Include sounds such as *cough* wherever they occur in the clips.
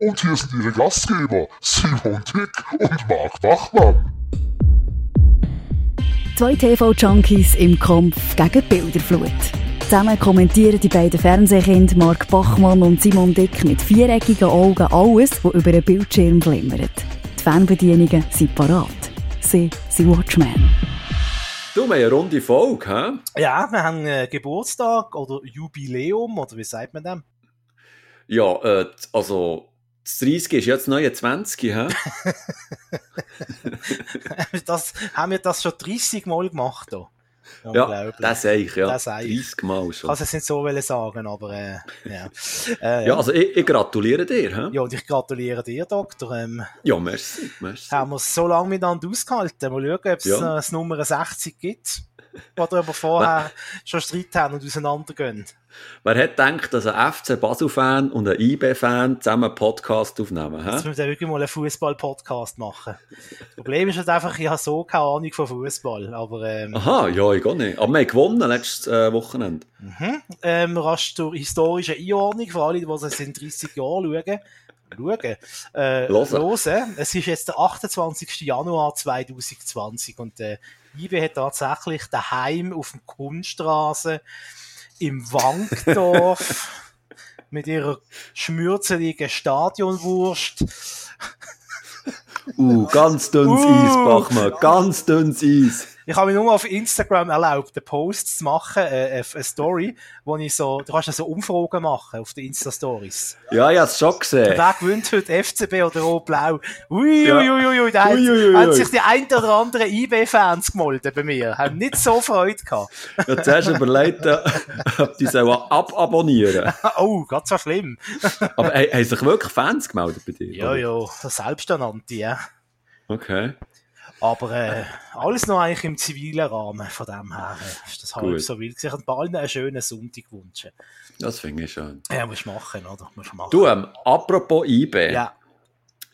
Und hier sind Ihre Gastgeber, Simon Dick und Marc Bachmann. Zwei TV-Junkies im Kampf gegen die Bilderflut. Zusammen kommentieren die beiden Fernsehkinder Marc Bachmann und Simon Dick mit viereckigen Augen alles, was über einen Bildschirm glimmert. Die Fernbedienungen sind parat. Sie sind Watchmen. Du, wir haben eine runde Folge, hä? Ja, wir haben äh, Geburtstag oder Jubiläum, oder wie sagt man dem? Ja, äh, also, das 30 ist jetzt 29, hä? *laughs* das, haben wir das schon 30 Mal gemacht hier? Ja, das sage ich, ja. Das sage ich. 30 Mal schon. Kann es nicht so sagen, aber äh, ja. Äh, ja, also ich, ich gratuliere dir. Hä? Ja, und ich gratuliere dir, Doktor. Ähm, ja, merci, merci. Haben wir es so lange miteinander ausgehalten. Mal schauen, ob es ja. äh, das Nummer 60 gibt. Oder ob wir vorher schon Streit haben und auseinandergehen. Wer hätte gedacht, dass ein FC Basel-Fan und ein IB-Fan zusammen einen Podcast aufnehmen? Jetzt müssen wir wirklich mal einen Fußball-Podcast machen. Das Problem ist halt einfach, ich habe so keine Ahnung von Fußball. ähm, Aha, ja, ich gar nicht. Aber wir haben gewonnen letztes äh, Wochenende. Mhm. Ähm, rasch durch historische Einordnung, für alle, die es in 30 Jahren schauen. Schauen. Äh, hören. Es ist jetzt der 28. Januar 2020 und äh, IB hat tatsächlich daheim auf dem Kunststraße im Wankdorf *laughs* mit ihrer schmürzeligen Stadionwurst. Uh, ganz dünnes uh, Eis, Bachmann, ganz dünnes Eis. Ich habe mir nur auf Instagram erlaubt, einen Post zu machen, äh, äh, eine Story, wo ich so, du kannst ja so Umfragen machen auf den Insta-Stories. Ja, ich habe es schon gesehen. Wer gewinnt heute FCB oder Rot-Blau? Ui, ui, ui, ui, da hat, haben sich die ein oder anderen IB-Fans gemolden bei mir. Haben nicht so Freude gehabt. Ja, zuerst überlegt, äh, ob die sollen ababonnieren. *laughs* oh, ganz so schlimm. Aber haben sich wirklich Fans gemeldet bei dir? Ja, ja, selbsternannte, ja. Okay. Aber äh, alles noch eigentlich im zivilen Rahmen von dem her. Äh, ist das halb Gut. so wild. Ich kann allen einen schönen Sonntag wünschen. Das finde ich schön. Ja, musst du machen, oder? Musst machen. Du, ähm, apropos IB. Ja.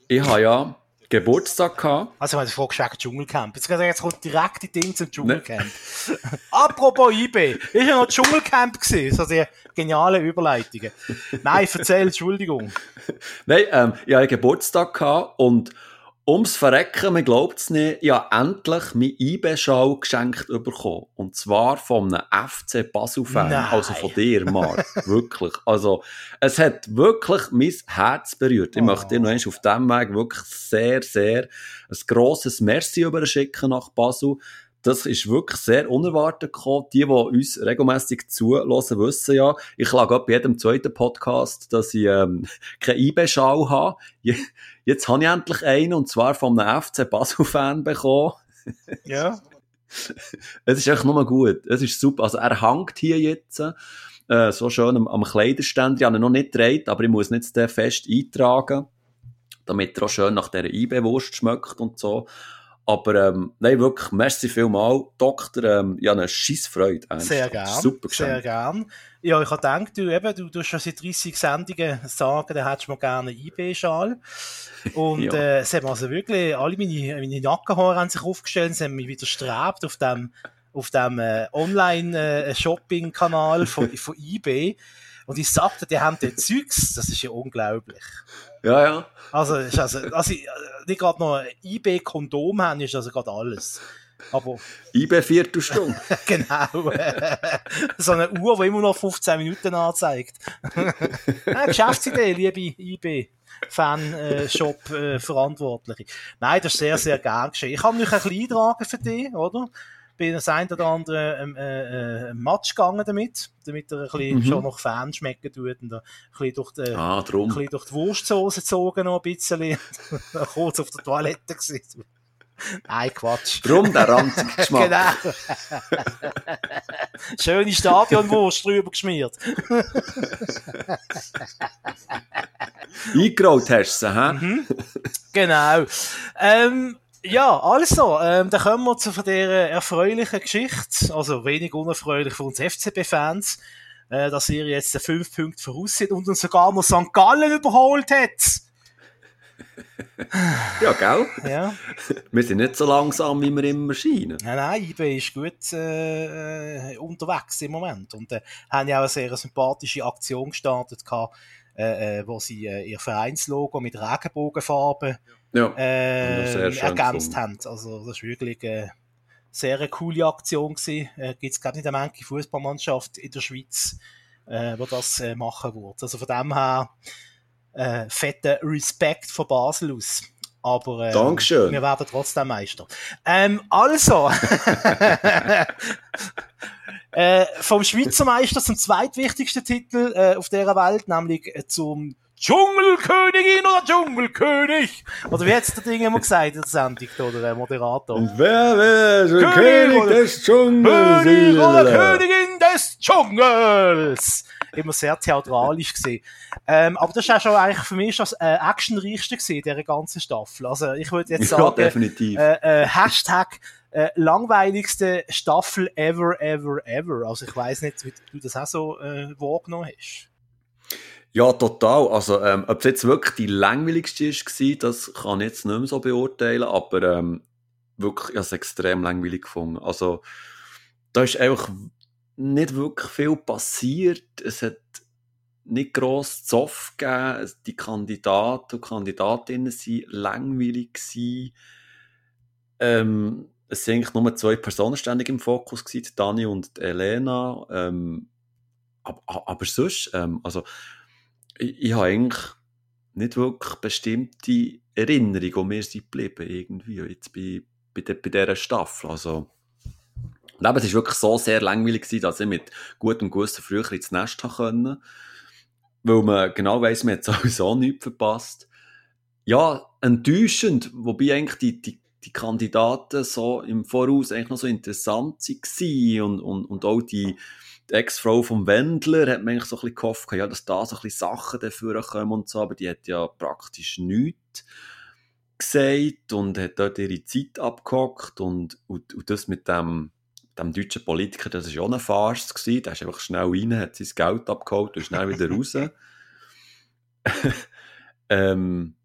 Ich habe ja Geburtstag gehabt. Also, ich habe gefragt, Dschungelcamp. Jetzt, jetzt kommt direkt die Ding zum Dschungelcamp. Ne. *laughs* apropos IB. Ist ja noch Dschungelcamp gewesen. So die geniale Überleitungen. Nein, erzähl, Entschuldigung. *laughs* Nein, ähm, ich hatte Geburtstag gehabt und Ums Verrecken, man glaubt es nicht, ich habe endlich mein IB-Schau geschenkt bekommen. Und zwar von einem FC Basel-Fan. Also von dir, Marc. *laughs* wirklich. Also, es hat wirklich mein Herz berührt. Ich oh. möchte dir noch einmal auf diesem Weg wirklich sehr, sehr ein grosses Merci überschicken nach Basel das ist wirklich sehr unerwartet gekommen. Die, die uns regelmäßig zulassen, wissen ja, ich lage bei jedem zweiten Podcast, dass ich ähm, *laughs* keine IB-Schau habe. Jetzt habe ich endlich einen, und zwar von einem FC Basel-Fan bekommen. Ja. *laughs* es ist echt nur gut. Es ist super. Also er hängt hier jetzt äh, so schön am, am Kleiderständer. Ich habe ihn noch nicht gedreht, aber ich muss ihn jetzt fest eintragen, damit er auch schön nach dieser IB-Wurst schmeckt und so. Aber ähm, nein, wirklich, merci vielmal, Doktor. Ähm, ja, eine Scheissfreude. Sehr gern. Super geschenkt. Sehr gern. Ja, ich habe gedacht, du, eben, du, du schon seit 30 Sendungen sagen, da hättest du mal gerne einen IB-Schal. *laughs* Und ja. äh, es haben also wirklich, alle meine, meine Nackenhaare haben sich aufgestellt, sie haben mich wieder strebt auf dem, auf dem äh, Online-Shopping-Kanal äh, von, von eBay. Und ich sagte, die haben den Zeugs, das ist ja unglaublich. Ja, ja. Also, ist also, also die gerade noch ein IB-Kondom haben, ist also gerade alles. Aber. IB Viertelstunde. *laughs* genau. so eine Uhr, die immer noch 15 Minuten anzeigt. *laughs* ja, Geschäftsidee, liebe IB. Fan-Shop-Verantwortliche. Äh, Nein, das ist sehr, sehr gern geschehen. Ich habe mich ein bisschen eintragen für dich, oder? Bin das ein oder andere ähm, äh, äh, Match gegangen damit, damit er ein bisschen mhm. schon noch Fans schmecken tut und ein bisschen durch die, ah, ein bisschen durch die Wurstsoße gezogen noch ein bisschen, kurz auf der Toilette gewesen. Nein, Quatsch. Drum der ranzige Geschmack. genau. Schöne Stadionwurst drüber geschmiert. Eingerollt hast du sie, hä? Mhm. Genau. Ähm, ja, also, ähm, dann kommen wir zu dieser erfreulichen Geschichte, also wenig unerfreulich für uns FCB-Fans, äh, dass ihr jetzt fünf Punkte voraus seid und uns sogar noch St. Gallen überholt hat. *laughs* ja, gell? Ja. Wir sind nicht so langsam, wie wir immer scheinen. Nein, nein, IB ist gut äh, unterwegs im Moment und äh, haben ja auch eine sehr sympathische Aktion gestartet gehabt, äh, äh, wo sie äh, ihr Vereinslogo mit Regenbogenfarben ja, äh, ergänzt haben. Also das ist wirklich äh, sehr eine coole Aktion gewesen. Äh, Gibt es glaube nicht eine Menge Fußballmannschaft in der Schweiz, äh, wo das äh, machen würde. Also von dem her äh, fetten Respekt von Basel aus. Aber äh, Dankeschön. wir werden trotzdem Meister. Ähm, also, *laughs* äh, vom Schweizer Meister zum zweitwichtigsten Titel äh, auf dieser Welt, nämlich äh, zum Dschungelkönigin oder Dschungelkönig? Oder wie hat der Ding immer gesagt in der Sendung, oder der Moderator? Und wer wäre der König, König des Dschungels? König oder Königin des Dschungels? Immer sehr theatralisch gesehen. Ähm, aber das ist auch schon eigentlich für mich das äh, actionreichste gesehen, dieser ganzen Staffel. Also ich würde jetzt sagen, ja, definitiv. Äh, äh, Hashtag äh, langweiligste Staffel ever, ever, ever. Also ich weiß nicht, wie du das auch so äh, wahrgenommen hast. Ja, total. Also, ähm, ob es jetzt wirklich die langweiligste war, das kann ich jetzt nicht mehr so beurteilen, aber ähm, wirklich, ich habe es extrem langweilig gefunden. Also, da ist einfach nicht wirklich viel passiert. Es hat nicht gross Zoff gegeben. Die Kandidaten und Kandidatinnen waren langweilig. Gewesen. Ähm, es waren eigentlich nur zwei Personen ständig im Fokus, Dani und Elena. Ähm, aber, aber sonst, ähm, also, ich, ich habe eigentlich nicht wirklich bestimmte Erinnerungen, die mir sind geblieben, irgendwie, jetzt bei, bei, der, bei dieser Staffel. Also, und eben, es war wirklich so sehr langweilig, gewesen, dass ich mit gutem Gewissen früher ins Nest konnte. Weil man genau weiss, man hat *laughs* sowieso nichts verpasst. Ja, enttäuschend, wobei eigentlich die, die, die Kandidaten so im Voraus eigentlich noch so interessant waren und, und, und auch die, die Ex-Frau vom Wendler hat man eigentlich so ein bisschen gehofft, ja, dass da so ein bisschen Sachen dafür kommen und so, aber die hat ja praktisch nichts gesagt und hat dort ihre Zeit abgehockt und, und, und das mit dem, dem deutschen Politiker, das war auch eine Farce gewesen, der ist einfach schnell rein, hat sein Geld abgeholt und schnell wieder raus. *laughs* ähm,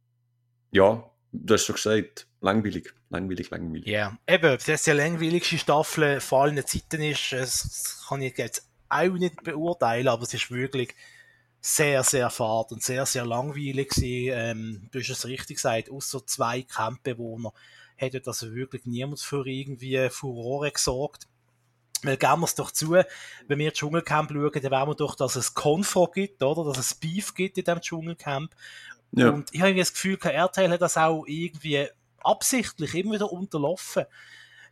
ja, du hast schon gesagt, langweilig, langweilig, langweilig. Ja, yeah. eben, das die langweiligste Staffel vor allen Zeiten ist, das kann ich jetzt auch nicht beurteilen, aber es ist wirklich sehr, sehr fad und sehr, sehr langweilig gewesen. Ähm, du hast es richtig gesagt, außer zwei Campbewohner hätte das wirklich niemand für irgendwie Furore gesorgt. Weil geben wir es doch zu, wenn wir Dschungelcamp schauen, dann werden wir doch, dass es Konfro gibt, oder? Dass es Beef gibt in diesem Dschungelcamp. Ja. Und ich habe das Gefühl, RTL hat das auch irgendwie absichtlich immer wieder unterlaufen.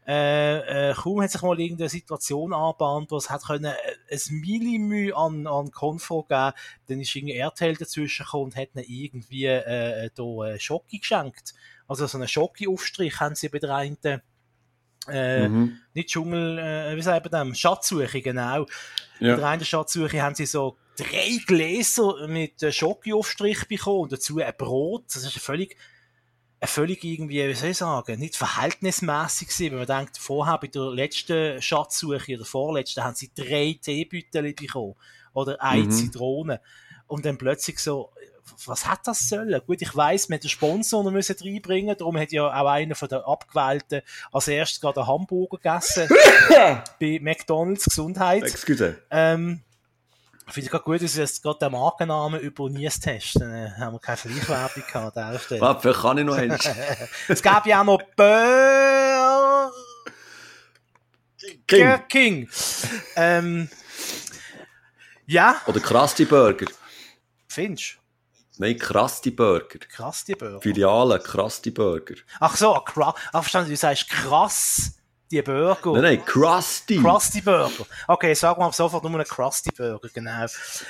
Äh, äh, kaum hat sich mal irgendeine Situation angebahnt, wo es hat können, äh, ein Millimü an, an Konfo geben, dann ist irgendwie RTL dazwischen gekommen und hat ihnen irgendwie äh, da äh, Schocki geschenkt. Also so einen Schocki-Aufstrich haben sie bei der einen äh, mhm. nicht Dschungel, äh, wie sagt man das? Schatzsuche, genau. Ja. Bei der einen Schatzsuche haben sie so drei Gläser mit äh, Schoki-Aufstrich bekommen und dazu ein Brot. Das ist völlig völlig irgendwie, wie soll ich sagen, nicht verhältnismäßig gewesen, wenn man denkt, vorher bei der letzten Schatzsuche oder vorletzten haben sie drei Teebüttel bekommen oder eine mhm. Zitrone und dann plötzlich so, was hat das sollen? Gut, ich weiss, wir den Sponsor noch müssen reinbringen, darum hat ja auch einer von den Abgewählten als erstes gerade einen Hamburger gegessen *coughs* bei McDonalds Gesundheit. Excuse. Ähm, Finde ich gerade gut, dass wir jetzt gerade den Markennamen über Nies testen. Dann haben wir keine Schleichwerbung gehabt an Stelle. Ah, vielleicht kann ich noch eins. *laughs* es gab ja auch noch Burger King. King. Ähm, ja. Oder Krusty Burger. Findest? Nein, Krusty Burger. Krusty Burger. Filiale, Krusty Burger. Ach so, Ach, verstanden, du sagst krass die Burger. Nein, nein, Krusty. Krusty Burger. Okay, sagen wir sofort nur einen Krusty Burger, genau.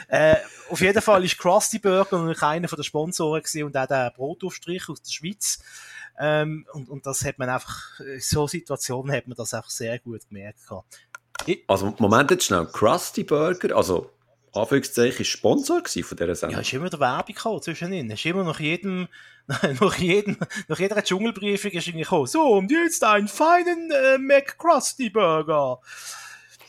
Äh, auf jeden Fall ist Krusty Burger natürlich einer von den Sponsoren gewesen und auch der Brotaufstrich aus der Schweiz. Ähm, und, und das hat man einfach, in so Situationen hat man das einfach sehr gut gemerkt. Also, Moment jetzt schnell. Krusty Burger, also Anführungszeichen Sponsor von dieser Sendung? Ja, ist immer der Werbung gekommen zwischen ihnen. Es ist immer nach jedem, *laughs* nach jedem, nach jeder Dschungelbriefung ist irgendwie gekommen. So, und jetzt einen feinen äh, McCrusty Burger.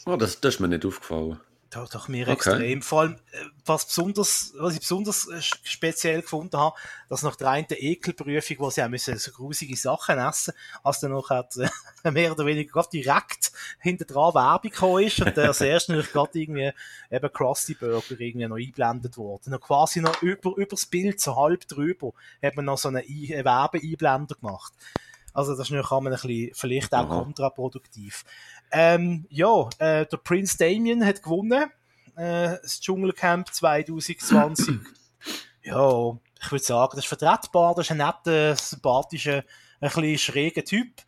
Oh, das, das ist mir nicht aufgefallen. Doch, doch mir okay. extrem. Vor allem, äh, was besonders, was ich besonders äh, speziell gefunden habe, dass nach der einen Ekelprüfung, wo sie auch müssen so grusige Sachen essen, als dann noch hat, äh, *laughs* mehr oder weniger gerade direkt hinter dran Werbung gekommen ist und als erstes natürlich gerade irgendwie eben Krusty Burger irgendwie noch eingeblendet worden. Noch quasi noch über, übers Bild, so halb drüber, hat man noch so einen, einen Werbeeinblender gemacht. Also das ist natürlich ein bisschen, vielleicht auch Aha. kontraproduktiv. Ähm, ja, äh, der Prince Damien hat gewonnen. Äh, das Dschungelcamp 2020. *clears throat* ja, ich würde sagen, das ist vertretbar. Das ist ein netter, sympathischer, ein bisschen schräger Typ.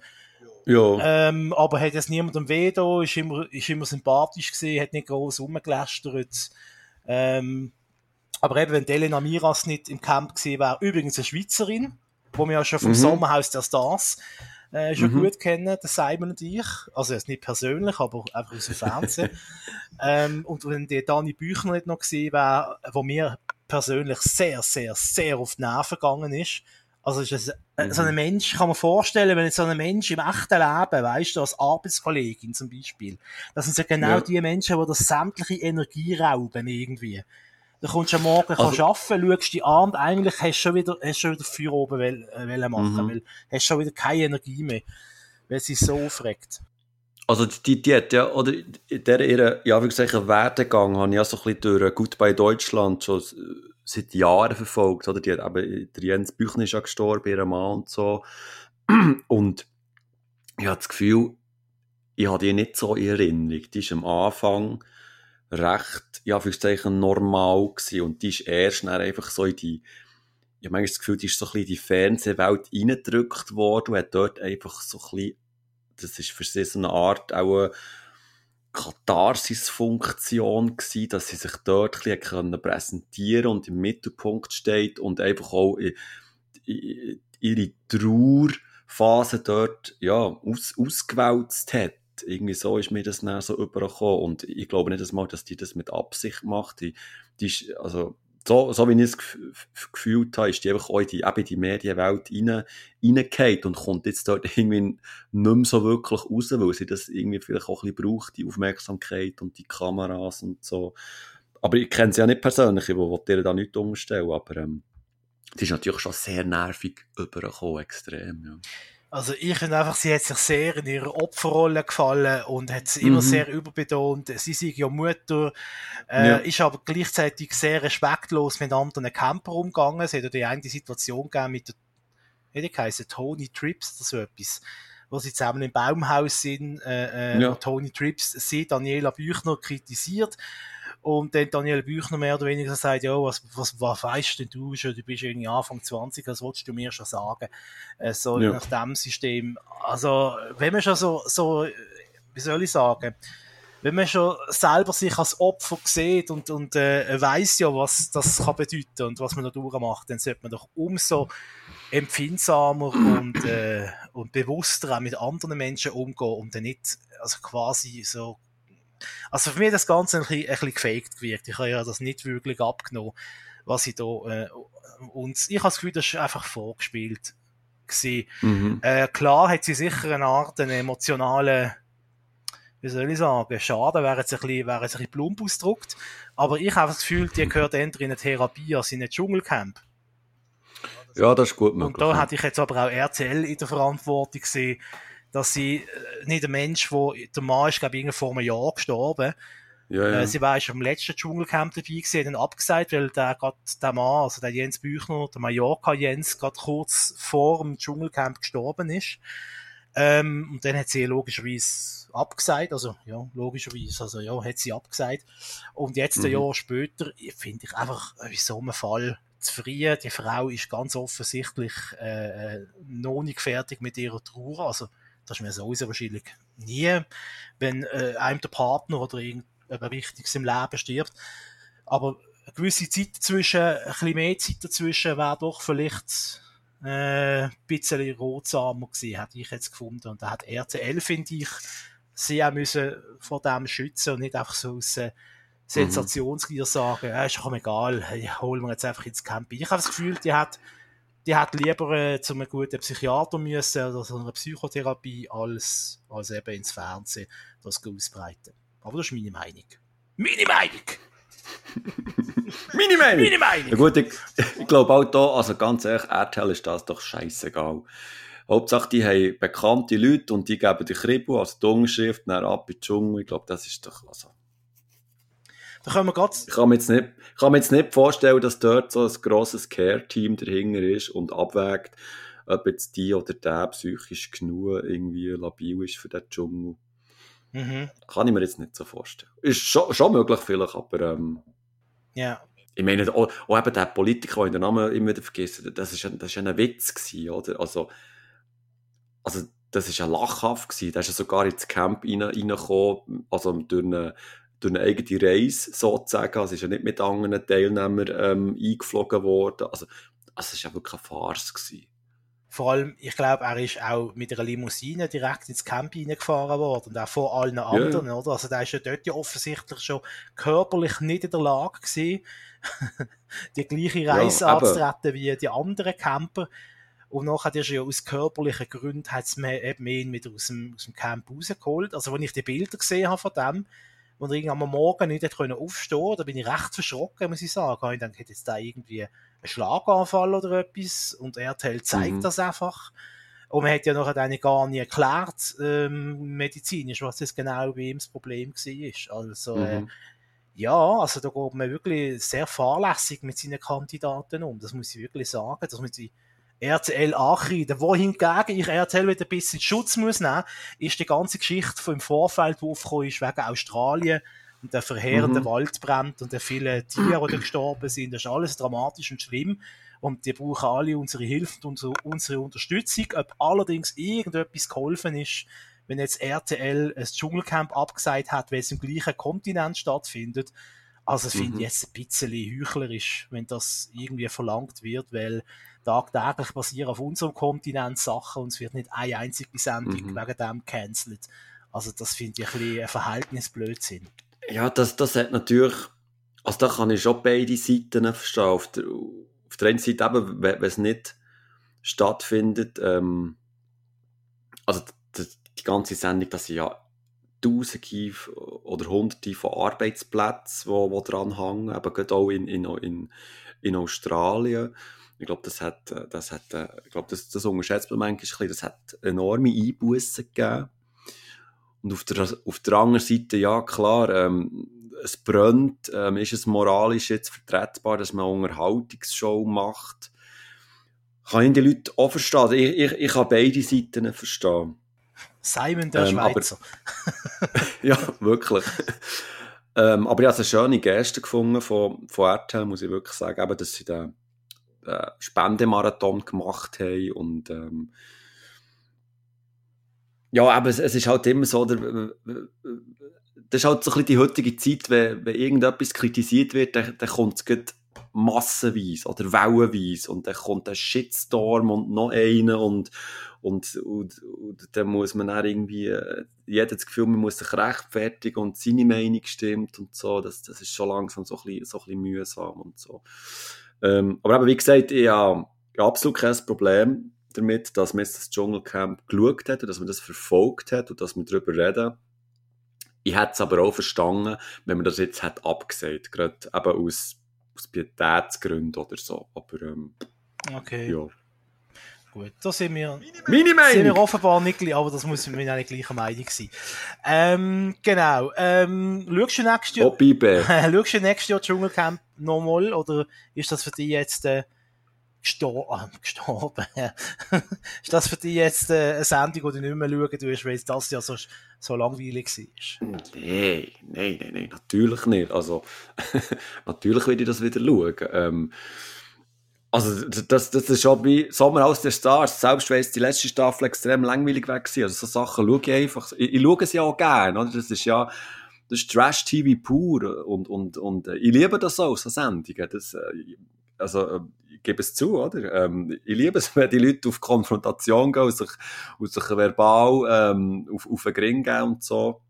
Ja. Ähm, aber hat jetzt niemandem weh da, ist immer, ist immer sympathisch gesehen, hat nicht groß rumgelästert. Ähm, aber eben, wenn Elena Miras nicht im Camp gesehen wäre, übrigens eine Schweizerin, wo wir ja schon vom mhm. Sommerhaus der Stars äh, schon mhm. gut kennen, der Simon und ich. Also jetzt nicht persönlich, aber einfach aus dem Fernsehen. *laughs* ähm, und wenn der Dani Büchner nicht noch gesehen wäre, wo mir persönlich sehr, sehr, sehr auf die Nerven gegangen ist. Also ist es, mhm. so ein Mensch, kann man vorstellen, wenn jetzt so ein Mensch im echten Leben, weißt du, als Arbeitskollegin zum Beispiel, das sind ja genau ja. die Menschen, die das sämtliche Energie rauben irgendwie. Du kommst am Morgen also, arbeiten, schaust die an und eigentlich hast du schon wieder, hast schon wieder Feuer oben will, äh, will machen, mhm. weil hast schon wieder keine Energie mehr, weil sie so aufregt. Also die, die hat ja, oder der ihre, ja, wie gesagt, Werdegang habe ich ja so ein bisschen durch Goodbye Deutschland schon seit Jahren verfolgt, oder? Die hat eben, der Jens Büchner ist ja gestorben, ihr Mann und so. *clears throat* Und ich habe das Gefühl, ich habe die nicht so in Erinnerung. Die ist am Anfang recht, ja, Zeichen normal gewesen. Und die ist erst dann einfach so in die, ich habe manchmal das Gefühl, die ist so ein bisschen in die Fernsehwelt reingedrückt worden und hat dort einfach so ein bisschen, das ist für sie so eine Art auch eine Katharsis-Funktion gewesen, dass sie sich dort ein bisschen können präsentieren und im Mittelpunkt steht und einfach auch ihre Trauerphase dort, ja, aus, ausgewälzt hat irgendwie so ist mir das dann so übergekommen. Und ich glaube nicht mal, dass die das mit Absicht macht. Die, die ist, also, so, so wie ich es gefühlt habe, ist die einfach auch in die, eben die Medienwelt rein, reingefallen und kommt jetzt dort *laughs* irgendwie nicht mehr so wirklich raus, weil sie das irgendwie vielleicht auch ein bisschen braucht, die Aufmerksamkeit und die Kameras und so. Aber ich kenne sie ja nicht persönlich, ich will dir da nicht umstellen, aber ähm, die ist natürlich schon sehr nervig übergekommen, extrem, ja. Also ich finde einfach, sie hat sich sehr in ihrer Opferrolle gefallen und hat es immer mhm. sehr überbetont. Sie sei ja Mutter, äh, ja. ist aber gleichzeitig sehr respektlos mit anderen Camper umgegangen. Sie hat ja die eine Situation gegeben mit der, wie die heißen, Tony Trips oder so etwas, wo sie zusammen im Baumhaus sind, äh, äh, ja. Tony Trips sie, Daniela Büchner, kritisiert und dann Daniel Büchner mehr oder weniger sagt, ja, was, was, was weißt denn du schon, du bist irgendwie Anfang 20, was willst du mir schon sagen? Äh, so ja. nach dem System. Also, wenn man schon so, so, wie soll ich sagen, wenn man schon selber sich als Opfer sieht und, und äh, weiß ja, was das kann bedeuten und was man da durchmacht, dann sollte man doch umso empfindsamer und, äh, und bewusster auch mit anderen Menschen umgehen und dann nicht also quasi so also für mich das Ganze ein bisschen, ein bisschen gefaked gewirkt. Ich habe ja das nicht wirklich abgenommen, was ich da, äh, und ich habe das Gefühl, das ist einfach vorgespielt Mhm. Äh, klar hat sie sicher eine Art, einen emotionalen, wie soll ich sagen, Schaden, wäre jetzt ein bisschen, wäre jetzt ein bisschen plump ausgedrückt. Aber ich habe das Gefühl, die *laughs* gehört entweder in eine Therapie als in ein Dschungelcamp. Ja, das ist gut möglich. Und da hätte ich jetzt aber auch RCL in der Verantwortung gesehen, dass sie äh, nicht ein Mensch, wo der Mann ist, glaube ich, vor einem Jahr gestorben. Ja, ja. Äh, sie war schon im letzten Dschungelcamp dabei gewesen, dann abgesagt, weil der gerade der Mann, also der Jens Büchner, der Mallorca Jens, gerade kurz vor dem Dschungelcamp gestorben ist. Ähm, und dann hat sie logischerweise abgesagt, also ja, logischerweise, also ja, hat sie abgesagt. Und jetzt mhm. ein Jahr später finde ich einfach in so einem Fall zufrieden. Die Frau ist ganz offensichtlich äh, äh noch nicht fertig mit ihrer Trauer. Also das ist mir sowieso wahrscheinlich nie, wenn äh, einem der Partner oder irgendetwas Wichtiges im Leben stirbt. Aber eine gewisse Zeit dazwischen, ein bisschen mehr Zeit dazwischen, wäre doch vielleicht äh, ein bisschen rotsamer gewesen, hätte ich jetzt gefunden. Und da hat RTL, finde ich, sie auch müssen vor dem schützen und nicht einfach so aus äh, Sensationsgier sagen, ja, ist doch egal, holen wir jetzt einfach ins Camping. Ich habe das Gefühl, die hat die hat lieber äh, zu einem guten Psychiater müssen oder zu einer Psychotherapie, als, als eben ins Fernsehen das ausbreiten. Aber das ist meine Meinung. Meine Meinung! *laughs* Meine Meinung! Meine Meinung! Ja gut, ich, ich glaube auch da, also ganz ehrlich, RTL ist das doch scheißegal. Hauptsache, die haben bekannte Leute und die geben die Kribbel, die Unterschrift, dann ab in die Dschungel. Ich glaube, das ist doch, also. Da können wir grad... Ich kann mir jetzt nicht, ich kann mir jetzt nicht vorstellen, dass dort so ein grosses Care-Team dahinter ist und abwägt, ob jetzt die oder der psychisch genug irgendwie labil ist für den Dschungel. Mhm. Kann ich mir jetzt nicht so vorstellen. Ist schon, schon möglich vielleicht, aber ähm, ja. Ich meine, auch, auch eben der Politiker, den Namen immer wieder vergessen, das ist, das ist ein Witz gewesen, oder? Also, also das ist ja lachhaft gewesen. Der ist ja sogar ins Camp rein, reingekommen, also durch eine, durch eine eigene Reise sozusagen. Also ist ja nicht mit anderen Teilnehmern ähm, eingeflogen worden. Also, also es ist ja wirklich eine Farce gewesen. Vor allem, ich glaube, er ist auch mit einer Limousine direkt ins Camp reingefahren worden und auch vor allen anderen, yeah. oder? Also der ist ja dort ja offensichtlich schon körperlich nicht in der Lage gewesen, *laughs* die gleiche Reise ja, anzutreten wie die anderen Camper. Und nachher ist ja aus körperlichen Gründen hat's mir eben ihn wieder aus dem, aus dem Camp rausgeholt. Also, wenn ich die Bilder gesehen habe von dem, wo er irgendwann am Morgen nicht aufstehen konnte, da bin ich recht verschrocken, muss ich sagen. Ich dachte, hätte jetzt da irgendwie einen Schlaganfall oder etwas und RTL zeigt mhm. das einfach. Und man hat ja dann gar nicht erklärt, ähm, medizinisch, was das genau bei ihm das Problem war. Also, äh, mhm. äh, ja, also da geht man wirklich sehr fahrlässig mit seinen Kandidaten um. Das muss ich wirklich sagen. Das muss ich RTL ankreiden. Wohingegen ich RTL wieder ein bisschen Schutz muss nehmen, ist die ganze Geschichte vom Vorfeld, die aufgekommen ist, wegen Australien und der verheerende mhm. Waldbrand und der vielen Tiere, die gestorben sind. Das ist alles dramatisch und schlimm. Und die brauchen alle unsere Hilfe und unsere, unsere Unterstützung. Ob allerdings irgendetwas geholfen ist, wenn jetzt RTL ein Dschungelcamp abgesagt hat, weil es im gleichen Kontinent stattfindet. Also, das mhm. finde ich jetzt ein bisschen heuchlerisch, wenn das irgendwie verlangt wird, weil tagtäglich passieren auf unserem Kontinent Sachen und es wird nicht eine einzige Sendung mhm. wegen dem cancelled. Also das finde ich ein bisschen ein Verhältnisblödsinn. Ja, das, das hat natürlich, also da kann ich schon beide Seiten verstehen. Auf der, auf der einen Seite eben, wenn es nicht stattfindet, ähm, also die, die ganze Sendung, das sind ja Tausende oder Hunderte von Arbeitsplätzen, die, die dran hängen, eben gerade auch in, in, in, in Australien. Ich glaube, das hat, äh, das hat, äh, ich glaube, das, das unterschätzt man manchmal ein bisschen, das hat enorme Einbußen gegeben. Und auf der, auf der anderen Seite, ja, klar, ähm, es brennt, ähm, ist es moralisch jetzt vertretbar, dass man eine Unterhaltungsshow macht? Kann ich die Leute auch verstehen? Ich, ich, ich kann beide Seiten verstehen. Simon der ähm, Schweizer. Aber, *laughs* ja, wirklich. ähm, aber ich habe eine schöne Geste gefunden von, von RTL, muss ich wirklich sagen, eben, dass sie den äh, Spendemarathon gemacht haben und ähm, ja, aber es, es, ist halt immer so, der, das ist halt so ein bisschen die heutige Zeit, wenn, wenn irgendetwas kritisiert wird, dann, dann kommt es massenweise oder wellenweise und dann kommt ein Shitstorm und noch einer und, und, und, und dann muss man dann irgendwie, äh, jeder das Gefühl, man muss sich rechtfertigen und seine Meinung stimmt und so, das, das ist schon langsam so ein bisschen, so ein bisschen mühsam und so. Ähm, aber eben, wie gesagt, ich habe absolut kein Problem damit, dass man jetzt das Dschungelcamp geschaut hat und dass man das verfolgt hat und dass man darüber reden. Ich hätte es aber auch verstanden, wenn man das jetzt hat abgesagt, gerade eben aus, aus Pietätsgründen oder so. Aber ähm, okay. ja. Gut, da sind wir, Meine sind wir offenbar nicht gleich, aber das muss mit einer gleichen Meinung sein. Ähm, genau. Ähm, schaust du nächstes Jahr, oh, *laughs* schaust du nächstes Jahr Dschungelcamp nochmal oder ist das für dich jetzt äh, gestor ah, *laughs* gestorben? ist das für dich jetzt äh, eine Sendung, die du nicht mehr schauen tust, weil das ja so, so langweilig war? Nein, nein, nein, nein, natürlich nicht. Also, *laughs* natürlich will ich das wieder schauen. Ähm, also, das, das ist schon wie Sommer aus der Stars. Selbst wenn die letzte Staffel extrem langweilig war. Also, so Sachen schaue ich einfach. Ich, ich schaue es ja auch gerne, oder? Das ist ja, das ist Trash-TV pur. Und, und, und, äh, ich liebe das auch, so Sendungen. Das, äh, also, äh, ich gebe es zu, oder? Ähm, ich liebe es, *laughs* wenn die Leute auf Konfrontation gehen und sich, und sich verbal, ähm, auf, auf den Gring gehen und so.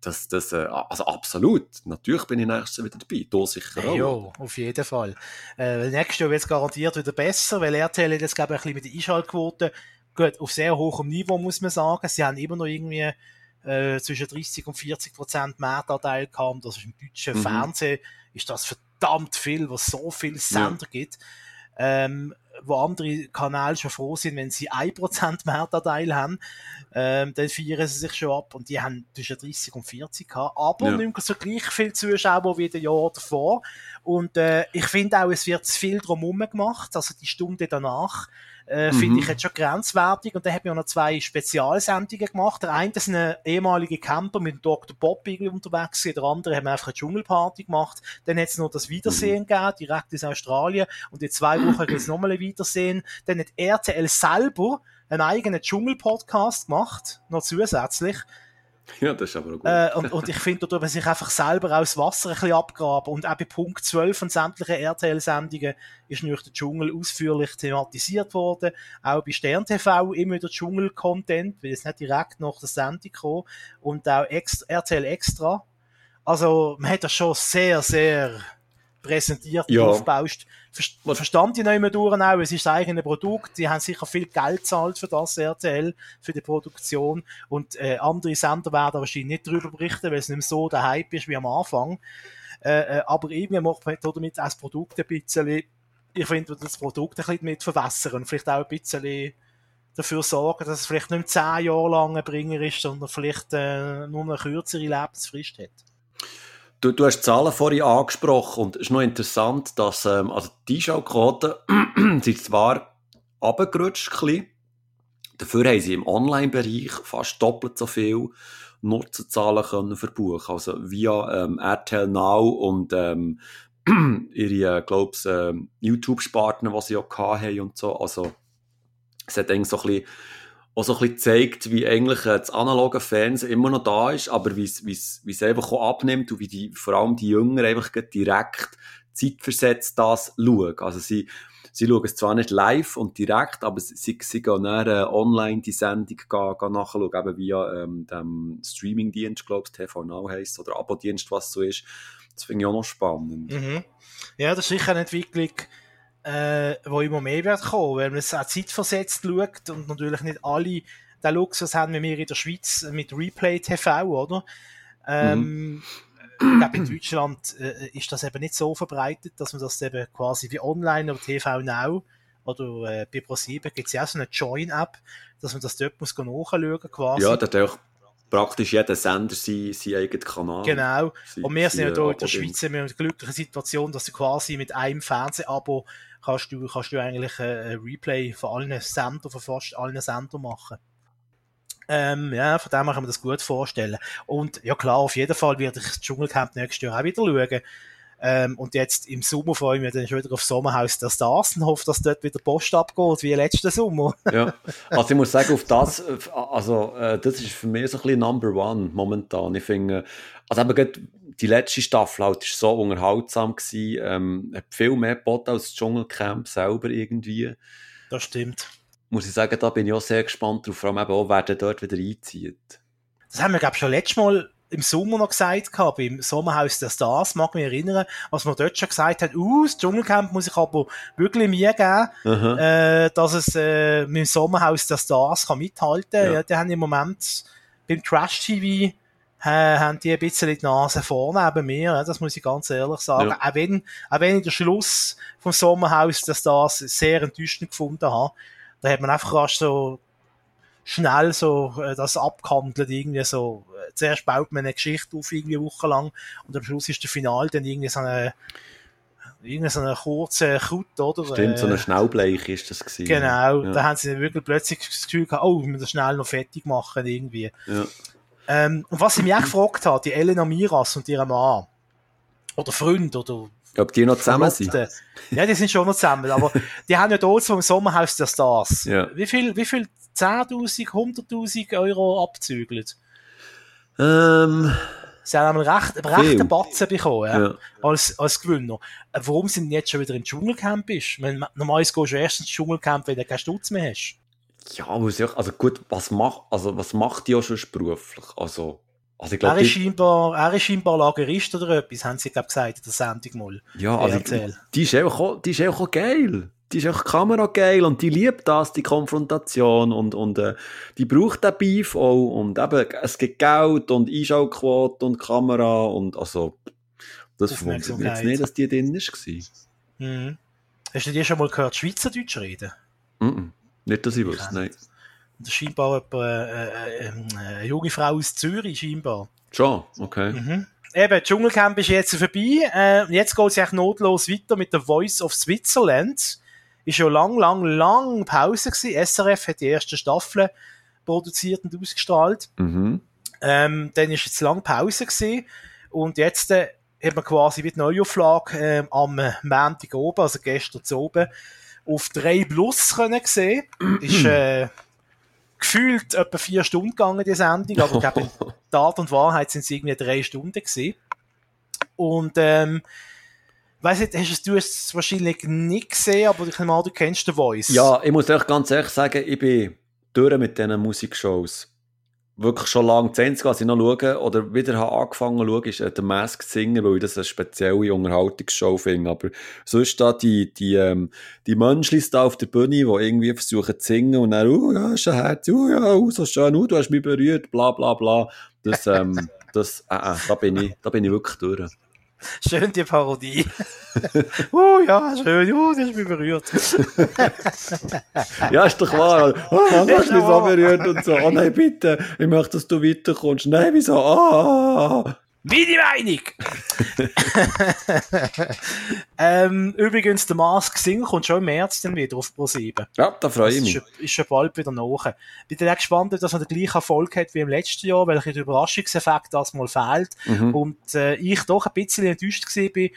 Das, das, äh, also absolut. Natürlich bin ich nächstes Jahr wieder dabei. Du sicher auch. Ja, auf jeden Fall. Äh, nächstes Jahr wird es garantiert wieder besser, weil RTL jetzt, glaube ich, ein bisschen mit der Einschaltquote geht auf sehr hohem Niveau, muss man sagen. Sie haben immer noch irgendwie äh, zwischen 30 und 40 Prozent Mehrtanteil gehabt. Das ist im deutschen mhm. Fernsehen ist das verdammt viel, was so viele Sender ja. gibt. Ähm, wo andere Kanäle schon froh sind, wenn sie 1% Mehrtanteil haben, ähm, dann feiern sie sich schon ab. Und die haben zwischen 30 und 40 gehabt, aber ja. nicht so gleich viele Zuschauer wie das Jahr davor. Und äh, ich finde auch, es wird zu viel drumherum gemacht, also die Stunde danach äh, mhm. finde ich jetzt schon grenzwertig. Und dann hat wir noch zwei Spezialsendungen gemacht. Der eine ist ein ehemaliger Camper mit Dr. Bob irgendwie unterwegs. Der andere haben einfach eine Dschungelparty gemacht. Dann hat es noch das Wiedersehen mhm. gegeben, direkt aus Australien. Und in zwei Wochen gibt es nochmal ein Wiedersehen. Dann hat RTL selber einen eigenen Dschungel-Podcast gemacht, noch zusätzlich. *laughs* Ja, das ist aber gut. Äh, und, und ich finde, da sich einfach selber aus Wasser ein bisschen abgraben. Und auch bei Punkt 12 von sämtlichen RTL-Sendungen ist natürlich der Dschungel ausführlich thematisiert worden. Auch bei Stern TV immer wieder Dschungel-Content, weil es nicht direkt nach der Sendung kam. Und auch RTL Extra. Also, man hat das schon sehr, sehr präsentiert ja. aufbaust. Ver verstand ich nicht mehr durch auch, es ist das eigene Produkt, die haben sicher viel Geld gezahlt für das RTL, für die Produktion und äh, andere Sender werden wahrscheinlich nicht darüber berichten, weil es nicht mehr so der Hype ist wie am Anfang. Äh, äh, aber irgendwie macht man damit auch das Produkt ein bisschen, ich finde, das Produkt ein bisschen mit verwässern und vielleicht auch ein bisschen dafür sorgen, dass es vielleicht nicht zehn Jahre lang ein Bringer ist, sondern vielleicht äh, nur eine kürzere Lebensfrist hat. Du, du hast Zahlen vorhin angesprochen und es ist noch interessant, dass ähm, also die Einschaltquoten *clears throat* sind zwar abgerutscht, dafür haben sie im Online-Bereich fast doppelt so viel Nutzerzahlen können verbuchen. Also via ähm, RTL Now und ähm, *clears throat* ihre, äh, glaub's, ähm, YouTube-Partner, die sie auch hatten und so. Also es hat eigentlich so ein bisschen auch so ein bisschen zeigt, wie eigentlich äh, das analoge Fernsehen immer noch da ist, aber wie es einfach auch abnimmt und wie die, vor allem die Jünger einfach direkt zeitversetzt das schauen. Also sie, sie schauen es zwar nicht live und direkt, aber sie, sie gehen dann äh, online die Sendung gehen, gehen nachschauen, eben via ähm, dem Streamingdienst, glaube ich, TV Now heisst, oder Abo-Dienst, was so ist. Das finde ich auch noch spannend. Mhm. Ja, das ist sicher eine Entwicklung, äh, wo immer mehr wird kommen, weil man es auch zeitversetzt schaut und natürlich nicht alle den Luxus haben wie wir in der Schweiz mit Replay TV, oder? Ähm, mhm. Ich glaube, in Deutschland äh, ist das eben nicht so verbreitet, dass man das eben quasi wie online oder TV Now oder äh, bei ProSieben gibt es ja auch so eine Join-App, dass man das dort muss nachschauen quasi. Ja, da auch praktisch jeder Sender seinen, seinen eigenen Kanal. Genau. Und wir sind ja hier in der Schweiz in einer glücklichen Situation, dass du quasi mit einem Fernsehabo kannst du, kannst du eigentlich ein Replay von allen Sendern, von fast allen Sendern machen. Ähm, ja, von dem kann man das gut vorstellen. Und ja klar, auf jeden Fall werde ich das Dschungelcamp nächstes Jahr auch wieder schauen. Ähm, und jetzt im Sommer freue ich mich dann schon wieder auf Sommerhaus der Stars und hoffe, dass dort wieder Post abgeht, wie letzten Sommer. *laughs* ja, also ich muss sagen, auf das, also äh, das ist für mich so ein bisschen Number One momentan. Ich finde, also eben die letzte Staffel halt ist so unterhaltsam gewesen, ähm, hat viel mehr geboten als das Dschungelcamp selber irgendwie. Das stimmt. Muss ich sagen, da bin ich auch sehr gespannt drauf, vor allem eben auch, wer dort wieder einzieht. Das haben wir, glaube ich, schon letztes Mal im Sommer noch gesagt gehabt, beim Sommerhaus der Stars, mag mich erinnern, als man dort schon gesagt hat, uh, das Dschungelcamp muss ich aber wirklich mir geben, äh, dass es äh, mit dem Sommerhaus der Stars kann mithalten kann. Ja. ja, die haben im Moment beim Trash-TV haben die ein bisschen die Nase vorne neben mir, das muss ich ganz ehrlich sagen. Ja. Auch, wenn, auch wenn ich den Schluss vom Sommerhaus der Stars sehr enttäuschend gefunden habe, da hat man einfach rasch so schnell so äh, das abgehandelt, irgendwie so, äh, zuerst baut man eine Geschichte auf, irgendwie wochenlang, und am Schluss ist der Final dann irgendwie so eine, irgendwie so eine kurze Kraut, oder? Stimmt, so eine äh, Schnaubleich ist das gewesen. Genau, ja. da haben sie wirklich plötzlich das Gefühl gehabt, oh, wir müssen das schnell noch fertig machen, irgendwie. Ja. Ähm, und was ich mich auch gefragt habe, die Elena Miras und ihre Mann, oder Freund, oder ob die noch zusammen sind? Ja, die sind schon noch zusammen, aber die haben ja dort vom Sommerhaus der Stars. Ja. Wie viel, wie viel 10.000, 100.000 Euro abzügelt. Ähm, Sie haben einen recht, einen rechten Batzen bekommen, ja, ja. Als, als Gewinner. Warum sind jetzt schon wieder im Dschungelcamp ist? normalerweise gehst du erst ins Dschungelcamp, wenn du keinen Stutz mehr hast. Ja, muss ich, also gut, was macht, also was macht die auch schon beruflich? Also, also ich glaub, er, ist scheinbar, er ist scheinbar Lagerist oder etwas, haben sie, glaube gesagt, der Sendung mal. Ja, also die, die, ist auch, die ist auch geil. die ist auch Kamera geil und die liebt das, die Konfrontation und, und äh, die braucht den Beef auch und eben, es gibt Geld und Einschaltquote und Kamera und also, das verwundert mich jetzt nicht, dass die drin war. Mhm. Hast du dir schon mal gehört, Schweizerdeutsch reden? -mm. Nicht, dass ich wüsste, nein. Das ist scheinbar eine, äh, äh, äh, eine junge Frau aus Zürich, scheinbar. Schon, okay. Mhm. Eben, Dschungelcamp ist jetzt vorbei. Äh, jetzt geht es eigentlich notlos weiter mit der Voice of Switzerland. Ist ja lang, lang, lang Pause gewesen. SRF hat die erste Staffel produziert und ausgestrahlt. Mhm. Ähm, dann ist jetzt lang Pause gewesen. Und jetzt äh, hat man quasi wie die Neuauflage äh, am Montag oben, also gestern zu oben, auf 3 Plus können sehen. ist äh, gefühlt etwa vier Stunden gegangen, die Sendung, aber ich glaube, in *laughs* Tat und Wahrheit sind es irgendwie drei Stunden gewesen. Und ähm, Weiss nicht, hast du es wahrscheinlich nicht gesehen, aber ich nehme an, du kennst den Voice. Ja, ich muss euch ganz ehrlich sagen, ich bin durch mit diesen Musikshows wirklich schon lange, 20 was ich noch schaue oder wieder habe angefangen zu schauen, ist äh, der Masked Singer, weil ich das eine spezielle Unterhaltungsshow finde. Aber sonst da die, die, ähm, die Menschen da auf der Bühne, die irgendwie versuchen zu singen und dann, oh ja, ist ein Herz, oh ja, oh, so schön, oh, du hast mich berührt, bla, bla, bla. Das, ähm, *laughs* das, äh, äh, da bin ich, da bin ich wirklich durch. Schön die Parodie. uh, *laughs* ja, schön, uh, das ist mich berührt. *laughs* ja, ist doch wahr. Oh, du hast mich so berührt und so. Oh nein, bitte, ich möchte, dass du weiterkommst. Nein, wieso? Ah. Meine Meinung! *laughs* ähm, übrigens, der Mask Sing kommt schon im März dann wieder auf Pro 7. Ja, da freue ich mich. Ist, ist schon bald wieder nach. Bin dann auch gespannt, dass man den gleichen Erfolg hat wie im letzten Jahr, weil der Überraschungseffekt das mal fehlt. Mhm. Und äh, ich doch ein bisschen enttäuscht war, bin,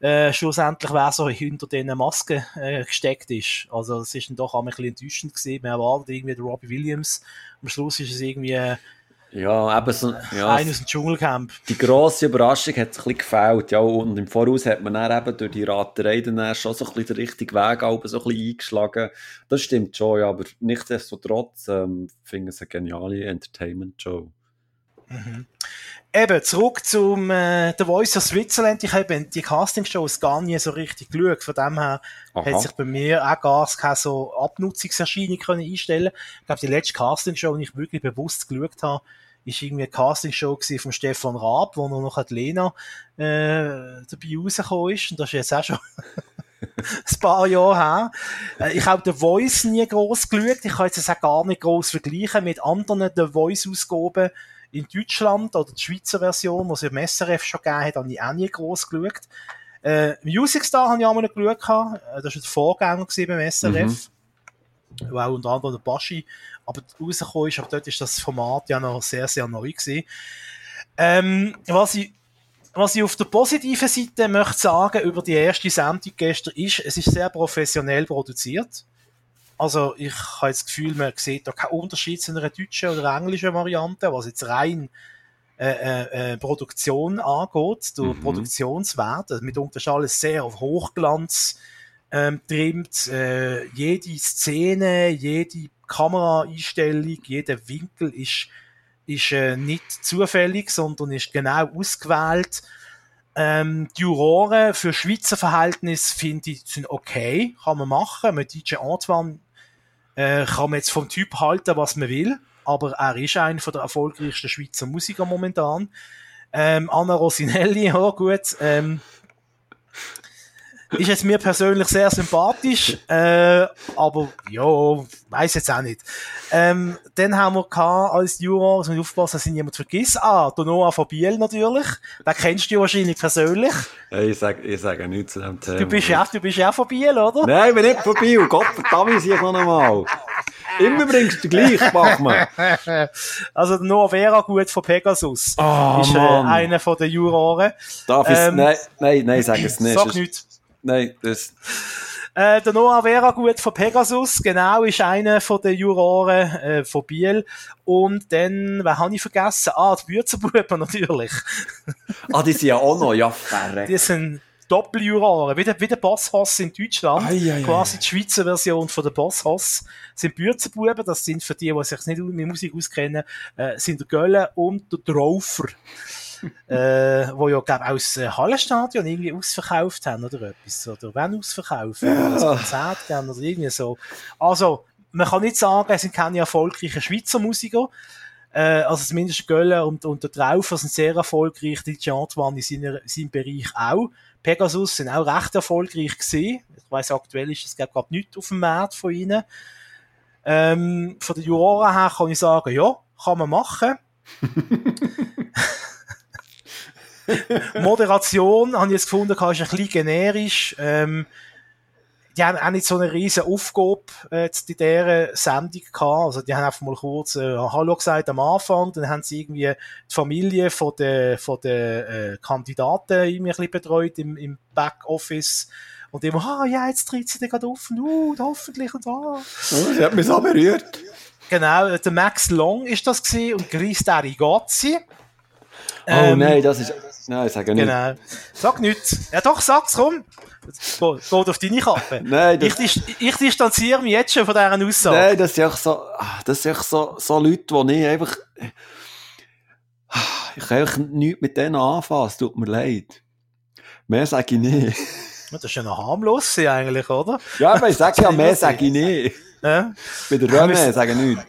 äh, schlussendlich, wer so hinter diesen Masken äh, gesteckt ist. Also, es ist dann doch auch ein bisschen enttäuschend gewesen. Man erwartet irgendwie den Robbie Williams. Am Schluss ist es irgendwie, äh, ja, eben so, ja. Dem Dschungelcamp. Die grosse Überraschung hat es ein bisschen gefällt, ja, und im Voraus hat man dann eben durch die Raterei dann schon so ein bisschen den richtigen Weg so ein bisschen eingeschlagen. Das stimmt schon, ja, aber nichtsdestotrotz ähm, finde ich es eine geniale Entertainment-Show. Mhm. Eben, zurück zum äh, The Voice of Switzerland. Ich habe die Castingshows gar nie so richtig geschaut. Von dem her Aha. hat sich bei mir auch gar keine so Abnutzungserscheinung können einstellen Ich glaube, die letzte Castingshow, die ich wirklich bewusst geschaut habe, ist irgendwie eine Castingshow von Stefan Raab, wo noch hat Lena äh, dabei rausgekommen ist. Und das ist jetzt auch schon *laughs* ein paar Jahre her. Äh, ich habe The Voice nie gross geschaut. Ich kann jetzt auch gar nicht gross vergleichen mit anderen The Voice-Ausgaben in Deutschland oder die Schweizer Version, die es im SRF schon gegeben hat, habe ich auch nie gross geschaut. Äh, Music Star habe ich auch mal geschaut. Äh, das war der Vorgänger beim SRF. Mhm. Wo auch unter anderem der Baschi aber rausgekommen ist. Aber dort ist das Format ja noch sehr, sehr neu gewesen. Ähm, was ich was ich auf der positiven Seite möchte sagen über die erste Sendung gestern ist, es ist sehr professionell produziert. Also ich habe das Gefühl, man sieht da keinen Unterschied zu einer deutschen oder englischen Variante, was jetzt rein äh, äh, äh Produktion angeht, der mhm. Produktionswert. Also mitunter ist alles sehr auf Hochglanz ähm, trimmt. Äh, jede Szene, jede Kameraeinstellung, jeder Winkel ist, ist äh, nicht zufällig, sondern ist genau ausgewählt. Ähm, die Juroren für Schweizer Verhältnis finde ich sind okay, kann man machen. Mit DJ Antoine äh, kann man jetzt vom Typ halten, was man will, aber er ist einer der erfolgreichsten Schweizer Musiker momentan. Ähm, Anna Rosinelli, *laughs* ja gut, ähm, ist jetzt mir persönlich sehr sympathisch, äh, aber ja, weiß jetzt auch nicht. Ähm, dann haben wir gehabt, als Juror, also aufpassen, dass ich niemand vergisst. Ah, der Noah von Biel natürlich. Den kennst du wahrscheinlich persönlich. ich sage ich sag nichts zu dem Thema. Du bist ja, du bist ja von Biel, oder? Nein, ich bin nicht von Biel. Gott verdammt, ich noch einmal. Immer bringst du gleich, Bachmann. Also der Noah Vera gut von Pegasus. Oh, ist äh, einer von den Juroren. Darf ich ähm, nein, nein, nein, sag es nicht. Sag nichts. Nein, das. Äh, der Noah Vera gut von Pegasus, genau, ist einer von den Juroren äh, von Biel. Und dann, wer habe ich vergessen? Ah, die Würzenbuben *laughs* natürlich. ah, die sind ja auch noch, ja, verrückt. Die sind Doppeljuroren, wie der, wie der Bosshaus in Deutschland. Ai, ai, quasi die Schweizer Version von der Bosshaus. Sind Bürzenbuben, das sind für die, die sich nicht mit Musik auskennen, äh, sind der Gölle und der Draufer. *laughs* äh, wo ja, glaube auch das Hallenstadion irgendwie ausverkauft haben oder etwas. Oder wenn ausverkauft, ja. oder ein Konzert geben oder irgendwie so. Also, man kann nicht sagen, es sind keine erfolgreichen Schweizer Musiker. Äh, also zumindest Göller und, und der Traufer sind sehr erfolgreich, die Antoine in seiner, seinem Bereich auch. Pegasus sind auch recht erfolgreich gewesen. Ich weiss, aktuell ist es gerade nichts auf dem Markt von ihnen. Ähm, von den Juroren her kann ich sagen, ja, kann man machen. *laughs* *laughs* Moderation, habe ich jetzt gefunden, ist ein bisschen generisch. Ähm, die haben auch nicht so eine riesen Aufgabe äh, in dieser Sendung gehabt. Also die haben einfach mal kurz äh, Hallo gesagt am Anfang, dann haben sie irgendwie die Familie von den, von den äh, Kandidaten irgendwie ein bisschen betreut im, im Backoffice. Und immer, ah, ja, jetzt tritt sie gerade offen, uh, hoffentlich und ah. Oh, sie hat mich so berührt. Genau, der Max Long ist das gewesen und Chris Derigazzi. Oh ähm, nein, das ist, nein, sag nicht. Genau. Sag nichts. Ja doch, sag's, komm. Geht auf deine Kappe. *laughs* Nein, das... ich, ich distanziere mich jetzt schon von dieser Aussage. Nein, das sind auch so, ah, das sind so, so Leute, die ich einfach, ich kann einfach nichts mit denen anfangen, es tut mir leid. Mehr sage ich nicht. *laughs* Das ist ja noch harmlos eigentlich, oder? Ja, aber ich sage ja, *laughs* mehr sage ich nicht. Ja? Bei der René sage ich nichts.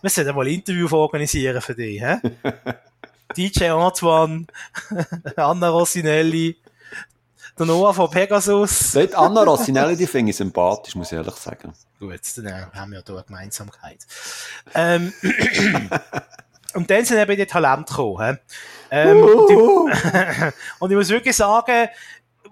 Wir sollten mal ein Interview organisieren für dich, hä? DJ Antoine, *laughs* Anna Rossinelli, der Noah von Pegasus. Nicht Anna Rossinelli, die finde ich sympathisch, muss ich ehrlich sagen. Gut, dann äh, haben wir ja da eine Gemeinsamkeit. Ähm, *clears throat* und dann sind eben die Talente gekommen. Ähm, und, ich, *laughs* und ich muss wirklich sagen,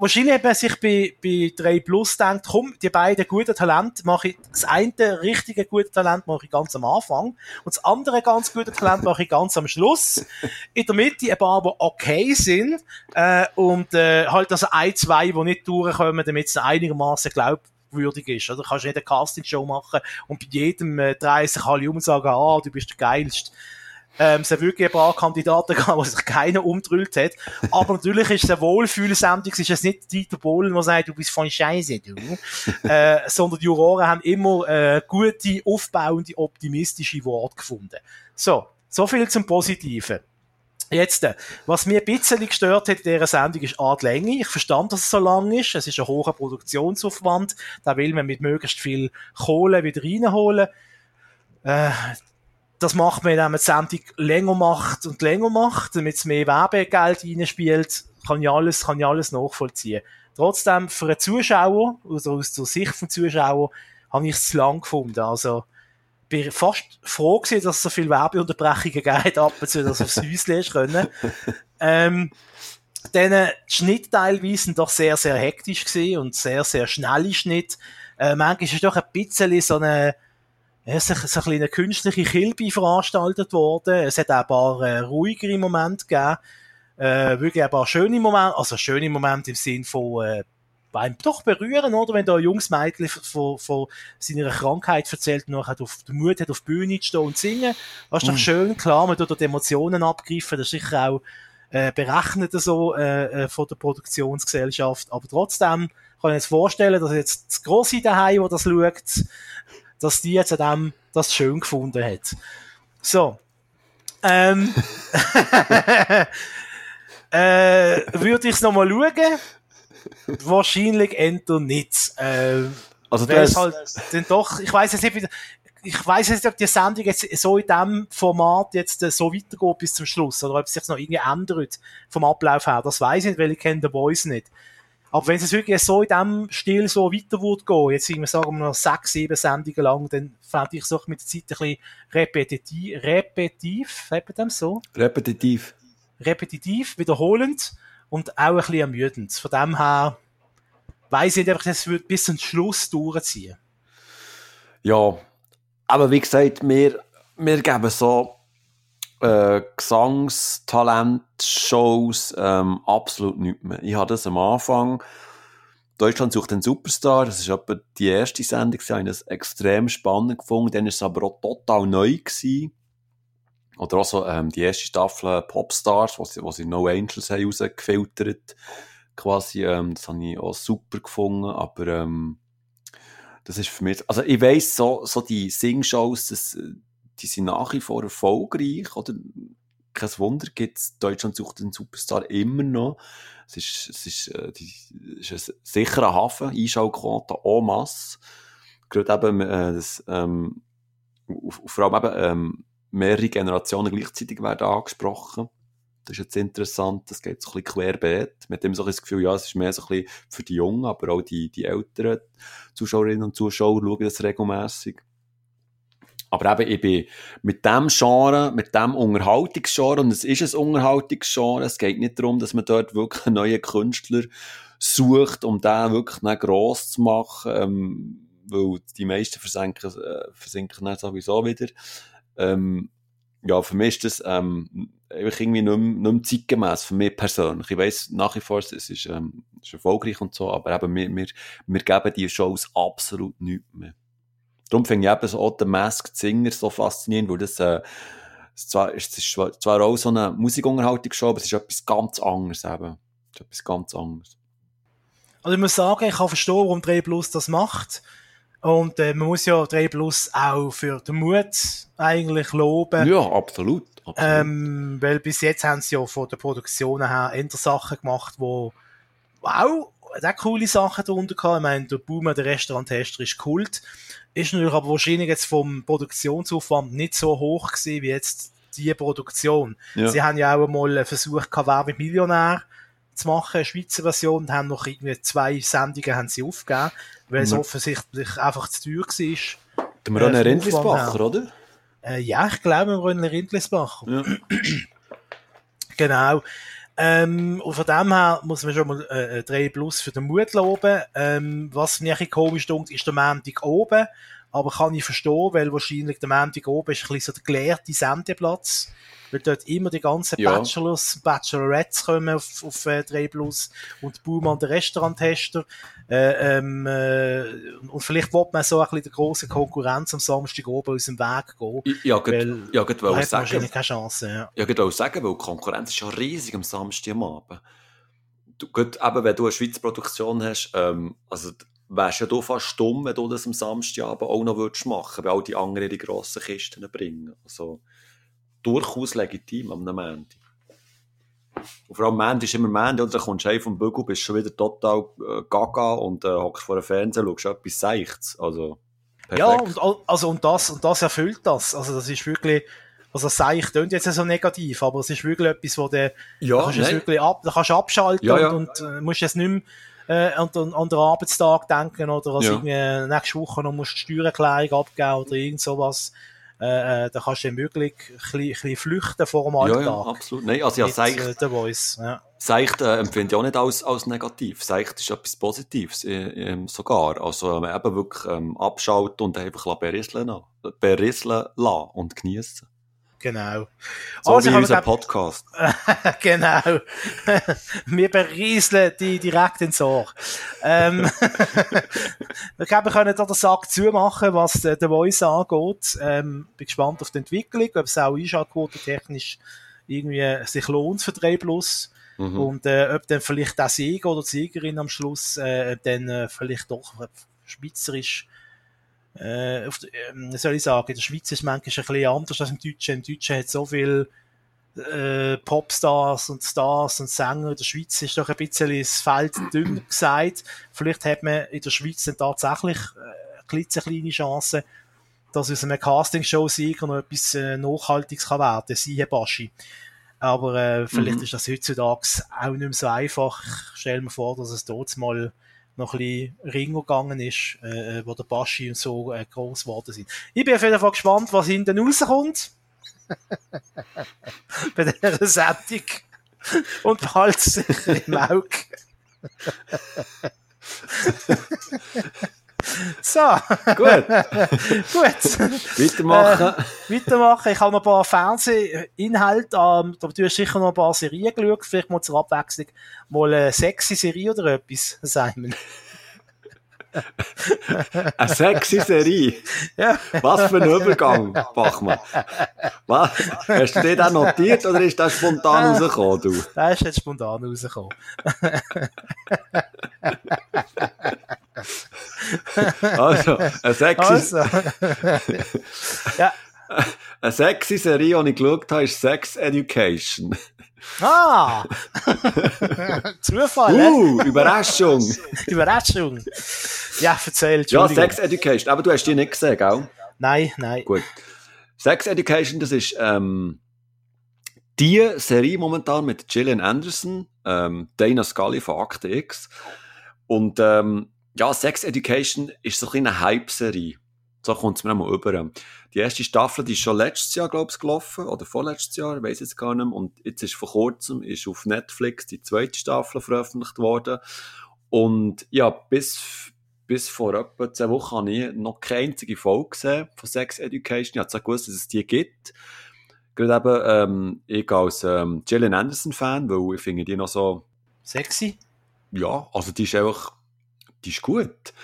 wahrscheinlich hat man sich bei, bei 3 Plus gedacht, komm, die beiden guten Talente mache ich, das eine richtige gute Talent mache ich ganz am Anfang und das andere ganz gute Talent mache ich ganz am Schluss. In der Mitte ein paar, die okay sind, äh, und, äh, halt also ein, zwei, die nicht durchkommen, damit es einigermaßen glaubwürdig ist. Oder kannst du nicht eine Castingshow machen und bei jedem äh, drehen sich alle um und sagen, ah, du bist der Geilste ähm, es wirklich ein paar Kandidaten *laughs* gab, wo sich keiner umdrüllt hat. Aber natürlich ist es eine Wohlfühlsendung, es ist jetzt nicht Dieter Bohlen, der sagt, du bist voll scheiße, du. äh, sondern die Juroren haben immer äh, gute, aufbauende, optimistische Worte gefunden. So, so viel zum Positiven. Jetzt, äh, was mir ein bisschen gestört hat in dieser Sendung, ist A, die Länge. Ich verstand, dass es so lang ist. Es ist ein hoher Produktionsaufwand. Da will man mit möglichst viel Kohle wieder reinholen. Äh, das macht man, indem man die Sendung länger macht und länger macht, damit es mehr Werbegeld reinspielt, kann ich alles, kann ich alles nachvollziehen. Trotzdem, für einen Zuschauer, oder aus der Sicht vom Zuschauer, habe ich es zu lang gefunden. Also, bin fast froh gewesen, dass es so viele Werbeunterbrechungen gegeben hat, ab und zu, dass aufs Häuschen können. *laughs* ähm, dann, die Schnitt teilweise sind doch sehr, sehr hektisch gewesen und sehr, sehr schnelle Schnitt. Äh, manchmal ist es doch ein bisschen so eine, es ist ein eine künstliche Kilbe veranstaltet worden. Es hat auch ein paar äh, ruhigere Momente gegeben. Äh, wirklich ein paar schöne Momente, also schöne Momente im Sinn von äh, beim doch berühren, oder? Wenn da ein junges Mädchen von, von seiner Krankheit erzählt und nachher auf den Mut hat, auf die Bühne zu stehen und zu singen. Das ist doch mm. schön, klar, man tut die Emotionen abgreifen, das ist sicher auch äh, berechnet so äh, äh, von der Produktionsgesellschaft. Aber trotzdem kann ich jetzt vorstellen, dass jetzt das Grosse daheim, wo das schaut, dass die jetzt dem das schön gefunden hat. So. Ähm, *laughs* äh, würde ich es nochmal schauen? Wahrscheinlich enter nicht. Äh, also das halt denn doch, ich weiß jetzt nicht, ich weiß nicht, ob die Sendung jetzt so in diesem Format jetzt äh, so weitergeht bis zum Schluss oder ob es sich noch irgendwie ändert vom Ablauf her. Das weiß ich nicht, weil ich kenne den Voice nicht. Aber wenn es wirklich so in diesem Stil so weiter würde gehen, jetzt sagen wir, sagen wir noch sechs, sieben Sendungen lang, dann fände ich es auch mit der Zeit ein bisschen repetitiv, repetitiv, sagt man so? Repetitiv. Repetitiv, wiederholend und auch ein bisschen ermüdend. Von dem her weiss ich einfach, es wird bis zum Schluss durchziehen. Ja, aber wie gesagt, wir, wir geben so äh, Gesangstalent-Shows ähm, absolut nicht mehr. Ich hatte das am Anfang. Deutschland sucht einen Superstar. Das ist etwa die erste Sendung. Ich habe das extrem spannend gefunden. Dann war es aber auch total neu. Gewesen. Oder auch so, ähm, die erste Staffel Popstars, wo sie, wo sie No Angels haben rausgefiltert quasi. Ähm, das habe ich auch super gefunden. Aber ähm, das ist für mich, also ich weiss, so, so die Singshows, das, die sind nach wie vor erfolgreich, oder? kein Wunder, gibt es Deutschland sucht den Superstar immer noch. Es ist, es ist, äh, die, es ist ein sicherer Hafen, Einschaltquote en masse. Gerade eben, äh, das, ähm, vor allem eben, ähm, mehrere Generationen gleichzeitig werden angesprochen. Das ist jetzt interessant, das geht so ein bisschen querbeet. Mit dem so ein das Gefühl, ja, es ist mehr so ein bisschen für die Jungen, aber auch die, die älteren Zuschauerinnen und Zuschauer schauen das regelmässig. Aber eben, ich bin mit dem Genre, mit dem Unterhaltungsgenre, und es ist ein Unterhaltungsgenre, es geht nicht darum, dass man dort wirklich einen neuen Künstler sucht, um den wirklich nicht gross zu machen, ähm, weil die meisten versinken, äh, versinken dann sowieso wieder. Ähm, ja, für mich ist das ähm, irgendwie nicht mehr, nicht mehr zeitgemäß, für mich persönlich. Ich weiss nach wie vor, es ist, ähm, ist erfolgreich und so, aber eben, wir, wir, wir geben die Shows absolut nichts mehr. Darum finde ich eben so auch den Masked Singer so faszinierend, weil das, äh, es zwar, es ist zwar auch so eine Musikunterhaltungsshow, aber es ist etwas ganz anderes eben. Es ist etwas ganz anderes. Also ich muss sagen, ich kann verstehen, warum 3 Plus das macht. Und äh, man muss ja 3 Plus auch für den Mut eigentlich loben. Ja, absolut. absolut. Ähm, weil bis jetzt haben sie ja von der Produktion her eher Sachen gemacht, wo wow, auch coole Sachen darunter gehabt. Ich meine, der Boomer, der Restauranttester, ist Kult. Ist natürlich aber wahrscheinlich jetzt vom Produktionsaufwand nicht so hoch gewesen, wie jetzt die Produktion. Ja. Sie haben ja auch einmal versucht, Wer wird Millionär zu machen, eine Schweizer Version, und haben noch irgendwie zwei Sendungen haben sie aufgegeben, weil es mhm. offensichtlich einfach zu teuer war. Der René Rindlisbacher, oder? Äh, ja, ich glaube, René Rindlisbacher. Ja. genau. Ähm, und von dem her muss man schon mal äh, 3 äh, Plus für den Mut loben. Ähm, was mir ein bisschen komisch dunkt, ist der Montag oben. Aber kann ich verstehen, weil wahrscheinlich der Montag oben ist ein bisschen so der gelehrte Sendeplatz weil dort immer die ganzen ja. Bachelors, Bachelorettes kommen auf, auf äh, 3 Plus und Baumann der Restauranttester. Äh, ähm, äh, und vielleicht will man so ein bisschen der grossen Konkurrenz am Samstag oben aus dem Weg gehen. Ja, gut, weil ja, gut, weil sagen. wahrscheinlich keine Chance, ja. Ja, gut, sagen, weil die Konkurrenz ist ja riesig am Samstag am Abend. Du, gut, eben, wenn du eine Schweizer Produktion hast, ähm, also wärst ja du fast stumm, wenn du das am Samstagabend auch noch würdest machen, weil all die anderen die grossen Kisten bringen. Also, durchaus legitim am Montag. Und vor allem Montag ist immer Montag, oder? Dann kommst du vom Bügel, bist schon wieder total äh, gaga und äh, hockst vor dem Fernseher, schaust etwas Seichts. Also, perfekt. Ja, und, also, und, das, und das erfüllt das. Also, das ist wirklich, also Seicht klingt jetzt so negativ, aber es ist wirklich etwas, wo du, ja, da kannst wirklich ab, da kannst abschalten ja, ja. und, und äh, musst jetzt nicht mehr äh, an, an, den Arbeitstag denken oder als ja. irgendwie nächste Woche noch musst die Steuererklärung abgeben oder irgend sowas äh, äh, da kannst du dann wirklich ein bisschen, ein bisschen flüchten vor dem Alltag. Ja, ja absolut. Nein, also ja, seicht, äh, ja. Seicht äh, empfinde ich auch nicht als, als negativ. Seicht ist etwas Positives äh, äh, sogar. Also ähm, eben wirklich ähm, abschalten und einfach berieseln lassen und genießen. Genau. So also, wie unser Podcast. *laughs* genau. *laughs* wir berieseln die direkt ins Ohr. Ähm, *laughs* wir glaube, können da den Sack zumachen, was The Voice angeht. Ähm, bin gespannt auf die Entwicklung, ob es auch Einschaltquote technisch irgendwie sich lohnt für 3 Plus. Mhm. Und äh, ob dann vielleicht der Sieger oder die Siegerin am Schluss äh, dann äh, vielleicht doch schweizerisch äh, auf, äh, soll ich sagen, in der Schweiz ist es manchmal ein bisschen anders als im Deutschen. Im Deutschen hat so viel äh, Popstars und Stars und Sänger. In der Schweiz ist doch ein bisschen das Feld dünner gesagt. Vielleicht hat man in der Schweiz dann tatsächlich äh, klitzekleine Chance, dass aus einem Castingshow-Sieger noch etwas äh, Nachhaltiges kann werden, siehe Baschi. Aber äh, vielleicht mhm. ist das heutzutage auch nicht mehr so einfach. Ich stelle mir vor, dass es dort mal noch ein bisschen Ringer gegangen ist, äh, äh, wo der Baschi und so äh, groß geworden sind. Ich bin auf jeden Fall gespannt, was hinten rauskommt. *laughs* Bei dieser Sendung. Und behalte sich im Auge. *laughs* So. Gut. *laughs* Gut. Weitermachen. Äh, weitermachen. Ich habe noch ein paar Fernsehinhalte. Ähm, du hast sicher noch ein paar Serien geschaut. Vielleicht mal zur Abwechslung mal eine sexy Serie oder etwas, *laughs* Simon. Eine sexy Serie? Ja. Was für ein Übergang, Bachmann. Was? Hast du den dann notiert oder ist das spontan rausgekommen, du? Das ist jetzt spontan rausgekommen. also, ein sexy... Also. *laughs* ja. *laughs* eine sexy Serie, die ich geschaut habe, ist Sex Education. Ah! *laughs* Zufall, Uh, Überraschung. *laughs* Überraschung. Ja, erzähl, Ja, Sex Education. Aber du hast die nicht gesehen, gell? Nein, nein. Gut. Sex Education, das ist ähm, die Serie momentan mit Gillian Anderson, ähm, Dana Scully von Akte X. Und ähm, ja, Sex Education ist so ein eine Hype-Serie. So kommt es mir mal über. Die erste Staffel, die ist schon letztes Jahr, glaube ich, gelaufen. Oder vorletztes Jahr, ich weiß jetzt gar nicht mehr. Und jetzt ist vor kurzem ist auf Netflix die zweite Staffel veröffentlicht worden. Und ja, bis, bis vor etwa zwei Wochen habe ich noch keine einzige Folge gesehen von Sex Education. Ich habe zwar gewusst, dass es die gibt. Gerade eben, ähm, ich als ähm, Gillian Anderson-Fan, weil ich finde die noch so... Sexy? Ja, also die ist einfach... Die ist gut.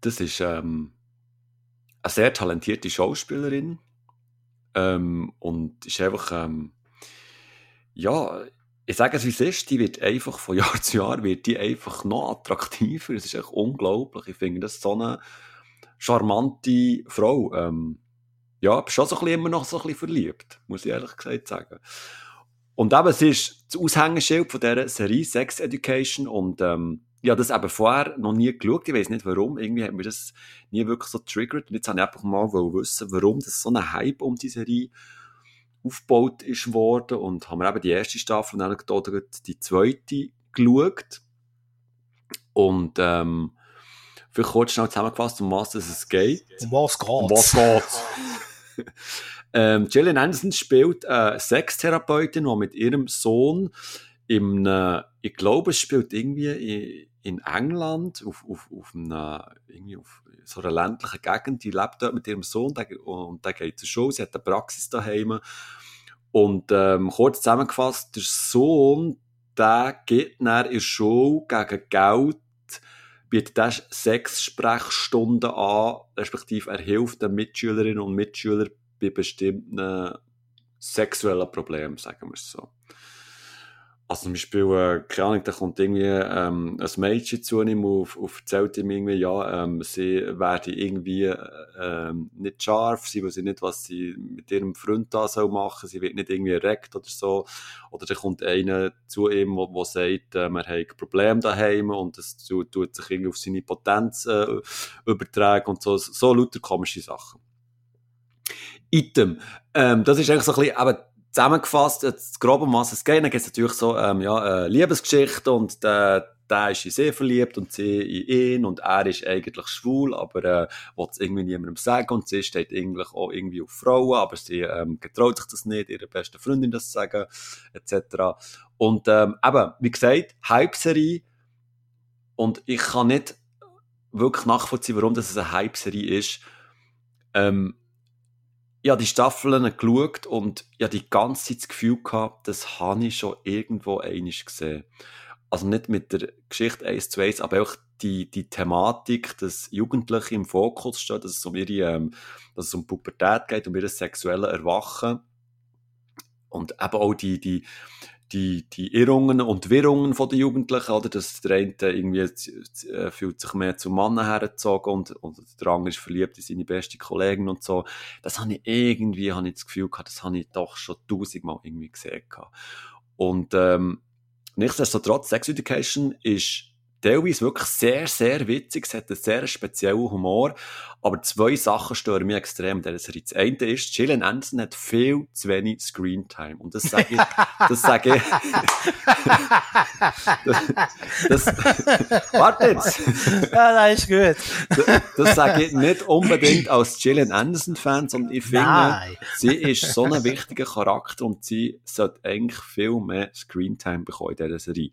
Das ist... Ähm, eine sehr talentierte Schauspielerin ähm, und ist einfach, ähm, ja, ich sage es wie es ist, die wird einfach von *laughs* Jahr zu Jahr wird die einfach noch attraktiver. Es ist echt unglaublich. Ich finde das so eine charmante Frau. Ähm, ja, bin schon so ein bisschen immer noch so ein bisschen verliebt, muss ich ehrlich gesagt sagen. Und eben, es ist das Aushängeschild von dieser Serie Sex Education und ähm, ich habe das eben vorher noch nie geschaut. Ich weiß nicht warum. Irgendwie hat mir das nie wirklich so triggert. Und jetzt habe ich einfach mal wissen, warum das so ein Hype um die Serie aufgebaut ist worden. Und haben wir eben die erste Staffel und dann die zweite geschaut. Und, ähm, vielleicht kurz schnell zusammengefasst, um was es geht. Um was geht's? Um was geht's? *laughs* ähm, Gillian Anderson spielt eine Sextherapeutin, die mit ihrem Sohn im, äh, ich glaube, es spielt irgendwie in, England, auf, auf, auf, einer, irgendwie auf so einer ländlichen Gegend. Die lebt dort mit ihrem Sohn und der geht zur Schule. Sie hat eine Praxis daheim. Und ähm, kurz zusammengefasst, der Sohn, der geht dann in der Schule gegen Geld, bietet sechs Sprechstunden an, respektive er hilft den Mitschülerinnen und Mitschülern bei bestimmten sexuellen Problemen, sagen wir es so. Also zum Beispiel, äh, keine Ahnung, da kommt irgendwie ähm, ein Mädchen zu ihm auf, auf erzählt ihm irgendwie, ja, ähm, sie werde irgendwie äh, ähm, nicht scharf, sie weiß nicht, was sie mit ihrem Freund da soll machen, sie wird nicht irgendwie erregt oder so. Oder da kommt einer zu ihm, wo, wo sagt, äh, man hat ein Problem daheim und es tut sich irgendwie auf seine Potenz äh, übertragen und so, so lauter komische Sachen. Item. Ähm, das ist eigentlich so ein bisschen, aber zusammengefasst, jetzt grob um was es geht, dann gibt es natürlich so, ähm, ja, äh, Liebesgeschichte und der, der ist in sie verliebt und sie in ihn und er ist eigentlich schwul, aber äh, will es irgendwie niemandem sagen und sie steht eigentlich auch irgendwie auf Frauen, aber sie ähm, getraut sich das nicht, ihrer besten Freundin das zu sagen, etc. Und ähm, eben, wie gesagt, Hype-Serie und ich kann nicht wirklich nachvollziehen, warum das eine Hype-Serie ist. Ähm, ich habe die Staffeln geschaut und ich die ganze Zeit das Gefühl gehabt, das habe ich schon irgendwo einig gesehen. Also nicht mit der Geschichte eins zu eins, aber auch die, die Thematik, dass Jugendliche im Fokus stehen, dass es um ihre, ähm, dass es um Pubertät geht, um ihr sexuelles Erwachen. Und eben auch die, die, die, die Irrungen und Wirrungen den Jugendlichen, oder? Dass der eine irgendwie äh, fühlt sich mehr zum Mann hergezogen und, und der andere ist verliebt in seine beste Kollegen und so. Das habe ich irgendwie, habe ich das Gefühl gehabt, das habe ich doch schon tausendmal irgendwie gesehen gehabt. Und, ähm, nichtsdestotrotz, Sex Education ist teilweise wirklich sehr, sehr witzig. Es hat einen sehr speziellen Humor. Aber zwei Sachen stören mich extrem in dieser Serie. Das eine ist, Gillian Anderson hat viel zu wenig Screentime. Und das sage ich, das sage ich, *laughs* das, das, warte jetzt. Ja, das ist gut. Das, das sage ich nicht unbedingt als Gillian Anderson-Fan, sondern ich finde, Nein. sie ist so ein wichtiger Charakter und sie sollte eigentlich viel mehr Screentime bekommen in dieser Serie.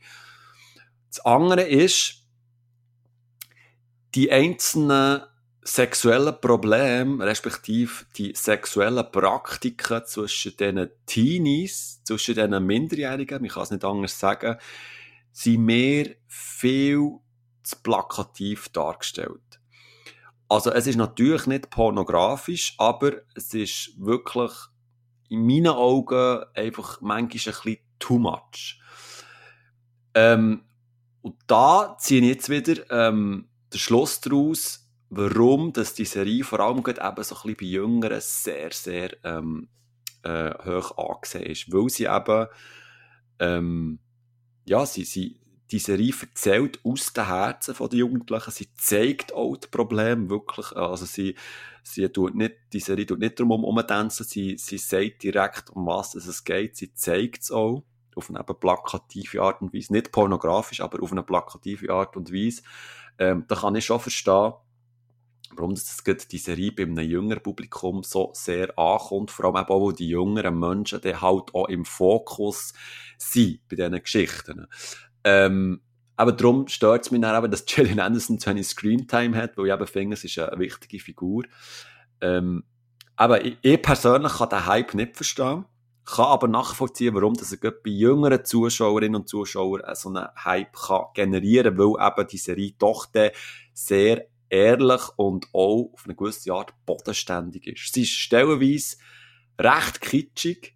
Das andere ist, die einzelnen sexuellen Probleme, respektive die sexuellen Praktiken zwischen diesen Teenies, zwischen diesen Minderjährigen, ich kann es nicht anders sagen, sind mir viel zu plakativ dargestellt. Also es ist natürlich nicht pornografisch, aber es ist wirklich in meinen Augen einfach manchmal ein bisschen too much. Ähm, und da ziehe ich jetzt wieder ähm, den Schluss daraus, warum dass die Serie vor allem eben so ein bisschen bei Jüngeren sehr, sehr ähm, äh, hoch angesehen ist. Weil sie eben, ähm, ja, sie, sie, die Serie erzählt aus den Herzen der Jugendlichen. Sie zeigt auch die Probleme wirklich. Also sie, sie tut nicht, die Serie tut nicht darum umtanzen, sie, sie sagt direkt, um was es geht. Sie zeigt es auch auf eine plakative Art und Weise. Nicht pornografisch, aber auf eine plakative Art und Weise. Ähm, da kann ich schon verstehen, warum das die Serie bei einem jüngeren Publikum so sehr ankommt. Vor allem auch, weil die jüngeren Menschen dann halt auch im Fokus sind bei diesen Geschichten. Ähm, aber darum stört es mich dann eben, dass *laughs* Gillian Anderson zu wenig Screamtime hat, weil ich eben finde, es ist eine wichtige Figur. Ähm, aber ich, ich, persönlich kann den Hype nicht verstehen, kann aber nachvollziehen, warum das bei jüngeren Zuschauerinnen und Zuschauern so einen Hype kann generieren kann, weil eben die Serie doch sehr ehrlich und auch auf eine gewisse Art bodenständig ist. Sie ist stellenweise recht kitschig,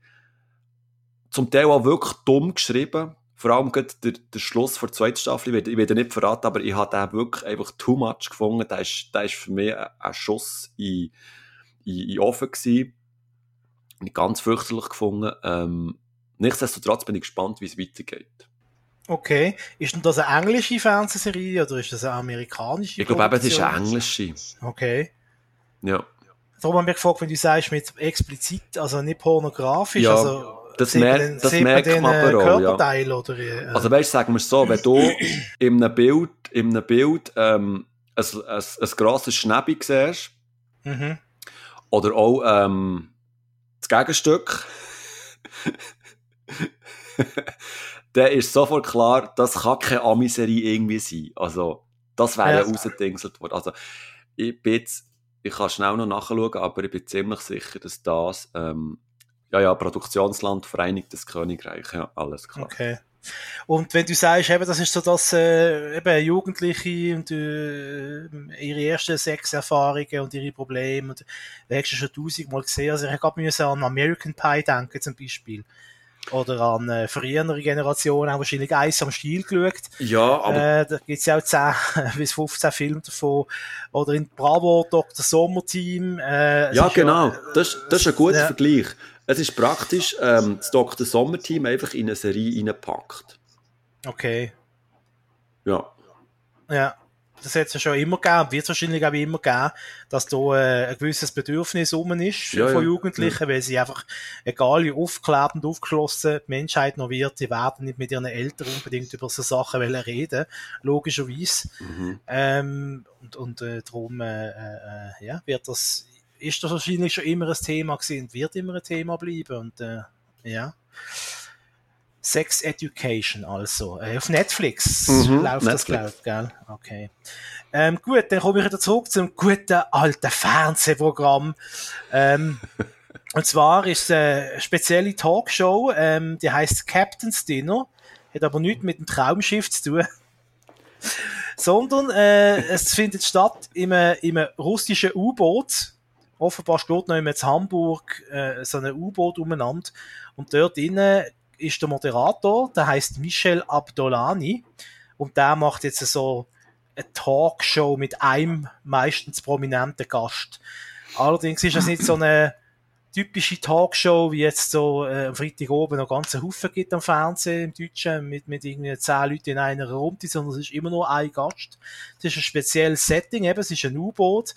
zum Teil auch wirklich dumm geschrieben, vor allem der, der Schluss der zweiten Staffel, ich werde, nicht verraten, aber ich habe den wirklich einfach too much gefunden. Der ist, der ist für mich ein, ein Schuss in, in, in Offen gewesen. Nicht ganz fürchterlich gefunden. Ähm, nichtsdestotrotz bin ich gespannt, wie es weitergeht. Okay. Ist denn das eine englische Fernsehserie oder ist das eine amerikanische? Ich glaube eben, es ist eine englische. Okay. Ja. Darum habe ich mich gefragt, wenn du sagst, mit explizit, also nicht pornografisch, ja. also das, mer das merkt man aber auch. Ja. Oder, äh, also weißt, sagen wir es so, wenn du *clears throat* in einem Bild, in einem Bild ähm, ein, ein, ein grosses Schnäbi siehst, mhm. oder auch ähm, das Gegenstück, dann ist sofort klar, das kann keine Amiserie irgendwie sein. Also, das wäre ja rausgedingselt worden. Also, ich bin jetzt, ich kann schnell noch nachschauen, aber ich bin ziemlich sicher, dass das ähm, ja, ja, Produktionsland Vereinigtes Königreich, ja, alles klar. Okay. Und wenn du sagst, eben, das ist so, dass äh, eben Jugendliche und äh, ihre ersten Sexerfahrungen und ihre Probleme, und hast du schon tausendmal gesehen. Also ich habe gerade an American Pie denken zum Beispiel. Oder an äh, frühere Generationen haben wahrscheinlich Eis am Stiel geschaut. Ja, aber... Äh, da gibt's ja auch 10 *laughs* bis 15 Filme davon. Oder in Bravo Dr. Sommer Team. Äh, ja, genau. Ja, das, das ist ein guter ja. Vergleich. Es ist praktisch, ähm, das Dr. Sommer-Team einfach in eine Serie reinpackt. Okay. Ja. Ja, das hat es ja schon immer gegeben, wird es wahrscheinlich auch immer geben, dass da äh, ein gewisses Bedürfnis rum ist ja, von Jugendlichen, ja. weil sie einfach, egal wie aufgeklebt und aufgeschlossen die Menschheit noch wird, die werden nicht mit ihren Eltern unbedingt über so Sachen reden, logischerweise. Mhm. Ähm, und und äh, darum äh, äh, ja, wird das ist das wahrscheinlich schon immer ein Thema gewesen und wird immer ein Thema bleiben. Und äh, ja. Sex Education also. Äh, auf Netflix mhm, läuft Netflix. das, glaube ich, gell? Okay. Ähm, gut, dann komme ich wieder zurück zum guten alten Fernsehprogramm. Ähm, *laughs* und zwar ist es eine spezielle Talkshow, ähm, die heißt Captain's Dinner. Hat aber nichts mit dem Traumschiff zu tun. *laughs* Sondern äh, es findet statt im, im russischen U-Boot offenbar steht noch in Hamburg äh, so ein U-Boot umeinander und dort drinnen ist der Moderator, der heißt Michel Abdolani und der macht jetzt so eine Talkshow mit einem meistens prominenten Gast. Allerdings ist das nicht so eine typische Talkshow, wie jetzt so äh, am Freitag oben noch ganze Haufen gibt am Fernsehen im Deutschen mit, mit irgendwie zehn Leuten in einer Runde, sondern es ist immer nur ein Gast. Es ist ein spezielles Setting, eben, es ist ein U-Boot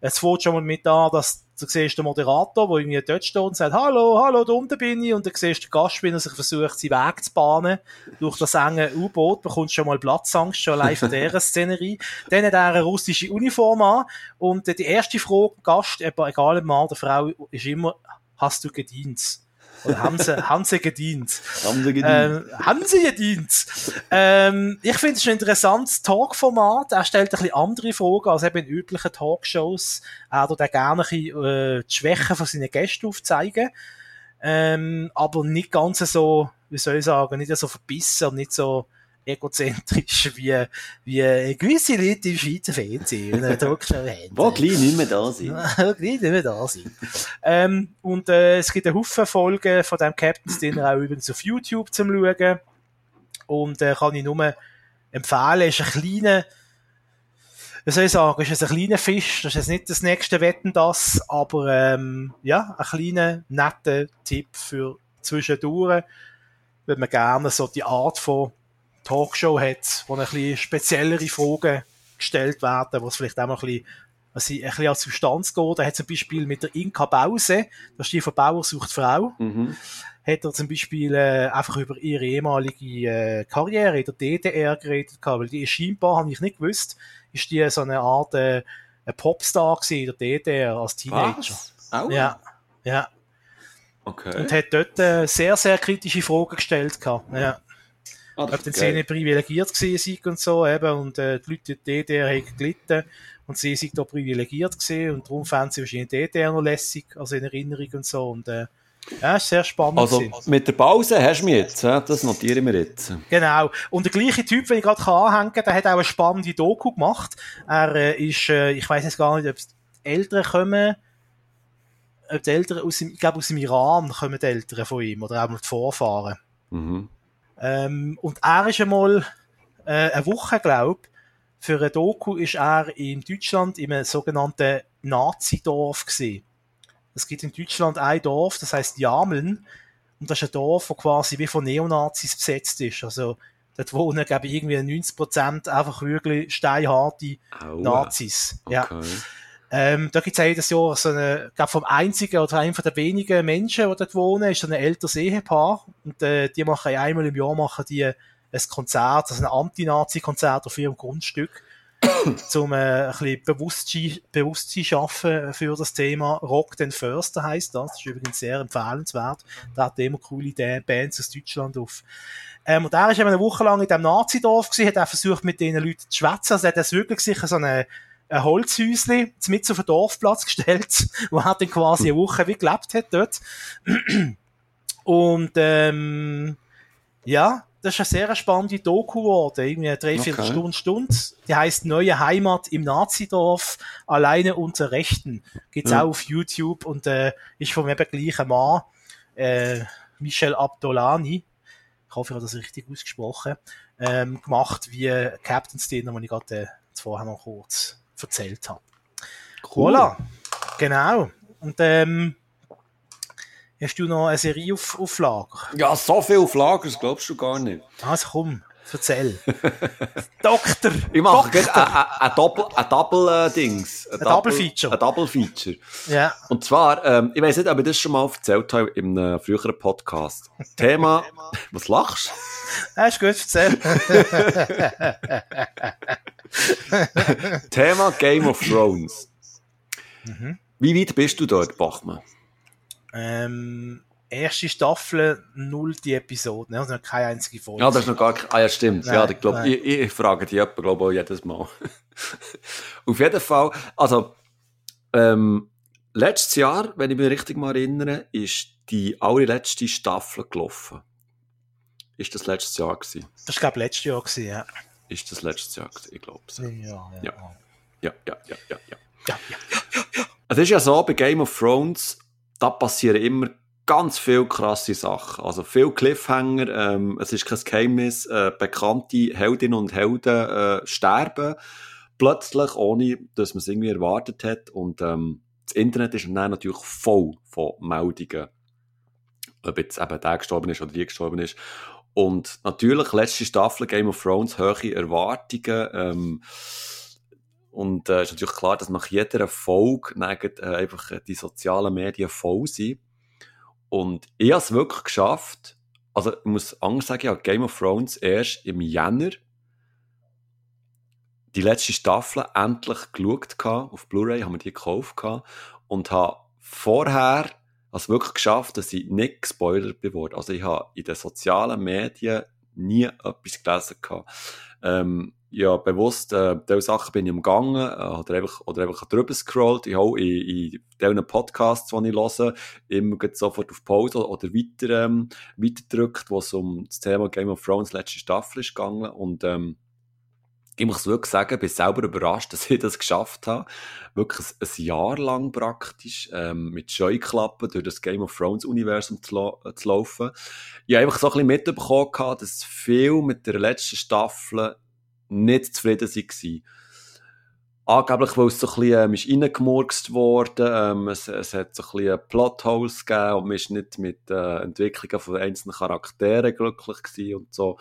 es fängt schon mal mit an, dass du siehst den Moderator, der irgendwie dort steht und sagt, hallo, hallo, da unten bin ich, und dann siehst du den Gast, wie er sich versucht, seinen Weg zu bahnen durch das enge U-Boot, bekommst schon mal Platzangst, schon allein von dieser Szenerie. *laughs* Dann hat er eine russische Uniform an, und die erste Frage, Gast, egal ob Mann oder Frau, ist immer, hast du gedient? Oder haben sie, *laughs* haben sie gedient? Haben sie gedient? Ähm, haben sie gedient? Ähm, ich finde es ein interessantes Talkformat. Er stellt ein bisschen andere Fragen als eben in üblichen Talkshows. Er tut gerne ein bisschen, äh, die Schwächen von seinen Gästen aufzeigen. Ähm, aber nicht ganz so, wie soll ich sagen, nicht so verbissen und nicht so, egozentrisch wie, wie gewisse Leute im Schweizer Fernsehen eine Talkshow haben. Wo gleich nicht mehr da sind. *laughs* Wo gleich nicht mehr da sind. ähm, und äh, es gibt einen Haufen Folgen von dem Captain's Dinner auch übrigens auf YouTube zum Schauen. Und äh, kann ich nur empfehlen, ist ein kleiner wie soll ich sagen, ist es ein kleiner Fisch, das ist jetzt nicht das nächste Wetten das, aber ähm, ja, ein kleiner, netter Tipp für zwischendurch, wenn man gerne so die Art von Talkshow hat, wo ein bisschen speziellere Fragen gestellt werden, wo es vielleicht auch mal ein bisschen, also ein bisschen als Substanz geht. Er hat zum Beispiel mit der Inka Bause, das ist die von Bauer sucht Frau, mhm. hat er zum Beispiel äh, einfach über ihre ehemalige äh, Karriere in der DDR geredet, weil die ist scheinbar, habe ich nicht gewusst, ist die so eine Art äh, ein Popstar in der DDR als Teenager. Was? Auch? Ja, ja. Okay. Und hat dort äh, sehr, sehr kritische Fragen gestellt. Gehabt. Ja. Ah, ob die Szene privilegiert gewesen und so, eben, und äh, die Leute der DDR haben gelitten und sie sind da privilegiert gewesen und darum fanden sie wahrscheinlich die DDR noch lässig, also in Erinnerung und so und äh, ja, ist sehr spannend. Also gewesen. mit der Pause hast du mich jetzt, das notieren wir jetzt. Genau. Und der gleiche Typ, wenn ich gerade anhängen kann, der hat auch eine spannende Doku gemacht. Er äh, ist, äh, ich weiß jetzt gar nicht, ob es Eltern kommen, ob die Eltern aus dem, ich glaube aus dem Iran kommen die Eltern von ihm oder auch die Vorfahren. Mhm. Ähm, und er ist einmal äh, eine Woche, glaube für eine Doku ist er in Deutschland in einem sogenannten Nazi-Dorf gesehen. Es gibt in Deutschland ein Dorf, das heißt Jameln, und das ist ein Dorf, das quasi wie von Neonazis besetzt ist. Also dort wohnen, glaube ich, irgendwie 90 Prozent einfach wirklich steinharte Aua. Nazis. Okay. Ja. Ähm, da gibt es jedes Jahr so eine, glaube vom einzigen oder einem der wenigen Menschen, die dort wohnen, ist so ein älteres Ehepaar. Und äh, die machen einmal im Jahr machen die ein Konzert, also ein Anti-Nazi-Konzert auf ihrem Grundstück, *coughs* um äh, ein bisschen Bewusstsein, Bewusstsein schaffen für das Thema. Rock den Förster heißt das. Das ist übrigens sehr empfehlenswert. Da hat immer coole Bands aus Deutschland auf. Ähm, und er ist eben eine Woche lang in diesem Nazi-Dorf gewesen, hat auch versucht, mit diesen Leuten zu schwätzen. Also er hat das wirklich sicher so eine ein Holzhäusli mit auf den Dorfplatz gestellt, *laughs* wo er dann quasi eine Woche wie gelebt hat dort. *clears throat* Und ähm, ja, das ist eine sehr spannende Doku geworden, irgendwie eine Dreiviertelstunde, okay. Stunde. Die heißt Neue Heimat im Nazidorf, alleine unter Rechten. Gibt's ja. auch auf YouTube und äh, ist vom eben gleichen Mann, äh, Michel Abdolani, ich hoffe, ich habe das richtig ausgesprochen, ähm, gemacht wie Captain's Dinner, den ich gerade äh, vorher noch kurz erzählt habe. Cool. Voilà. Genau. Und ähm, hast du noch eine Serie auf, auf Lager? Ja, so viel auf Lager, das glaubst du gar nicht. Also komm, erzähl. *laughs* Doktor! Ich mache ein Double, ein Double äh, Dings. Ein Double Feature. Ein Double Feature. Ja. Und zwar, ähm, ich weiß nicht, ob ich das schon mal erzählt habe in einem früheren Podcast. Thema, *laughs* was lachst du? Ja, ist gut, erzähl. *laughs* Thema Game of Thrones. Mhm. Wie weit bist du dort, Bachmann? Ähm, erste Staffel, null die Episoden, also noch keine einzige Folge. Ja, das ist noch gar keine, ah ja, stimmt. Nein, ja, ich, glaub, ich, ich, frage die jemanden, glaube ich, jedes Mal. *laughs* Auf jeden Fall, also, ähm, letztes Jahr, wenn ich mich richtig mal erinnere, ist die allerletzte Staffel gelaufen. Ist das letztes Jahr gewesen? Das war, glaube ich, letztes Jahr gewesen, ja. Ist das letztes Jahr gewesen? Ich glaube es. Ja, ja, ja. Ja, ja, ja, ja, ja. ja, ja, ja, ja. Es ist ja so, bei Game of Thrones, da passieren immer ganz viele krasse Sachen. Also viel Cliffhanger, ähm, es ist kein Geheimnis, äh, bekannte Heldinnen und Helden äh, sterben plötzlich, ohne dass man es irgendwie erwartet hat. Und ähm, das Internet ist dann natürlich voll von Meldungen, ob jetzt eben der gestorben ist oder die gestorben ist. Und natürlich, letzte Staffel Game of Thrones, hohe Erwartungen. Ähm, und es äh, ist natürlich klar, dass nach jeder Folge äh, einfach die sozialen Medien voll sind. Und ich habe es wirklich geschafft. Also, ich muss anders sagen, ich habe Game of Thrones erst im Jänner die letzte Staffel endlich geschaut auf Blu-ray, haben wir die gekauft und habe vorher also wirklich geschafft, dass ich nicht gespoilert bin. Also ich habe in den sozialen Medien nie etwas gelesen gehabt. Ähm, ja, bewusst, äh, diese Sachen bin ich umgangen, äh, oder einfach, oder einfach drüber scrollt. Ich habe in, in diesen Podcasts, die ich höre, immer sofort auf Pause oder weiter, ähm, weiter drückt, wo es um das Thema Game of Thrones letzte Staffel ist gegangen. Und, ähm, ich muss wirklich sagen, bin selber überrascht, *laughs* dass ich das geschafft habe. Wirklich ein, ein Jahr lang praktisch, ähm, mit Scheuklappen durch das Game of Thrones Universum zu, äh, zu laufen. Ich habe einfach so ein bisschen mitbekommen, dass viel mit der letzten Staffel nicht zufrieden waren. angeblich, weil es so ein bisschen ähm, reingemurkst worden, ähm, es, es hat so ein bisschen Plotholes gegeben und man ist nicht mit äh, Entwicklungen von einzelnen Charakteren glücklich gewesen und so.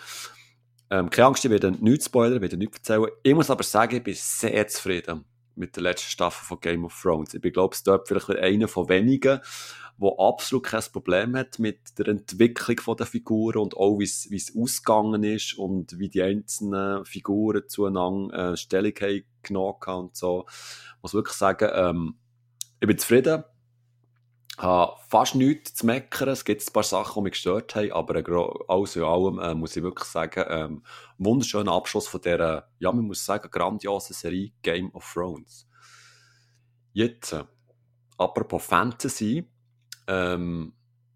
Ähm, keine Angst, ich werde nichts spoilern, ich werde nichts erzählen. Ich muss aber sagen, ich bin sehr zufrieden mit der letzten Staffel von Game of Thrones. Ich bin, glaube ich, dort vielleicht einer von wenigen, der absolut kein Problem hat mit der Entwicklung der Figuren und auch, wie es ausgegangen ist und wie die einzelnen Figuren zueinander äh, Stellung haben genommen haben und so. Ich muss wirklich sagen, ähm, ich bin zufrieden habe fast nichts zu meckern. Es gibt ein paar Sachen, die mich gestört haben, aber alles in allem äh, muss ich wirklich sagen, ähm, wunderschöner Abschluss von dieser, ja, man muss sagen, grandiosen Serie Game of Thrones. Jetzt, äh, apropos Fantasy, ähm,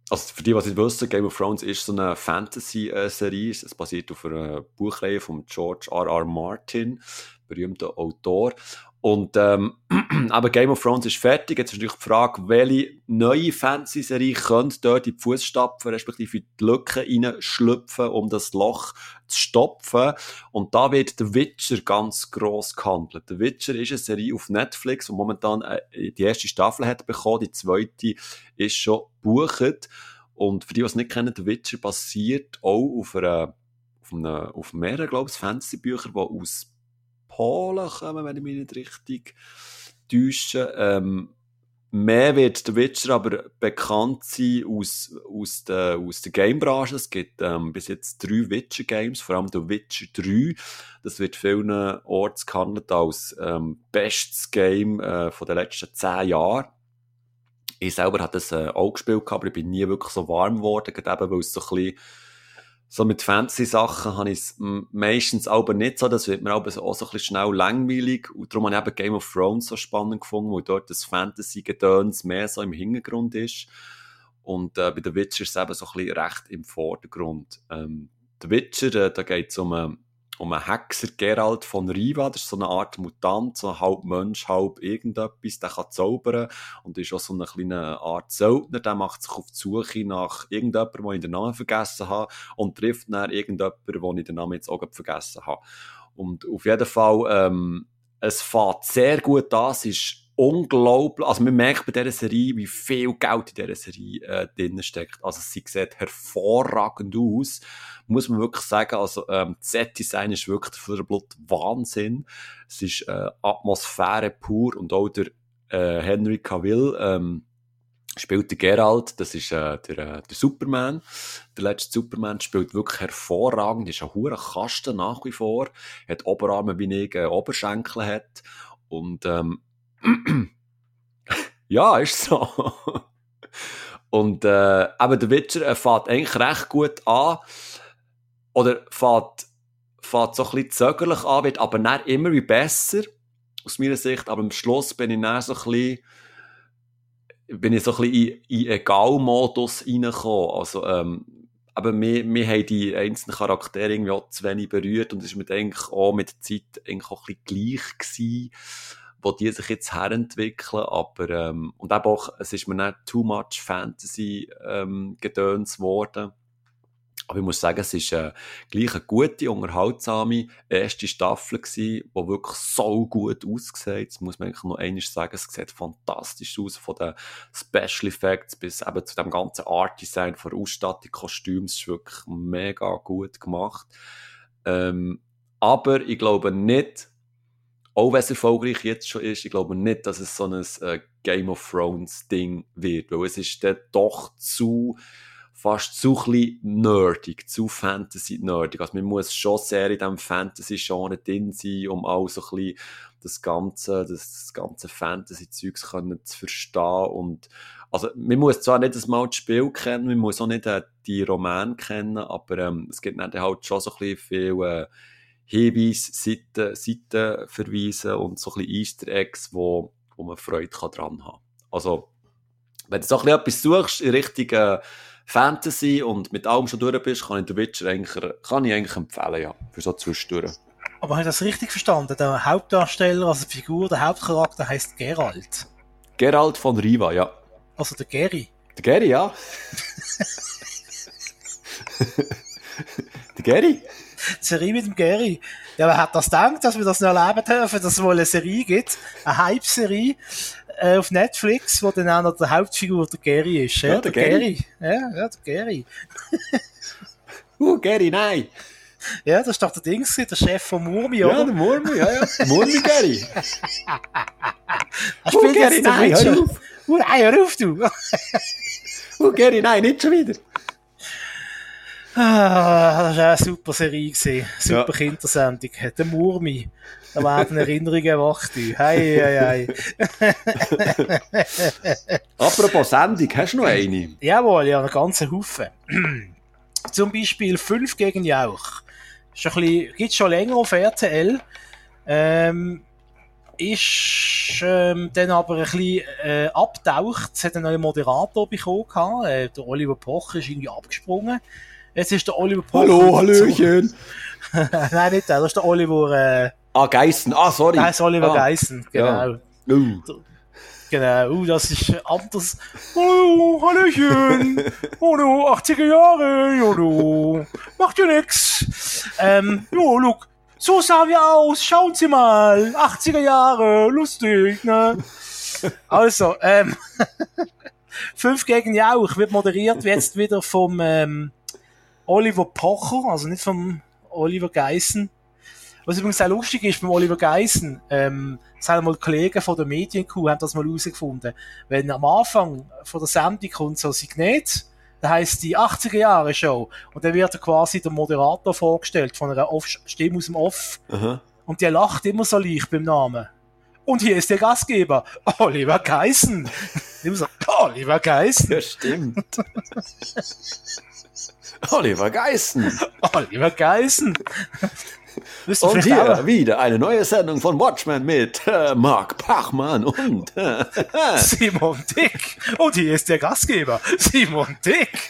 also für die, was ich wissen, Game of Thrones ist so eine Fantasy-Serie. Es basiert auf einer Buchreihe von George R. R. Martin, berühmter Autor. Und ähm, *clears throat* aber Game of Thrones ist fertig. Jetzt ist natürlich die Frage, welche neue Fantasy-Serie könnte dort in die Fußstapfen, respektive in die Lücken reinschlüpfen, um das Loch zu stopfen. Und da wird The Witcher ganz gross gehandelt. The Witcher ist eine Serie auf Netflix und momentan äh, die erste Staffel hat bekommen, die zweite ist schon gebucht. Und für die, die es nicht kennen, The Witcher basiert auch auf einer auf, einer, auf mehreren, glaube ich, Fantasy-Büchern, die aus Polen kommen, wenn ich mich nicht richtig täusche. Ähm, mehr wird der Witcher aber bekannt sein aus, aus der, aus der Game-Branche. Es gibt ähm, bis jetzt drei Witcher-Games, vor allem der Witcher 3. Das wird vielen Orts gehandelt als ähm, bestes Game äh, von den letzten zehn Jahren. Ich selber habe das äh, auch gespielt, aber ich bin nie wirklich so warm geworden, eben weil es so ein bisschen so mit Fantasy-Sachen habe ich es meistens aber nicht so. Das wird mir aber auch so ein bisschen schnell langweilig. Und darum habe ich eben Game of Thrones so spannend gefunden, weil dort das Fantasy-Gedöns mehr so im Hintergrund ist. Und äh, bei The Witcher ist es eben so ein bisschen recht im Vordergrund. Ähm, The Witcher, äh, da geht es um einen um einen Hexer Geralt von Riva, das ist so eine Art Mutant, so halb Mensch, halb irgendetwas, der kann zaubern und ist auch so eine kleine Art Söldner, der macht sich auf die Suche nach irgendjemandem, den ich den Namen vergessen habe und trifft dann irgendjemanden, den ich den Namen jetzt auch vergessen habe. Und auf jeden Fall, ähm, es fährt sehr gut an, es ist unglaublich, also man merkt bei dieser Serie, wie viel Geld in dieser Serie äh, drin steckt. Also sie sieht hervorragend aus, muss man wirklich sagen. Also ähm, das Set-Design ist wirklich für den Blut Wahnsinn. Es ist äh, Atmosphäre pur und auch der äh, Henry Cavill ähm, spielt der Geralt, das ist äh, der, äh, der Superman. Der letzte Superman spielt wirklich hervorragend, ist ein hoher Kasten nach wie vor, hat Oberarme wie ich äh, Oberschenkel hat und ähm, ja, ist so. Und äh, aber der Witcher äh, fährt eigentlich recht gut an. Oder fährt, fährt so ein bisschen zögerlich an, wird aber nicht immer wie besser, aus meiner Sicht. Aber am Schluss bin ich dann so ein bisschen, bin ich so ein bisschen in, in Egal-Modus reingekommen. Also, ähm, aber wir, wir haben die einzelnen Charaktere irgendwie auch zu wenig berührt und es ist mir eigentlich auch mit der Zeit eigentlich auch ein bisschen gleich gewesen wo die sich jetzt herentwickeln, aber, ähm, und eben auch, es ist mir nicht too much Fantasy, ähm, gedöns worden. Aber ich muss sagen, es ist äh, gleich eine gute, unterhaltsame erste Staffel gewesen, die wirklich so gut aussieht. Das muss man eigentlich noch einmal sagen. Es sieht fantastisch aus, von den Special Effects bis eben zu dem ganzen Art Design, von Ausstattung, Kostümen. Es ist wirklich mega gut gemacht. Ähm, aber ich glaube nicht, auch wenn es erfolgreich jetzt schon ist, ich glaube nicht, dass es so ein äh, Game of Thrones Ding wird, weil es ist dann doch zu fast zu ein nerdig, zu Fantasy-nerdig. Also man muss schon sehr in diesem Fantasy-Genre drin sein, um auch so ein bisschen das ganze, das ganze Fantasy-Zeugs zu verstehen und also man muss zwar nicht das Mal das Spiel kennen, man muss auch nicht äh, die Roman kennen, aber ähm, es gibt dann halt schon so ein bisschen viel äh, Hinweise, Seiten, Seiten verweisen und so ein bisschen Easter Eggs, wo, wo man Freude kann dran haben Also, wenn du so ein bisschen etwas suchst in Richtung Fantasy und mit allem schon durch bist, kann ich den Witcher eigentlich, kann ich eigentlich empfehlen, ja, für so zwischendurch. Aber habe ich das richtig verstanden? Der Hauptdarsteller, also die Figur, der Hauptcharakter heißt Geralt. Geralt von Riva, ja. Also der Gary. Der Gary, ja. *laughs* der Gary? *laughs* Serie mit dem Gary. Ja, wer hat das gedacht, dass wir das noch erleben dürfen, dass es wohl eine Serie gibt, eine Hype-Serie äh, auf Netflix, wo dann auch noch der Hauptfigur der Gary ist. Ja, Ja, der Gary. Ja, ja, der Gary. *laughs* Uh, Gary, nein. Ja, das ist doch der Dings, der Chef von Murmi, Ja, oder? der Murmi, ja, ja. Der Murmi Gary. *laughs* Er spielt Gary, jetzt den nein, hör auf. Oh, nein, hör auf, du! Uh, Gary, nein, nicht schon wieder. Ah, das war eine super Serie. Gewesen. Super Ja. Kindersendung. Der Murmi. Da werden Erinnerungen wach. du. Hei, hei, hei. *laughs* Apropos Sendung, hast du noch eine? Jawohl, ja, einen ganzen Haufen. *clears throat* Zum Beispiel 5 gegen Jauch. Bisschen, gibt's schon länger auf RTL. Ähm, ist ähm, dann aber ein bisschen äh, abtaucht. Es hat einen neuen Moderator bekommen. Äh, der Oliver Pocher ist irgendwie abgesprungen. Jetzt ist der Oliver Pocher. Hallo, Hallöchen. *laughs* Nein, nicht der. Das ist der Oliver. Äh, Ah, Geissen. Ah, sorry. der heißt Oliver ah. Geissen. Genau. Ja. Uh. Genau, uh, das ist anders. Hallo, Hallöchen. Hallo, 80er Jahre. Hallo. Macht ja nix. Ähm, jo, look. So sahen wir aus. Schauen Sie mal. 80er Jahre. Lustig, ne? Also, ähm, *laughs* 5 gegen Jauch wird moderiert jetzt wieder vom, ähm, Oliver Pocher, also nicht vom Oliver Geissen. Was übrigens auch lustig ist beim Oliver Geissen, ähm, das haben mal Kollegen von der Medienkuh haben das mal herausgefunden. Wenn am Anfang von der Sendung kommt so ein Signet, da heisst die 80er Jahre Show, und dann wird er quasi der Moderator vorgestellt von einer Off Stimme aus dem Off, Aha. und der lacht immer so leicht beim Namen. Und hier ist der Gastgeber, *laughs* Oliver Geissen. Immer so, Oliver Geissen, Ja, stimmt. *laughs* Oliver Geissen. *laughs* Oliver ihr Und hier wieder eine neue Sendung von Watchmen mit äh, Mark Pachmann und äh, *laughs* Simon Dick. Und hier ist der Gastgeber, Simon Dick. *laughs*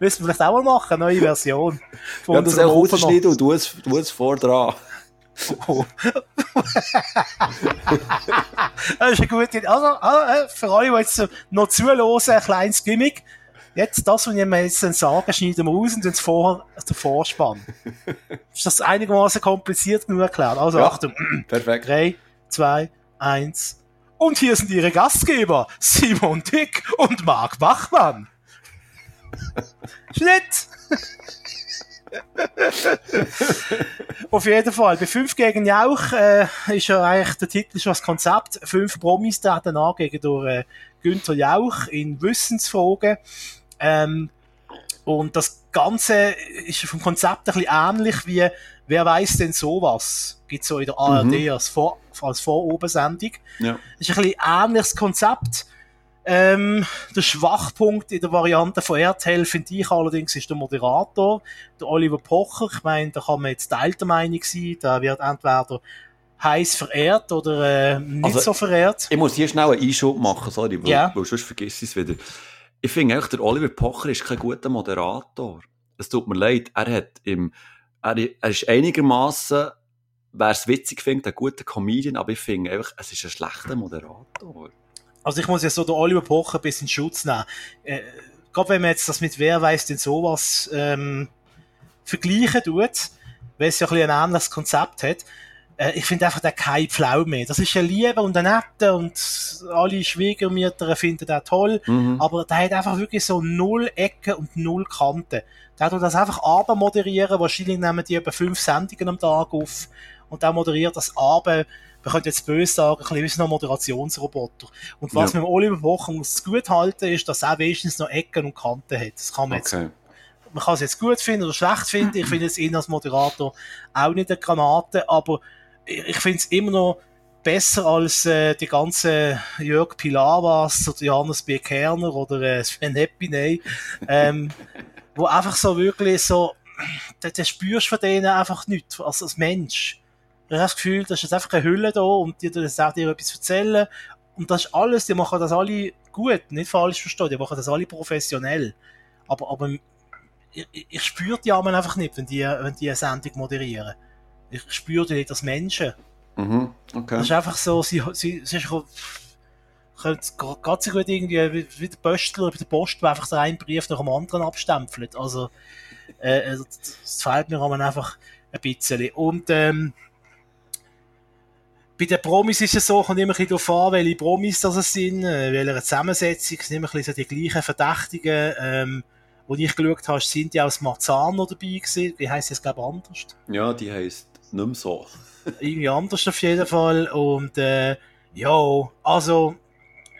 Müssen wir vielleicht auch mal machen, eine neue Version. Von ja, das auch rausschneiden und du es, du es vor dran. Oh. das ist eine gute Idee. Also, also, äh, für alle, die jetzt noch zuhören, ein kleines Gimmick. Jetzt das, was ich mir jetzt dann sage, schneiden wir raus und tun es vorher den Vorspann. *laughs* ist das einigermaßen kompliziert genug erklärt? Also Ja. Achtung. Perfekt. 3, 2, 1. Und hier sind Ihre Gastgeber, Simon Dick und Marc Bachmann. Schnitt! *laughs* Auf jeden Fall, bei 5 gegen Jauch äh, ist ja eigentlich der Titel schon das Konzept. Fünf Promis treten an gegen durch äh, Günther Jauch in Wissensfragen. Ähm, und das Ganze ist vom Konzept ein bisschen ähnlich wie Wer weiß denn sowas? Gibt's so in der ARD Mhm. als, Vor als Vorobensendung. Ja. ist ein bisschen ähnliches Konzept. Ähm, der Schwachpunkt in der Variante von RTL finde ich allerdings ist der Moderator, der Oliver Pocher. Ich meine, da kann man jetzt teilter Meinung sein. Der wird entweder heiß verehrt oder äh, nicht Also, so verehrt. Ich muss hier schnell einen Einschub machen, sorry, weil, Ja. weil sonst vergiss ich es wieder. Ich finde eigentlich, der Oliver Pocher ist kein guter Moderator. Es tut mir leid, er hat im, er, er ist einigermaßen, wer es witzig findet, ein guter Comedian, aber ich finde einfach, es ist ein schlechter Moderator. Also ich muss ja so den Oliver Pocher ein bisschen Schutz nehmen. Äh, gerade wenn man jetzt das mit Wer weiß denn sowas ähm, vergleichen tut, weil es ja ein, bisschen ein ähnliches Konzept hat, äh, ich finde einfach, der kein Pflau mehr. Das ist ein Lieber und ein Netter und alle Schwiegermütter finden den toll. Mhm. Aber der hat einfach wirklich so null Ecken und null Kanten. Der tut das einfach Abend moderieren. Wahrscheinlich nehmen die etwa fünf Sendungen am Tag auf. Und der moderiert das Abend, man könnte jetzt böse sagen, ein bisschen wie ein Moderationsroboter. Und was Ja. dem Oliver muss gut halten, ist, dass er wenigstens noch Ecken und Kanten hat. Das kann man jetzt Okay. man kann es jetzt gut finden oder schlecht finden. Ich *clears throat* finde jetzt ihn als Moderator auch nicht eine Granate, aber ich finde es immer noch besser als äh, die ganzen Jörg Pilawas oder Johannes B. Kerner oder äh, Sven Epiney, ähm, wo einfach so wirklich so, da, da spürst von denen einfach nichts, als, als Mensch. Du hast das Gefühl, das ist jetzt einfach eine Hülle da und die das auch dir etwas erzählen und das ist alles, die machen das alle gut, nicht falsch verstehen, die machen das alle professionell. Aber, aber ich, ich- ich spüre die Armen einfach nicht, wenn die, wenn die eine Sendung moderieren. Ich spüre die nicht als Menschen. Mhm. Okay. Das ist einfach so, sie, sie, sie ist, könnte gerade so gut irgendwie, wie, wie der Postler bei der Post, der einfach so einen Brief nach dem anderen abstempelt. Also, äh, also, das fehlt mir aber einfach Ein bisschen. Und ähm, bei den Promis ist es so, kommt immer ein bisschen darauf an, welche Promis das sind, äh, welche Zusammensetzung, es sind immer ein bisschen so die gleichen Verdächtigen. Ähm, wo ich geschaut habe, sind die aus Marzano dabei gewesen. Wie heisst das, glaube ich, anders? Ja, die heisst nicht mehr so. Irgendwie anders auf jeden Fall. Und äh, ja, also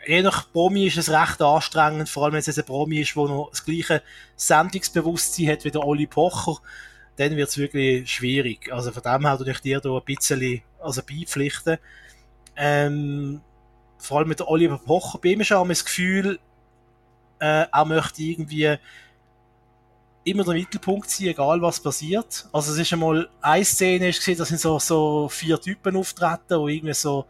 je nach Promi ist es recht anstrengend, vor allem wenn es ein Promi ist, der noch das gleiche Sendungsbewusstsein hat wie der Oli Pocher, dann wird es wirklich schwierig. Also von dem her würde ich dir da ein bisschen also beipflichten. Ähm, vor allem mit der Oliver Pocher, bei ihm ist auch das Gefühl, äh, er möchte irgendwie immer der Mittelpunkt sein, egal was passiert. Also es ist einmal eine Szene, ist gesehen, da sind so, so vier Typen auftreten, die irgendwie so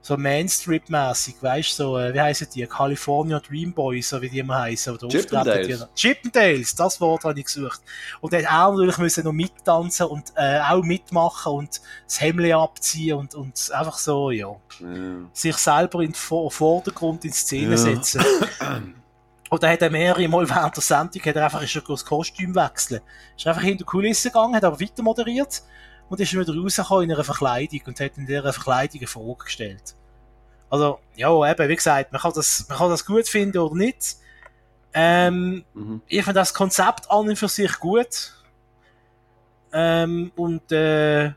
so Mainstrip-mäßig, weißt du, so, äh, wie heißen die? California Dream Boys, so wie die immer heißen. Oder Chippendales. Chippendales, das Wort habe ich gesucht. Und dann auch natürlich müssen noch mittanzen und äh, auch mitmachen und das Hemd abziehen und, und einfach so, ja, ja. sich selber in den Vordergrund in Szene ja. setzen. *coughs* Und dann hat er mehrere Mal während der Sendung hat er einfach ist er das Kostüm wechseln. Ist einfach hinter die Kulissen gegangen, hat aber weiter moderiert und ist wieder rausgekommen in einer Verkleidung und hat in dieser Verkleidung eine Frage gestellt. Also, ja, eben, wie gesagt, man kann das, man kann das gut finden oder nicht. Ähm, mhm. Ich finde das Konzept an und für sich gut. Ähm, und äh,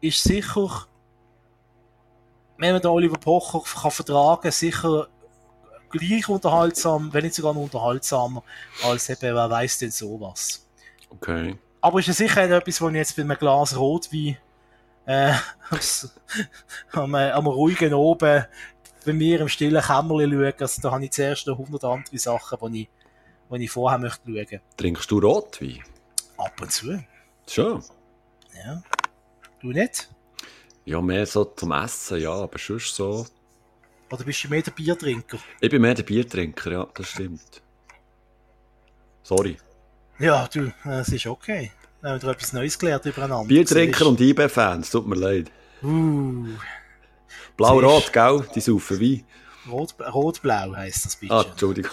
ist sicher, wenn man den Oliver Pocher kann vertragen, sicher gleich unterhaltsam, wenn nicht sogar noch unterhaltsamer, als eben, wer weiß denn sowas. Okay. Aber ist ja sicher etwas, was ich jetzt bei einem Glas Rotwein äh, *laughs* am, am ruhigen Oben bei mir im stillen Kämmerchen schaue. Also da habe ich zuerst noch 100 andere Sachen, die ich, die ich vorher möchte schauen. Trinkst du Rotwein? Ab und zu. Schon? Ja. Du nicht? Ja, mehr so zum Essen, ja, aber sonst so oder bist du mehr der Biertrinker? Ich bin mehr der Biertrinker, ja, das stimmt. Sorry. Ja, du, es ist okay. Wir haben etwas Neues gelernt übereinander. Biertrinker und IB-Fans, tut mir leid. Uh. Blau-Rot, gell? Die saufen wie. Rot-Blau heisst das bitte. Ah, Entschuldigung.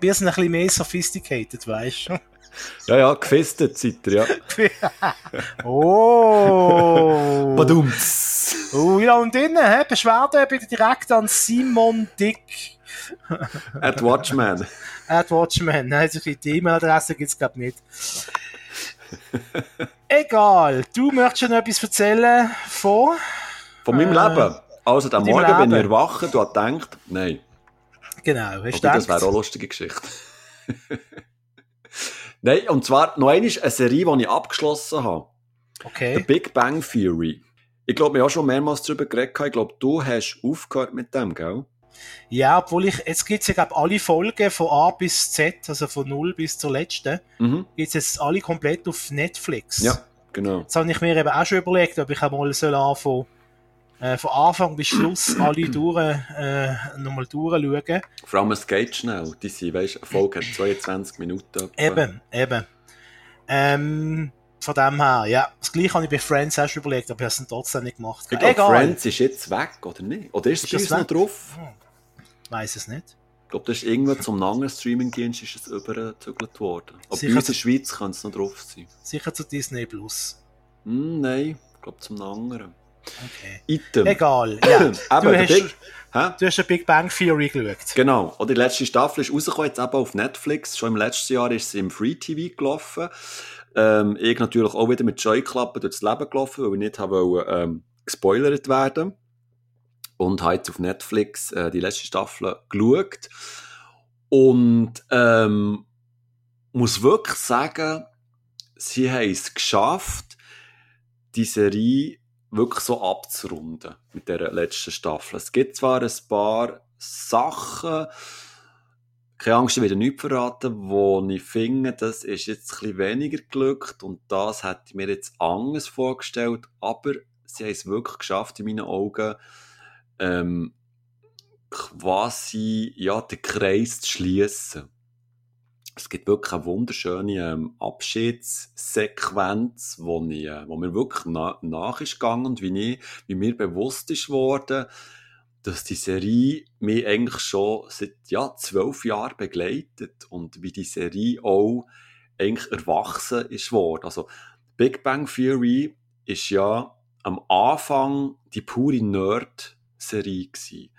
Wir sind ein bisschen mehr sophisticated, weißt du? Ja, ja, gefestet seid ihr, ja. *laughs* oh! Badumts! Oh, ja, und innen, hä? Beschwerden bitte direkt an Simon Dick. At Watchman. At Watchman. Nein, also die E-Mail-Adresse gibt es, glaube ich, nicht. Egal. Du möchtest noch etwas erzählen von? Von meinem äh, Leben. Also, am Morgen Leben. bin ich erwacht und habe gedacht, nein. Genau, hast du Das wäre auch eine lustige Geschichte. Nein, und zwar noch eine Serie, die ich abgeschlossen habe. Okay. The Big Bang Theory. Ich glaube, wir haben auch schon mehrmals darüber geredet. Ich glaube, du hast aufgehört mit dem, gell? Ja, obwohl ich, jetzt gibt es ja, glaube alle Folgen von A bis Z, also von 0 bis zur letzten, mhm. gibt es jetzt alle komplett auf Netflix. Ja, genau. Jetzt habe ich mir eben auch schon überlegt, ob ich einmal soll anfangen äh, von Anfang bis Schluss *clears throat* alle durch, äh, nochmal durchschauen. Vor allem es geht schnell. Die sind, weißt, eine Folge hat 22 Minuten. Eben, eben. Ähm, von dem her, ja. Das gleiche habe ich bei Friends auch schon überlegt, aber ich habe es trotzdem nicht gemacht. Ich glaube, Friends ist jetzt weg, oder nicht? Oder ist, ist es noch drauf? Hm. Ich weiß es nicht. Ich glaube, das ist irgendwo zum anderen Streaming-Dienst ist es übergezügelt worden. Aber Sicher bei uns in der Schweiz kann es noch drauf sein. Sicher zu Disney Plus. Mm, nein, ich glaube zum anderen. Okay. Item. Egal, ja. *clears throat* du, hast, Big, du hast eine Big Bang Theory geschaut. Genau. Und die letzte Staffel ist rausgekommen, jetzt eben auf Netflix. Schon im letzten Jahr ist sie im Free TV gelaufen. Ähm, ich natürlich auch wieder mit Scheuklappen durchs Leben gelaufen, weil ich nicht habe ähm, gespoilert werden. Und habe jetzt auf Netflix äh, die letzte Staffel geschaut. Und ähm, muss wirklich sagen, sie haben es geschafft, die Serie wirklich so abzurunden mit der letzten Staffel. Es gibt zwar ein paar Sachen, keine Angst, ich werde nichts verraten, wo ich finde, das ist jetzt bisschen weniger glückt und das hätte ich mir jetzt anders vorgestellt, aber sie haben es wirklich geschafft, in meinen Augen, ähm, quasi, ja, den Kreis zu schließen. Es gibt wirklich eine wunderschöne ähm, Abschiedssequenz, wo, ich, äh, wo mir wirklich na nach ist gegangen und wie, ich, wie mir bewusst ist worden, dass die Serie mich eigentlich schon seit ja, zwölf Jahren begleitet und wie die Serie auch eigentlich erwachsen ist worden. Also Big Bang Theory ist ja am Anfang die pure Nerd-Serie gewesen.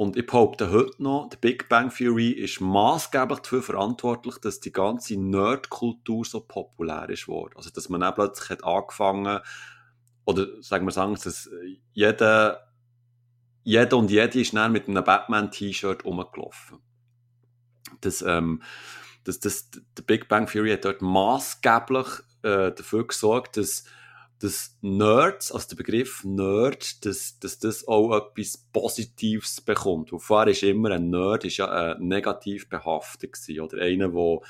Und ich behaupte heute noch, die Big Bang Theory ist maßgeblich dafür verantwortlich, dass die ganze Nerd-Kultur so populär ist worden. Also, dass man dann plötzlich hat angefangen, oder sagen wir sagen, dass jeder, jeder und jede ist dann mit einem Batman-T-Shirt rumgelaufen. Das, ähm, das, das, die Big Bang Theory hat dort maßgeblich äh, dafür gesorgt, dass dass Nerds, also der Begriff Nerd, dass, dass das auch etwas Positives bekommt. Und vorher ist immer ein Nerd ist ja äh, negativ behaftet oder einer, der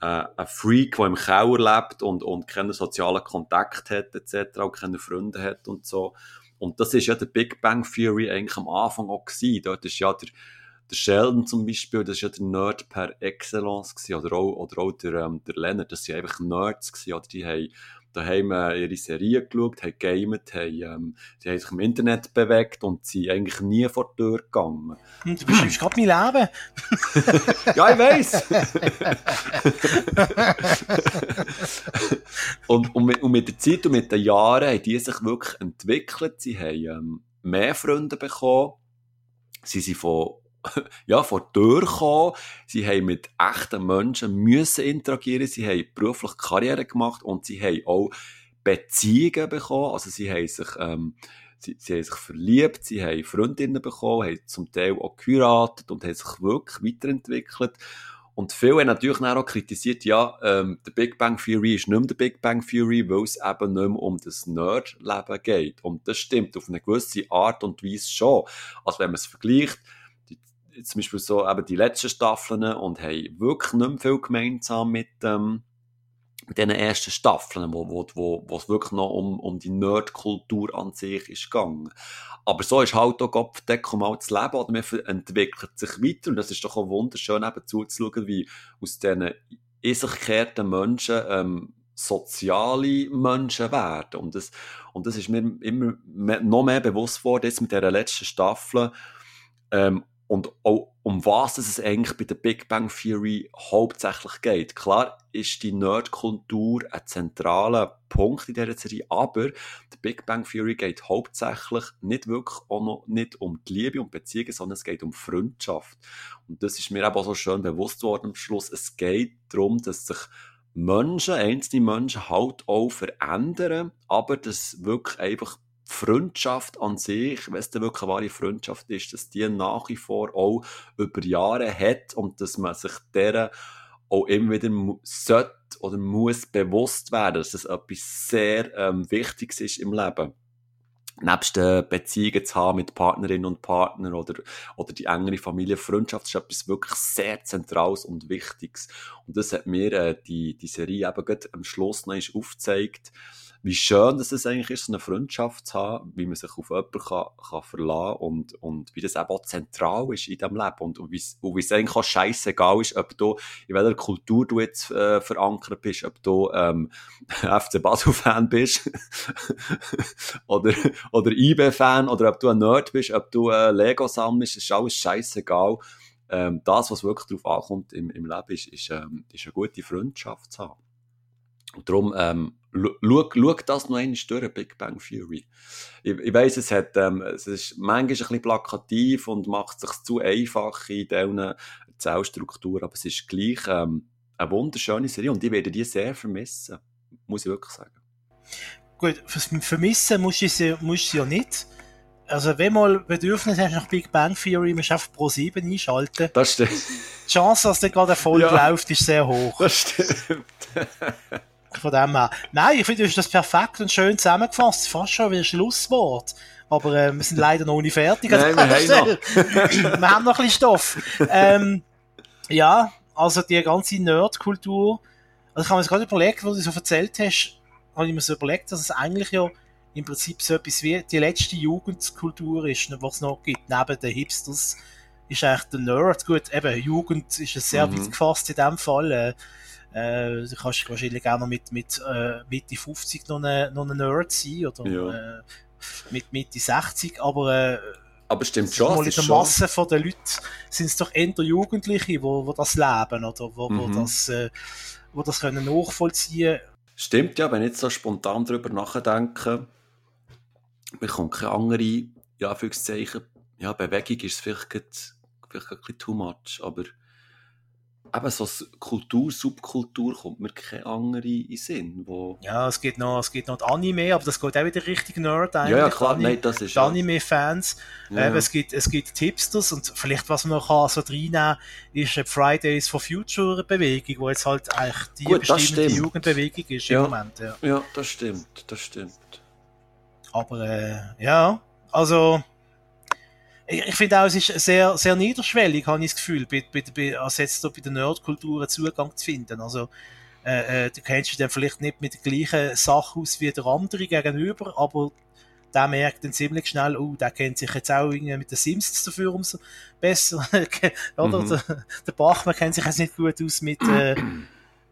äh, ein Freak, der im Keller lebt und, und keinen sozialen Kontakt hat, etc., auch keine Freunde hat und so. Und das ist ja der Big Bang Theory eigentlich am Anfang auch gewesen. Dort ist ja der, der Sheldon zum Beispiel, das ist ja der Nerd per Excellence gewesen, oder auch, oder auch der, ähm, der Leonard, das sind einfach Nerds gewesen, oder die haben daheim äh, ihre Serie geschaut, haben gamet, haben, ähm, sie haben sich im Internet bewegt und sind eigentlich nie vor die Tür gegangen. Hm, du beschreibst gerade mein Leben. *laughs* ja, ich weiss. *laughs* und, und, mit, und, mit, der Zeit und mit den Jahren haben die sich wirklich entwickelt. Sie haben ähm, mehr Freunde bekommen. Sie sind von *laughs* ja, vor die Tür gekommen. Sie haben mit echten Menschen müssen interagieren. Sie haben beruflich Karriere gemacht und sie haben auch Beziehungen bekommen. Also sie haben sich, ähm, sie, sie haben sich verliebt, sie haben Freundinnen bekommen, haben zum Teil auch geheiratet und haben sich wirklich weiterentwickelt. Und viele haben natürlich auch kritisiert, ja, ähm, der Big Bang Theory ist nicht mehr der Big Bang Theory, weil es eben nicht mehr um das Nerd-Leben geht. Und das stimmt auf eine gewisse Art und Weise schon. Also wenn man es vergleicht, zum Beispiel so eben die letzten Staffeln und haben wirklich nicht mehr viel gemeinsam mit, ähm, mit diesen ersten Staffeln, wo, wo, wo, wo es wirklich noch um, um die Nerdkultur an sich ist gegangen. Aber so ist halt auch Kopfdeckung mal das Leben, oder man entwickelt sich weiter und das ist doch auch wunderschön eben zuzuschauen, wie aus diesen in sich gekehrten Menschen ähm, soziale Menschen werden. Und das, und das ist mir immer noch mehr bewusst worden, jetzt mit dieser letzten Staffel, ähm, und auch um was es eigentlich bei der Big Bang Theory hauptsächlich geht. Klar ist die Nerdkultur ein zentraler Punkt in dieser Serie, aber die Big Bang Theory geht hauptsächlich nicht wirklich auch noch nicht um die Liebe und Beziehungen, sondern es geht um Freundschaft. Und das ist mir auch so schön bewusst worden am Schluss. Es geht darum, dass sich Menschen, einzelne Menschen halt auch verändern, aber dass wirklich einfach Freundschaft an sich, wenn es denn wirklich eine wahre Freundschaft ist, dass die nach wie vor auch über Jahre hat und dass man sich deren auch immer wieder sollte oder muss bewusst werden, dass das etwas sehr ähm, Wichtiges ist im Leben. Nebst den Beziehungen zu haben mit Partnerinnen und Partnern oder, oder die engere Familie, Freundschaft ist etwas wirklich sehr Zentrales und Wichtiges. Und das hat mir äh, die, die Serie eben gerade am Schluss noch aufgezeigt, wie schön dass es eigentlich ist, so eine Freundschaft zu haben, wie man sich auf jemanden kann, kann verlassen und, und wie das eben auch zentral ist in diesem Leben und, und wie es eigentlich auch scheißegal ist, ob du, in welcher Kultur du jetzt äh, verankert bist, ob du ähm, *laughs* FC Basel-Fan bist *laughs* oder, oder IB-Fan oder ob du ein Nerd bist, ob du äh, Lego sammelst, ist alles scheißegal. Ähm, das, was wirklich darauf ankommt im, im Leben, ist, ist, ähm, ist eine gute Freundschaft zu haben. Und darum, ähm, schau, schau das noch einmal durch, Big Bang Theory. Ich, ich weiss, es, hat, ähm, es ist manchmal ein bisschen plakativ und macht sich zu einfach in diesen Zellstrukturen, aber es ist gleich ähm, eine wunderschöne Serie und ich werde die sehr vermissen, muss ich wirklich sagen. Gut, vermissen musst du sie, musst du ja nicht. Also, wenn mal Bedürfnis hast nach Big Bang Theory, musst du einfach Pro 7 einschalten. Das stimmt. Die Chance, dass der gerade Erfolg ja, läuft, ist sehr hoch. Das stimmt. *laughs* Von dem her. Nein, ich finde, du hast das perfekt und schön zusammengefasst. Fast schon wie ein Schlusswort. Aber äh, wir sind leider noch nicht fertig. Nein, wir, haben noch. *laughs* wir haben noch ein bisschen Stoff. Ähm, ja, also die ganze Nerdkultur. Also ich habe mir jetzt gerade überlegt, wo du so erzählt hast, habe ich mir so überlegt, dass es eigentlich ja im Prinzip so etwas wie die letzte Jugendkultur ist, was es noch gibt, neben den Hipsters, ist eigentlich der Nerd. Gut, eben, Jugend ist es sehr mhm. weit gefasst in dem Fall. Äh, du kannst wahrscheinlich auch noch mit, mit äh, Mitte 50 noch ein noch eine Nerd sein oder ja. äh, mit Mitte 60, aber äh, aber stimmt schon. Mal in der Masse von den Leuten sind es doch eher Jugendliche, wo, wo das leben oder wo, mhm. wo das, äh, wo das können nachvollziehen Stimmt ja, wenn ich jetzt so spontan darüber nachdenke, bekommt keine andere, ja, Anführungszeichen, ja, Bewegung ist vielleicht, vielleicht ein bisschen too much, aber eben so Kultur, Subkultur kommt mir keine andere in den Sinn. Wo ja, es gibt noch, es gibt noch die Anime, aber das geht auch wieder richtig Nerd eigentlich. Ja, ja klar, nein, das ist Die Anime-Fans. Ja, ja. Es, gibt, es gibt Tipsters und vielleicht, was man noch kann, so reinnehmen ist eine Fridays for Future Bewegung, wo jetzt halt eigentlich die Gut, bestimmte Jugendbewegung ist ja. im Moment. Ja. ja, das stimmt, das stimmt. Aber äh, ja, also ich finde auch, es ist sehr, sehr niederschwellig, habe ich das Gefühl, bei, bei, bei, als jetzt so bei der Nerdkultur Zugang zu finden. Also, äh, äh, du kennst dich dann vielleicht nicht mit der gleichen Sache aus wie der andere gegenüber, aber der merkt dann ziemlich schnell, oh, der kennt sich jetzt auch irgendwie mit den Sims dafür umso besser. *laughs* Oder? Mhm. Der, der, Bachmann kennt sich jetzt nicht gut aus mit, äh,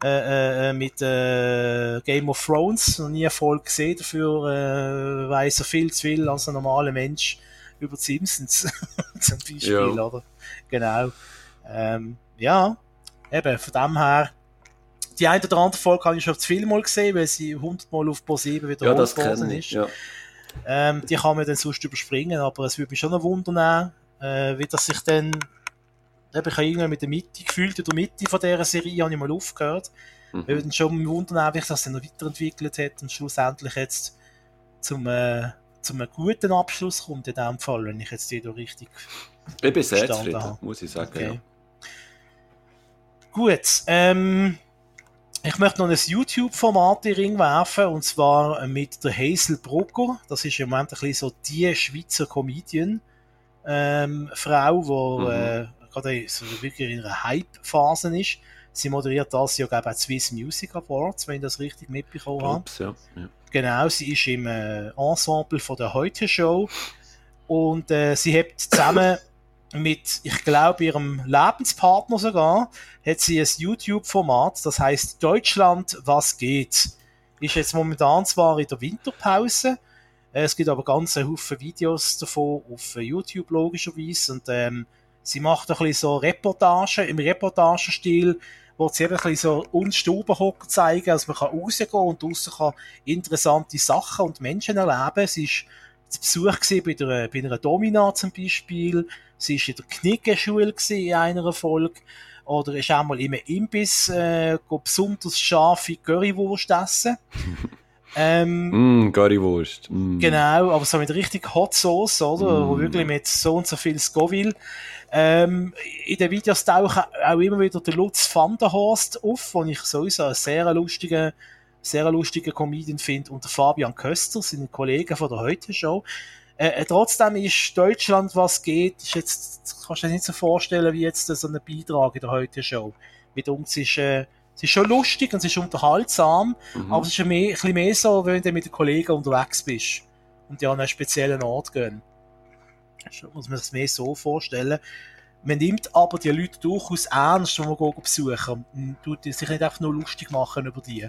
äh, äh, mit äh, Game of Thrones, noch nie Erfolg gesehen, dafür weiß er viel zu viel als ein normaler Mensch über die Simpsons *laughs* zum Beispiel, ja. oder? Genau. Ähm, ja, eben, von dem her, die eine oder andere Folge habe ich schon zu viel mal gesehen, weil sie 100 Mal auf Pro 7 wiederholt ja, worden ist. Ja. Ähm, die kann man dann sonst überspringen, aber es würde mich schon ein Wunder nehmen, äh, wie das sich dann eben, ich habe irgendwie mit der Mitte, gefühlt in der Mitte von dieser Serie habe ich mal aufgehört. Mhm. Wir würden schon ein Wunder nehmen, wie sich das dann noch weiterentwickelt hat und schlussendlich jetzt zum äh, zu einem guten Abschluss kommt in dem Fall, wenn ich jetzt die richtig Ich bin sehr zufrieden, habe. muss ich sagen. Okay. Ja. Gut, ähm, ich möchte noch ein YouTube-Format in den Ring werfen, und zwar mit der Hazel Brugger. Das ist im Moment ein bisschen so die Schweizer Comedian, ähm, die mhm. äh, gerade so wirklich in einer Hype-Phase ist. Sie moderiert das Jahr, glaube ich, Swiss Music Awards, wenn ich das richtig mitbekommen habe. Ja. Ja. Genau, sie ist im äh, Ensemble von der Heute Show und äh, sie hat zusammen *coughs* mit, ich glaube, ihrem Lebenspartner sogar, hat sie ein YouTube-Format, das heißt Deutschland, was geht? Ist jetzt momentan zwar in der Winterpause, äh, es gibt aber ganz Haufen Videos davon auf YouTube logischerweise und ähm, sie macht ein bisschen so Reportagen im Reportagenstil wo sie eben ein bisschen so uns Stubenhocker zeigen, also man kann rausgehen und draussen kann interessante Sachen und Menschen erleben. Sie ist zu Besuch bei, der, bei einer Domina zum Beispiel, sie ist in der Knickenschule in einer Folge, oder ist auch mal in einem Imbiss äh, besonders scharfe Currywurst essen. *laughs* Ähm, mm, Currywurst. Mm. Genau, aber so mit richtig Hot Sauce, oder? Mm. Wo wirklich mit so und so viel Scoville. Ähm, in den Videos tauchen auch immer wieder der Lutz van der Horst auf, den ich sowieso einen sehr lustigen, sehr lustigen Comedian finde, und der Fabian Köster, seine Kollegen von der Heute-Show. Äh, äh, trotzdem ist Deutschland, was geht, ist jetzt, kannst du dir nicht so vorstellen, wie jetzt so ein Beitrag in der Heute-Show. Mit uns ist, äh, es ist schon lustig und es ist unterhaltsam, mhm. aber es ist ein, mehr, ein bisschen mehr so, wenn du mit den Kollegen unterwegs bist und die an einen speziellen Ort gehen muss man sich mehr so vorstellen. Man nimmt aber die Leute durchaus ernst, wenn man besuchen. Man tut sich nicht einfach nur lustig machen über die.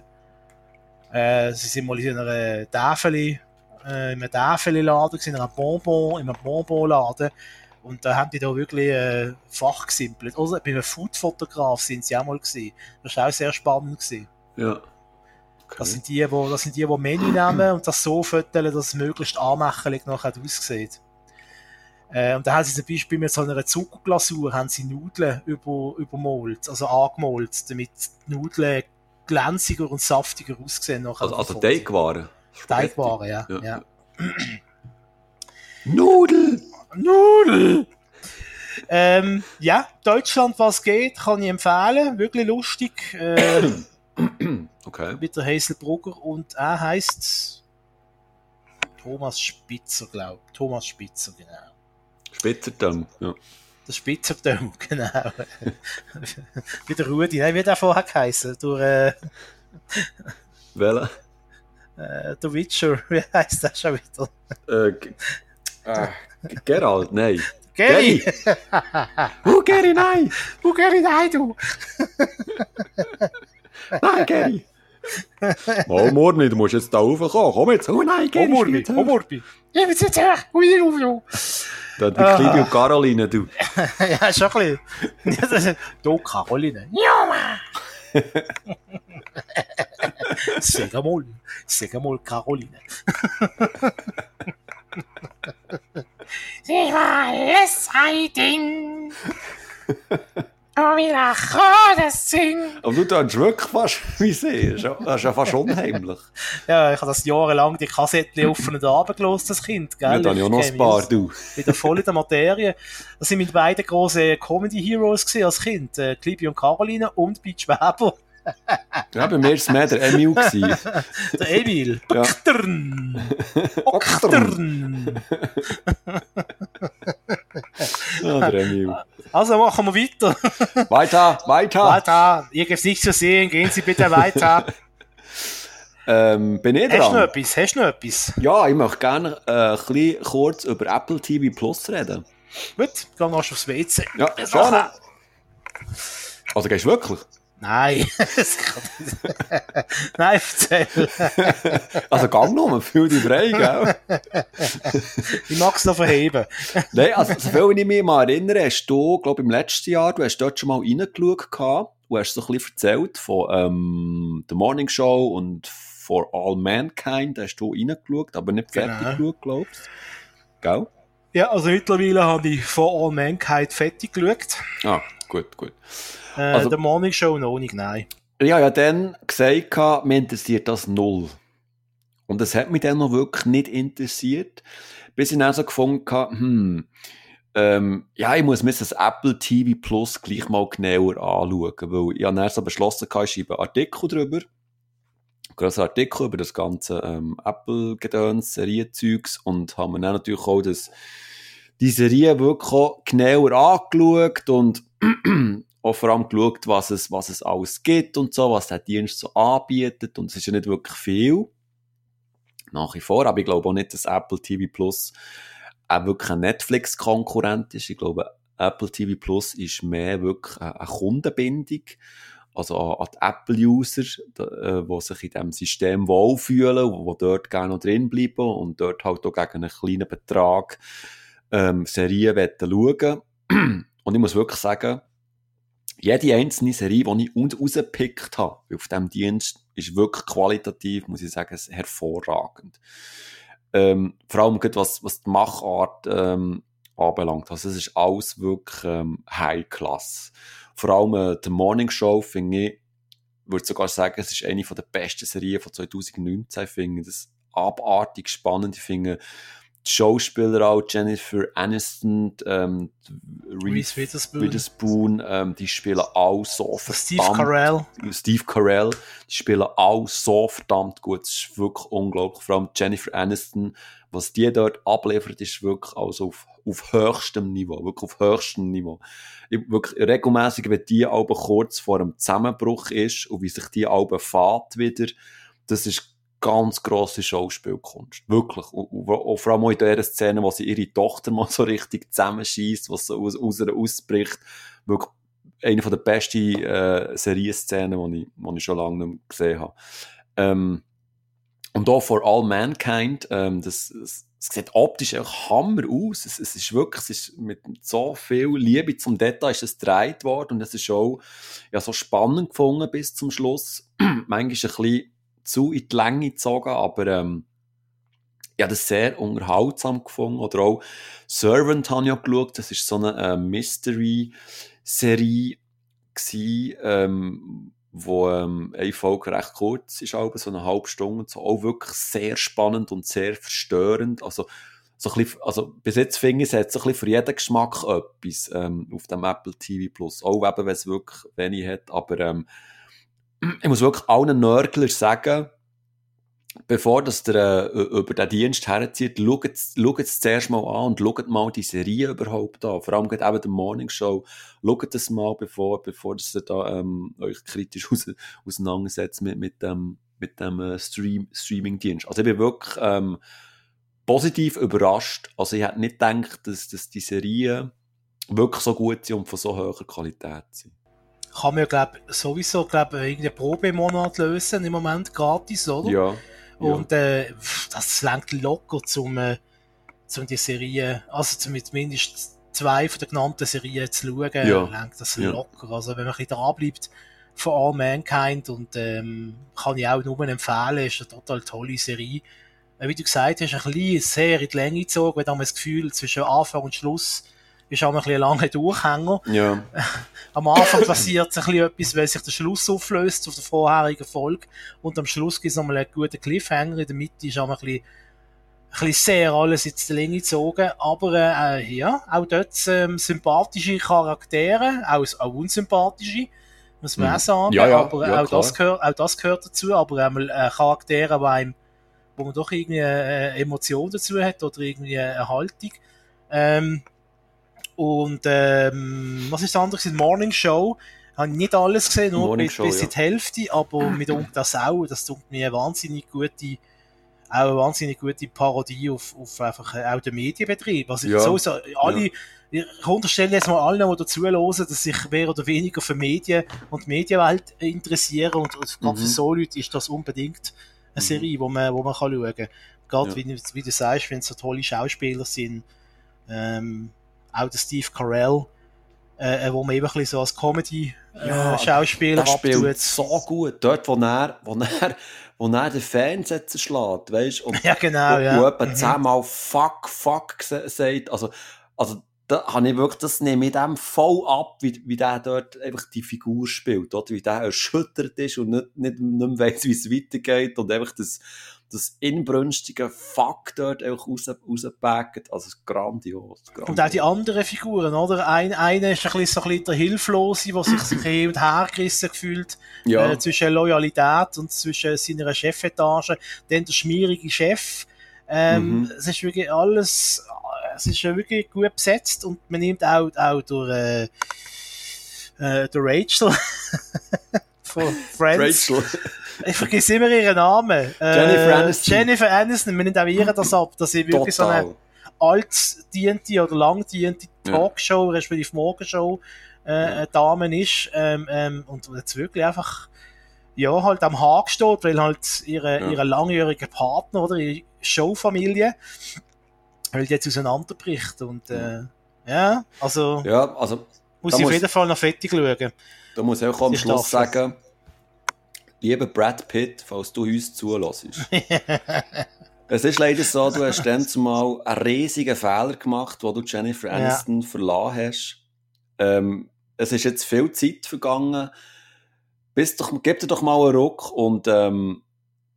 Äh, sie sind mal in einer Tafel, äh, in einem Tafel-Laden, in einem Bonbon, in einem Bonbonladen. Und da haben die da wirklich äh, Fach gesimpelt. Oder bei einem Food-Fotograf sind sie auch mal gesehen. Das war auch sehr spannend. Gewesen. Ja. Okay. Das sind die, wo, das sind die, die Menü nehmen und das so fotografieren, dass es möglichst anmächerlich nachher aussieht. Äh, und da haben sie zum Beispiel mit so einer Zuckerglasur haben sie Nudeln über, übermalt, also angemalt, damit die Nudeln glänziger und saftiger aussehen. Also, also Teigwaren? Teigwaren, ja. ja. ja. *clears throat* Nudel! Nudel! Ähm, ja, Deutschland, was geht, kann ich empfehlen. Wirklich lustig. *clears throat* Äh, okay. Mit der Hazelbrugger und er heißt Thomas Spitzer, glaube ich. Thomas Spitzer, genau. Spitzerdamm, ja. Der Spitzerdamm, *laughs* genau. wie der Rudi, nein, wie der vorher geheißen? Durch, äh, Welcher? Äh, der Witcher, *laughs* wie heißt der schon wieder? Äh, äh, Gerald, nein. Gary! *laughs* oh, Gary, nein! Oh, Gary, nein, du! nein, Gary! Oh, Morni, du musst jetzt da raufkommen. Komm jetzt. Oh nein, oh, Morni, oh, Morni. Ich bin jetzt her. Oh, ich bin Da die Kleine und Caroline, du. *laughs* ja, schon ein bisschen. du, Caroline. Ja, Mann! sag *laughs* mal, sag mal, Caroline. Sie war alles ein Ding. *laughs* Und wieder das Sing. Aber du tust wirklich fast *laughs* wie sie. Das ist ja fast unheimlich. Ja, ich habe das jahrelang die Kassetten auf und ab gelost, das Kind, gell? Ja, dann ja noch ein paar, du. *laughs* Wieder voll in der Materie. Das sind meine beiden grossen Comedy Heroes als Kind. Äh, Clibi und Caroline und Beach Weber. Ja, bei mir war es mehr der Emil. *laughs* der Emil. Oktern. Oktern. *laughs* ja, der Emil. Also machen wir weiter. *laughs* Weiter, weiter. Weiter. Ihr gebt nicht zu sehen, gehen Sie bitte weiter. Ähm, bin ich dran? Hast du noch etwas? Hast du noch etwas? Ja, ich möchte gerne äh, kurz über Apple TV Plus reden. Gut, dann gehst du aufs WC. Ja, schon. Also gehst du wirklich? Nein. *laughs* Nein, erzähl. *laughs* also gang nur, fühl dich frei, gell? *laughs* ich mag es noch verheben. Nein, also so viel ich mich mal erinnere, hast du, glaube ich, im letzten Jahr, du hast dort schon mal reingeschaut gehabt und hast so ein bisschen erzählt von ähm, The Morning Show und For All Mankind, da hast du reingeschaut, aber nicht fertig genau. geschaut, glaubst du? Gell? Ja, also mittlerweile habe ich For All Mankind fertig geschaut. Ah, gut, gut. Äh, also, der Morning Show noch nicht, nein. Ja, ja, dann gesagt, mir interessiert das null. Und das hat mich dann noch wirklich nicht interessiert, bis ich dann so gefunden habe, hm, ähm, ja, ich muss mir das Apple TV Plus gleich mal genauer anschauen, weil ich habe dann so beschlossen, ich schreibe einen Artikel drüber, einen grossen Artikel über das ganze ähm, Apple-Gedöns, Serienzeugs und haben mir dann natürlich auch das, die Serie wirklich auch genauer angeschaut und auch vor allem geschaut, was es, was es alles gibt und so, was der Dienst so anbietet. Und es ist ja nicht wirklich viel. Nach wie vor. Aber ich glaube auch nicht, dass Apple TV Plus auch wirklich ein Netflix-Konkurrent ist. Ich glaube, Apple TV Plus ist mehr wirklich eine Kundenbindung. Also an die Apple-User, die äh, sich in diesem System wohlfühlen, die dort gerne noch drin bleiben und dort halt auch gegen einen kleinen Betrag ähm, Serien schauen Und ich muss wirklich sagen, jede einzelne Serie, die ich rausgepickt habe auf diesem Dienst, ist wirklich qualitativ, muss ich sagen, hervorragend. Ähm, vor allem was, was die Machart ähm, anbelangt. Also es ist alles wirklich ähm, High-Class. Vor allem äh, die Morning Show finde ich, würde sogar sagen, es ist eine der besten Serien von 2019. Ich finde das abartig spannend. Ich finde, die Schauspieler auch, Jennifer Aniston, ähm, Reese Witherspoon, Witherspoon ähm, die spielen auch so verdammt... Steve Carell. Steve Carell, die spielen auch so verdammt gut, das ist wirklich unglaublich. Vor allem Jennifer Aniston, was die dort abliefert, ist wirklich also auf, auf höchstem Niveau, wirklich auf höchstem Niveau. Ich, wirklich regelmäßig, wenn die Alben kurz vor einem Zusammenbruch ist und wie sich die Alben fährt wieder, das ist ganz grosse Schauspielkunst. Wirklich. Und, vor allem auch in der Szene, wo sie ihre Tochter mal so richtig zusammenschießt, was aus, aus ihr ausbricht. Wirklich eine der besten äh, Serienszenen, die ich, ich schon lange nicht gesehen habe. Ähm, und auch For All Mankind, ähm, das, das, das sieht optisch auch Hammer aus. Es, es, ist wirklich, es ist mit so viel Liebe zum Detail gedreht worden und es ist auch ja, so spannend gefunden bis zum Schluss. *clears throat* Manchmal ein bisschen zu in die Länge gezogen, aber ähm, ich habe das sehr unterhaltsam gefunden. Oder auch Servant habe ich auch geschaut, das ist so eine äh, Mystery-Serie ähm, wo ähm, eine Folge recht kurz ist, aber so eine halbe Stunde, so auch wirklich sehr spannend und sehr verstörend. Also, so bisschen, also bis jetzt finde ich, es hat so ein bisschen für jeden Geschmack etwas ähm, auf dem Apple TV Plus. Auch eben, wenn es wirklich wenig hat, aber ähm, ich muss wirklich allen Nörglern sagen, bevor dass ihr äh, über den Dienst herzieht, schaut es zuerst mal an und schaut mal die Serie überhaupt an. Vor allem eben die Morning Show. Schaut das mal, bevor, bevor dass ihr da, ähm, euch kritisch *laughs* aus, auseinandersetzt mit, mit dem, mit dem äh, Stream, Streaming-Dienst. Also ich bin wirklich ähm, positiv überrascht. Also ich hätte nicht gedacht, dass, dass die Serien wirklich so gut sind und von so hoher Qualität sind kann man, glaube sowieso, glaub, irgendeinen Probemonat lösen, im Moment gratis, oder? Ja. Und äh, das lenkt locker zum, äh, zum die Serie, also zumindest zwei von den genannten Serien zu schauen, ja. lenkt das ja. locker. Also wenn man ein bisschen dran bleibt, von All Mankind und ähm, kann ich auch nur empfehlen, ist eine total tolle Serie. Äh, wie du gesagt hast, ein bisschen sehr in die Länge gezogen, wenn man das Gefühl zwischen Anfang und Schluss ist auch ein bisschen ein langer Durchhänger. Ja. *laughs* am Anfang passiert ein bisschen etwas, weil sich der Schluss auflöst auf der vorherigen Folge und am Schluss gibt es nochmal einen guten Cliffhanger, in der Mitte ist auch ein bisschen ein bisschen sehr alles in die Länge gezogen, aber äh, ja, auch dort ähm, sympathische Charaktere, auch, auch unsympathische, muss man mhm. auch sagen, ja, ja, aber ja, auch, das gehört, auch das gehört dazu, aber einmal äh, Charaktere, die einem, wo man doch irgendwie äh, Emotion dazu hat oder irgendwie eine Haltung. Ähm, und ähm, was ist das andere? Morning Show. Habe nicht alles gesehen, nur bis, bis ja. die Hälfte, aber *clears throat* mit das auch. Das tut mir eine wahnsinnig gute auch eine wahnsinnig gute Parodie auf, auf einfach äh, auch den Medienbetrieb. Also ja. so, alle, ja. ich unterstelle jetzt mal allen, die dazu hören, dass sich mehr oder weniger für Medien und die Medienwelt interessieren und, und gerade mhm. für so Leute ist das unbedingt eine mhm. Serie, wo man, wo man kann schauen kann. Gerade ja. wie, wie du sagst, wenn es so tolle Schauspieler sind, ähm, auch der Steve Carell, äh, äh wo man eben ein bisschen so als Comedy-Schauspieler äh, abtut. so gut. Dort, wo er, wo er wo er den Fernseher zerschlägt, weißt und, *laughs* Ja, genau, und, ja. Und etwa mhm. zehnmal fuck, fuck sagt. Also, also, da habe ich wirklich, das nehme ich dem voll ab, wie, wie der dort einfach die Figur spielt, oder? Wie der erschüttert ist und nicht, nicht, nicht mehr weiss, wie es weitergeht und einfach das, das inbrünstige Fuck dort einfach raus, rauspacken. Also, grandios, grandios. Und auch die anderen Figuren, oder? Ein, einer ist ein bisschen, so ein bisschen der Hilflose, der sich so hin und her gerissen fühlt, ja. äh, zwischen Loyalität und zwischen seiner Chefetage. Dann der schmierige Chef. Ähm, mhm. Es ist wirklich alles, es ist wirklich gut besetzt und man nimmt auch, auch durch, äh, äh, der Rachel *laughs* von Friends. Rachel *laughs* ich vergesse immer ihren Namen. Äh, Jennifer Aniston. Jennifer Aniston, wir nehmen auch ihr das ab, dass sie wirklich Total. so eine altdiente oder langdiente Talkshow, ja. respektive Morgenshow, äh. Dame ist, ähm, ähm, und jetzt wirklich einfach, ja, halt am Haken steht, weil halt ihre, ja. ihre langjährige Partner oder ihre Showfamilie halt jetzt auseinanderbricht und, äh, ja, also, ja, also, muss ich auf jeden Fall noch fertig schauen. Da muss ich auch am Schluss sagen, lieber Brad Pitt, falls du uns zulässt. *laughs* es ist leider so, du hast dann zumal einen riesigen Fehler gemacht, wo du Jennifer Aniston ja. verlassen hast. Ähm, es ist jetzt viel Zeit vergangen. Bist doch, gib dir doch mal einen Ruck und ähm,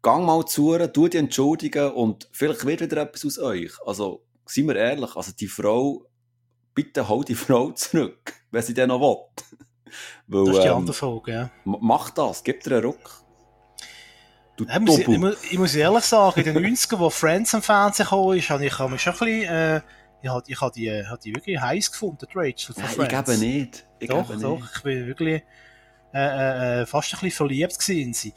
gang mal zu, tu dich entschuldigen und vielleicht wird wieder etwas aus euch. Also, seien wir ehrlich, also die Frau, bitte hol die Frau *laughs* zurück, wenn sie denn noch will. Weil, das ist die ähm, andere Frage, ja. Mach das, gib dir einen Ruck. Du ja, muss ich, ich, muss, ich, muss ehrlich sagen, in den 90ern, wo Friends am Fernsehen kam, ist, habe ich mich schon ein bisschen, äh, ich habe ich hab die, hab die wirklich heiß gefunden, die Rachel von Friends. Ich glaube nicht. Ich doch, glaube doch, nicht. ich bin wirklich äh, äh, fast ein bisschen verliebt in sie.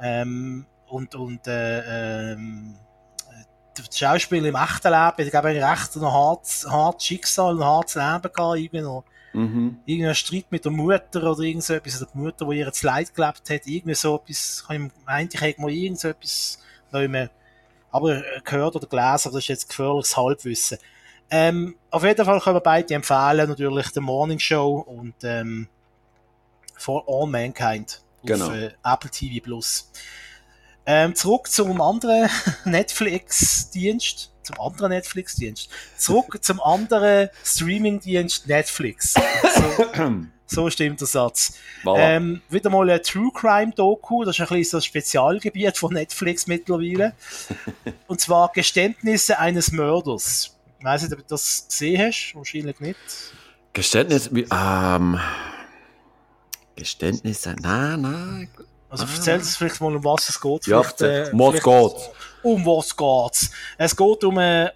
Ähm, und, und, äh, ähm, das Schauspiel im echten Leben, ich glaube, ein recht ein hartes, hartes Schicksal, ein hartes Leben gehabt, irgendwie noch Mhm. Irgendein Streit mit der Mutter oder irgend so etwas, oder die Mutter, die ihr das Leid gelebt hat, irgendwie so etwas, ich meinte, ich hätte mal irgend so etwas mehr, aber gehört oder gelesen, aber das ist jetzt gefährliches Halbwissen. Ähm, auf jeden Fall können wir beide empfehlen, natürlich The Morning Show und ähm, For All Mankind genau. auf äh, Apple TV Plus. Ähm, zurück zum anderen *laughs* Netflix-Dienst zum anderen Netflix-Dienst. Zurück *laughs* zum anderen Streaming-Dienst Netflix. So, *clears throat* so, stimmt der Satz. Voilà. Ähm, wieder mal ein True Crime-Doku, das ist ein bisschen so ein Spezialgebiet von Netflix mittlerweile. *laughs* Und zwar Geständnisse eines Mörders. Ich weiss nicht, ob du das gesehen hast, wahrscheinlich nicht. Geständnisse, ähm, Geständnisse, nein, nein. Also erzähl uns vielleicht mal, um was es geht. Ja, äh, was geht's? Um was geht's? Es geht um einen,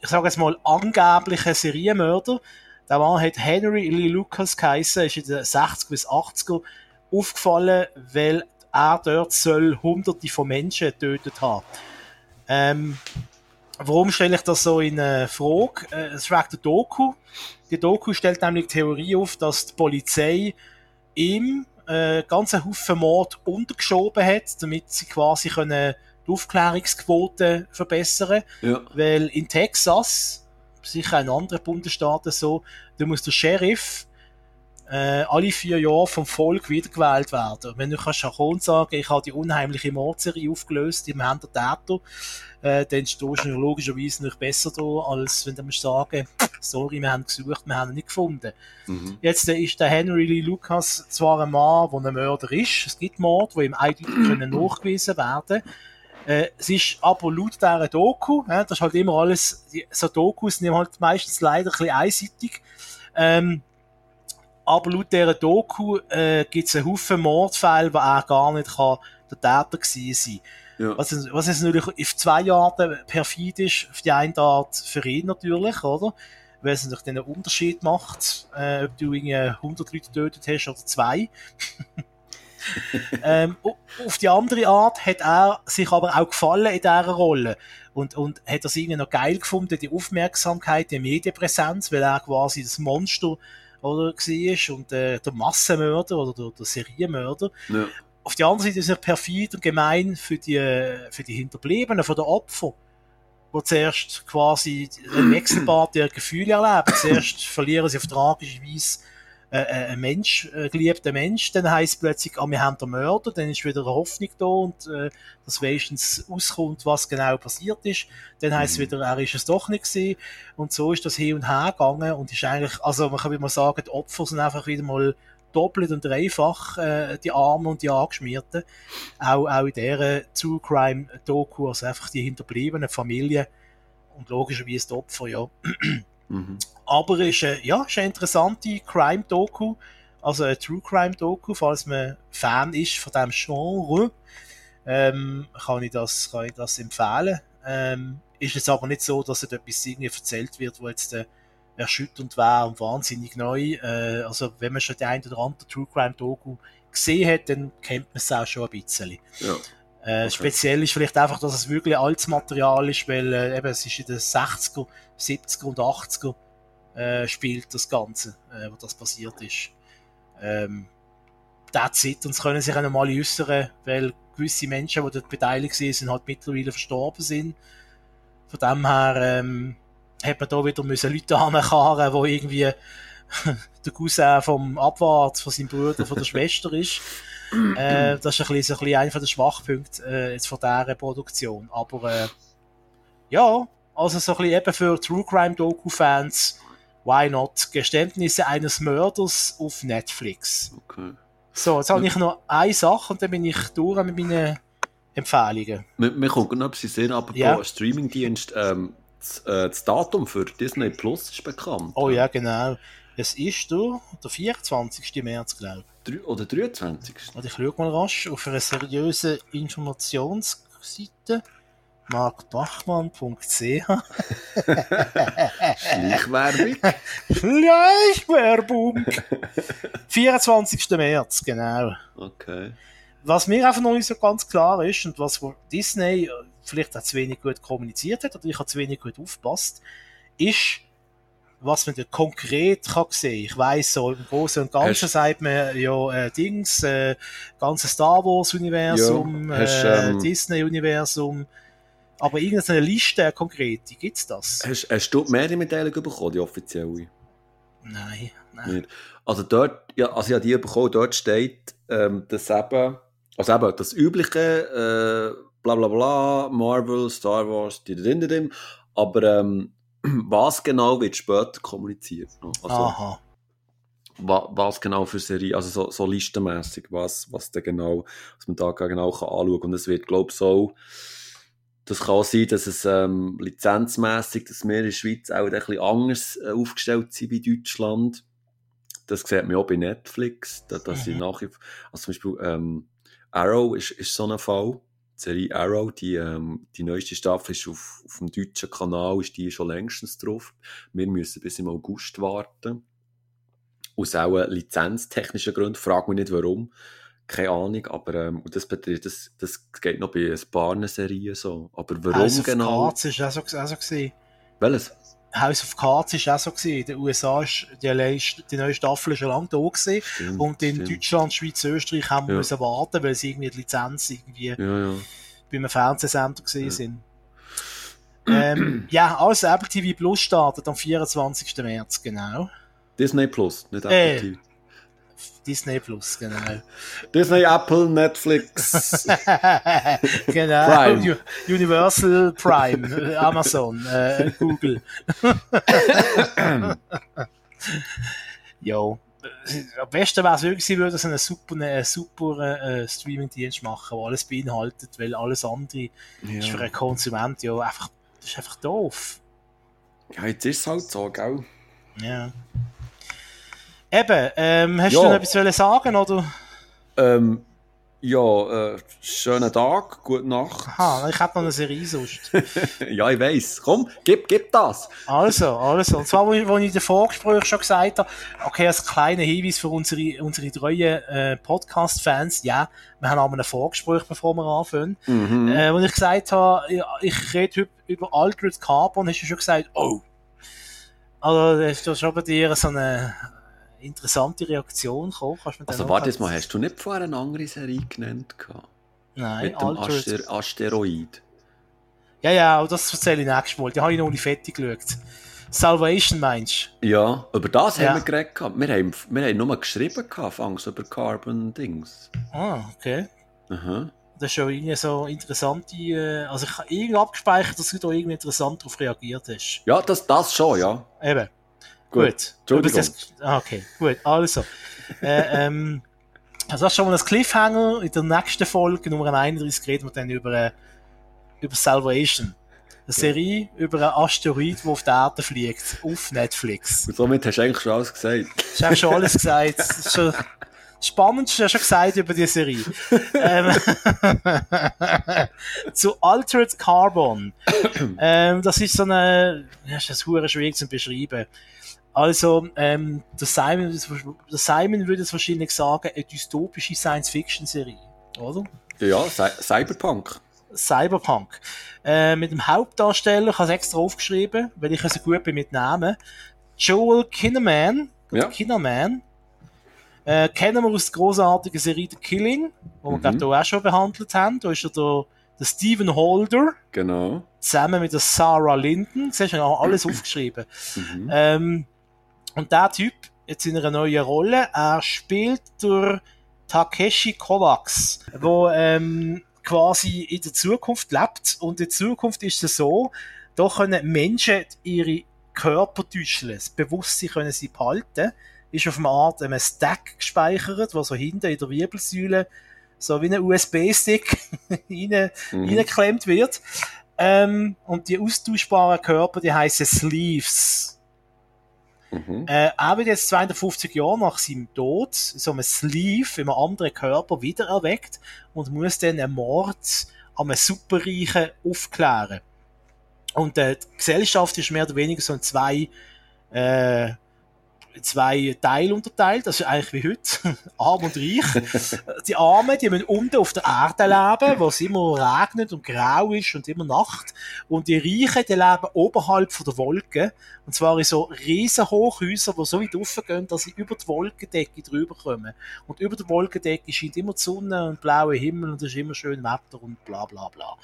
ich sage jetzt mal, angeblichen Serienmörder. Der Mann hat Henry Lee Lucas geheißen, ist in den 60 bis 80er aufgefallen, weil er dort soll hunderte von Menschen getötet haben. Ähm, warum stelle ich das so in äh, Frage? Äh, es fragt der Doku. Die Doku stellt nämlich die Theorie auf, dass die Polizei ihm äh, ganzen Haufen Mord untergeschoben hat, damit sie quasi können die Aufklärungsquote verbessern ja. Weil in Texas, sicher in anderen Bundesstaaten so, da muss der Sheriff äh, alle vier Jahre vom Volk wiedergewählt werden. wenn du kannst schon sagen, ich habe die unheimliche Mordserie aufgelöst im Händen der Täter, äh, dann stehst du logischerweise nicht besser da, als wenn du musst sagen, sorry, wir haben gesucht, wir haben ihn nicht gefunden. Mhm. Jetzt äh, ist der Henry Lee Lucas zwar ein Mann, der ein Mörder ist, es gibt Mord, die ihm eindeutig *clears throat* können nachgewiesen werden äh, es ist aber laut dieser Doku, äh, das ist halt immer alles, die, so Dokus sind halt meistens leider ein bisschen einseitig, ähm, aber laut dieser Doku äh, gibt es einen Haufen Mordfälle, wo er gar nicht kann der Täter gewesen sein ja. Was, was ist natürlich auf zwei Arten perfid ist. Auf die eine Art für ihn natürlich, oder? Weil es natürlich den Unterschied macht, äh, ob du irgendwie 100 Leute getötet hast oder zwei. *laughs* *laughs* ähm, auf die andere Art hat er sich aber auch gefallen in dieser Rolle. Und, und hat das irgendwie noch geil gefunden, die Aufmerksamkeit, die Medienpräsenz, weil er quasi das Monster oder war und äh, der Massenmörder oder der, der Serienmörder. Ja. Auf der anderen Seite ist er perfid und gemein für die, für die Hinterbliebenen, für die Opfer, die zuerst quasi ein Wechselbad der Gefühle erleben. Zuerst verlieren sie auf tragische Weise äh, äh, ein Mensch, ein geliebter Mensch, dann heisst plötzlich, ah, wir haben den Mörder, dann ist wieder eine Hoffnung da und äh, dass wenigstens auskommt, was genau passiert ist. Dann heisst mhm. es wieder, er ist es doch nicht gewesen. Und so ist das hin und her gegangen und ist eigentlich, also man kann mal sagen, die Opfer sind einfach wieder mal doppelt und dreifach äh, die Armen und die Angeschmierten. Auch, auch in dieser True Crime Doku, also einfach die hinterbliebenen Familien und logischerweise die Opfer, ja. Mhm. Aber es ist, äh, ja, ist eine interessante Crime-Doku, also eine True Crime-Doku, falls man Fan ist von diesem Genre, ähm, kann, ich das, kann ich das empfehlen. Ähm, ist es aber nicht so, dass etwas irgendwie erzählt wird, wo jetzt äh, erschütternd wäre und wahnsinnig neu. Äh, also wenn man schon die ein oder andere True Crime Doku gesehen hat, dann kennt man es auch schon ein bisschen. Ja. Äh, okay. Speziell ist vielleicht einfach, dass es wirklich altes Material ist, weil äh, eben, es ist in den 60er, 70er und 80er äh, spielt das Ganze, äh, wo das passiert ist. Ähm, that's it. Und es können sich auch nochmal äußern, weil gewisse Menschen, die dort beteiligt sind, halt mittlerweile verstorben sind. Von dem her ähm, hat man da wieder müssen Leute ankarren, die irgendwie *laughs* der Cousin vom Abwart, von seinem Bruder, von der *laughs* Schwester ist. Äh, das ist ein bisschen, ein bisschen einer der Schwachpunkte äh, jetzt von dieser Produktion. Aber äh, ja, also so ein bisschen eben für True Crime Doku-Fans, why not? Geständnisse eines Mörders auf Netflix. Okay. So, jetzt habe ich noch eine Sache und dann bin ich durch mit meinen Empfehlungen. Mir, mir kommt noch etwas sehen, aber ja. Streamingdienst, ähm, das, äh, das Datum für Disney Plus ist bekannt. Oh ja, genau. Es ist der, der 24. März, glaube ich. Oder 23. Warte, ich schaue mal rasch auf einer seriösen Informationsseite markbachmann.ch Schleichwerbung. *laughs* Schleichwerbung. 24. März, genau. Okay. Was mir einfach noch nicht so ganz klar ist und was Disney vielleicht auch zu wenig gut kommuniziert hat oder ich habe zu wenig gut aufgepasst, ist, was man da konkret kann sehen. Ich weiss, so im Großen und Ganzen hast, sagt man ja äh, Dings, äh, ganze Star Wars Universum, ja, hast, äh, ähm, Disney Universum, aber irgendeine Liste konkret, gibt's das? Hast, hast du die Medienmitteilung bekommen, die offizielle? Nein, nein. Also dort, ja, also ja, die bekommen, dort steht, ähm, dass eben, also eben das übliche, äh, bla bla bla, Marvel, Star Wars, die drin, aber ähm, was genau wird später kommuniziert. Also, Aha. Was, was genau für Serie, also so, so listenmässig, was, was da genau, was man da genau kann anschauen kann. Und es wird, glaube ich, so, das kann sein, dass es ähm, lizenzmässig, dass wir in der Schweiz auch ein bisschen anders äh, aufgestellt sind wie Deutschland. Das sieht man auch bei Netflix, dass, dass mhm. nachher, also zum Beispiel ähm, Arrow ist, ist so ein Fall. Die Serie Arrow, die, ähm, die neueste Staffel ist auf, auf dem deutschen Kanal, ist die schon längstens drauf. Wir müssen bis im August warten. Aus auch lizenztechnischen Gründen, frag mich nicht warum keine Ahnung, aber ähm, das, das, das geht noch bei ein paar Serien so. Aber warum House genau? Cards war auch so, auch so gewesen. Welches? House of Cards war auch so gewesen. In den USA ist die, die neue Staffel schon lange da gewesen. Stimmt, und in stimmt. Deutschland, Schweiz, Österreich haben wir ja. müssen warten, weil sie irgendwie die Lizenz irgendwie ja, ja. bei einem Fernsehsender gesehen ja. sind. ähm, *clears throat* ja, also Apple TV Plus startet am 24. März, genau. Disney Plus, nicht Apple äh, TV. Disney Plus, genau. Disney, Apple, Netflix. *laughs* genau. Prime. Universal Prime, Amazon, äh, Google. *clears throat* jo. Am besten wäre es wirklich, sie würden so einen super, einen super äh, Streaming-Dienst machen, der alles beinhaltet, weil alles andere Ja. ist für einen Konsument ja einfach, das ist einfach doof. ja, jetzt ist es halt so, gell? Ja. Eben, ähm, hast Ja. du noch etwas sagen, oder? Ähm, ja, äh, schönen Tag, gute Nacht. Aha, ich habe noch eine Serie sonst. *laughs* ja, ich weiss. Komm, gib, gib das. Also, *laughs* also. Und zwar, wo ich, wo ich in den Vorgespräch schon gesagt habe, okay, als kleiner Hinweis für unsere, unsere treuen äh, Podcast-Fans, ja, wir haben einmal ein Vorgespräch, bevor wir anfangen. Mhm. Äh, wo ich gesagt habe, ja, ich rede heute über Altered Carbon, hast du schon gesagt, oh. Also, da ist schon bei dir so eine interessante Reaktion gekommen. Du Also warte jetzt mal, hast du nicht vorher eine andere Serie genannt? gehabt? Nein, Mit dem. Aster Asteroid. Ja, ja, aber das erzähle ich nächstes Mal. Die habe ich noch nicht fertig geschaut. Salvation meinst Ja, über das Ja. haben wir geredet. gehabt. Wir haben, wir haben nur geschrieben, gehabt, fangs über Carbon-Dings. du? Ah, okay. Aha. Das ist schon irgendwie so interessante, äh, also ich habe irgendwie abgespeichert, dass du da irgendwie interessant darauf reagiert hast. Ja, das, das schon, ja. Eben. Gut. Entschuldigung. Aber das- ah, Okay, gut. Also. äh, ähm, also das ist schon mal ein Cliffhanger. In der nächsten Folge, Nummer 31, reden wir dann über, äh, über Salvation. Eine Serie über einen Asteroid, der auf die Erde fliegt. Auf Netflix. Und somit hast du eigentlich schon alles gesagt. Ich habe schon alles gesagt. Das ist schon Spannendste hast du schon gesagt über die Serie. *laughs* ähm, *laughs* zu Altered Carbon. ähm, das ist so eine, ja, das ist schwierig zu beschreiben. Also, ähm, der Simon, der Simon würde es wahrscheinlich sagen, eine dystopische Science-Fiction-Serie, oder? Ja, Cy Cyberpunk. Cyberpunk. Äh, mit dem Hauptdarsteller, ich habe es extra aufgeschrieben, weil ich so gut bin mit Namen. Joel Kinnaman, Ja. Kinnaman. Äh, kennen wir aus der großartigen Serie The Killing, wo wir, Mhm. glaube ich, hier auch schon behandelt haben. Da ist er der, der Stephen Holder, Genau. zusammen mit der Sarah Linden. Siehst du, ich habe alles *clears throat* aufgeschrieben. Mhm. Ähm, und der Typ, jetzt in einer neuen Rolle, er spielt durch Takeshi Kovacs, wo ähm, quasi in der Zukunft lebt. Und in der Zukunft ist es so, da können Menschen ihre Körper täuschen. Das Bewusstsein können sie behalten. Ist auf eine Art einem Stack gespeichert, wo so hinten in der Wirbelsäule so wie ein USB-Stick rein, *laughs* Mhm. reingeklemmt wird. Ähm, und die austauschbaren Körper, die heißen Sleeves. Mhm. Äh, er wird jetzt 250 Jahre nach seinem Tod so einem Sleeve in einem anderen Körper wiedererweckt und muss dann einen Mord an einem Superreichen aufklären. Und äh, die Gesellschaft ist mehr oder weniger so in zwei, äh, zwei Teile unterteilt. Das ist eigentlich wie heute. *laughs* Arm und reich. Die Armen, die müssen unten auf der Erde leben, wo es immer regnet und grau ist und immer Nacht. Und die Reichen, die leben oberhalb von der Wolke. Und zwar in so riesen Hochhäusern, die so weit raufgehen, dass sie über die Wolkendecke drüber kommen. Und über der Wolkendecke scheint immer die Sonne und blauer Himmel und es ist immer schön Wetter und bla bla bla.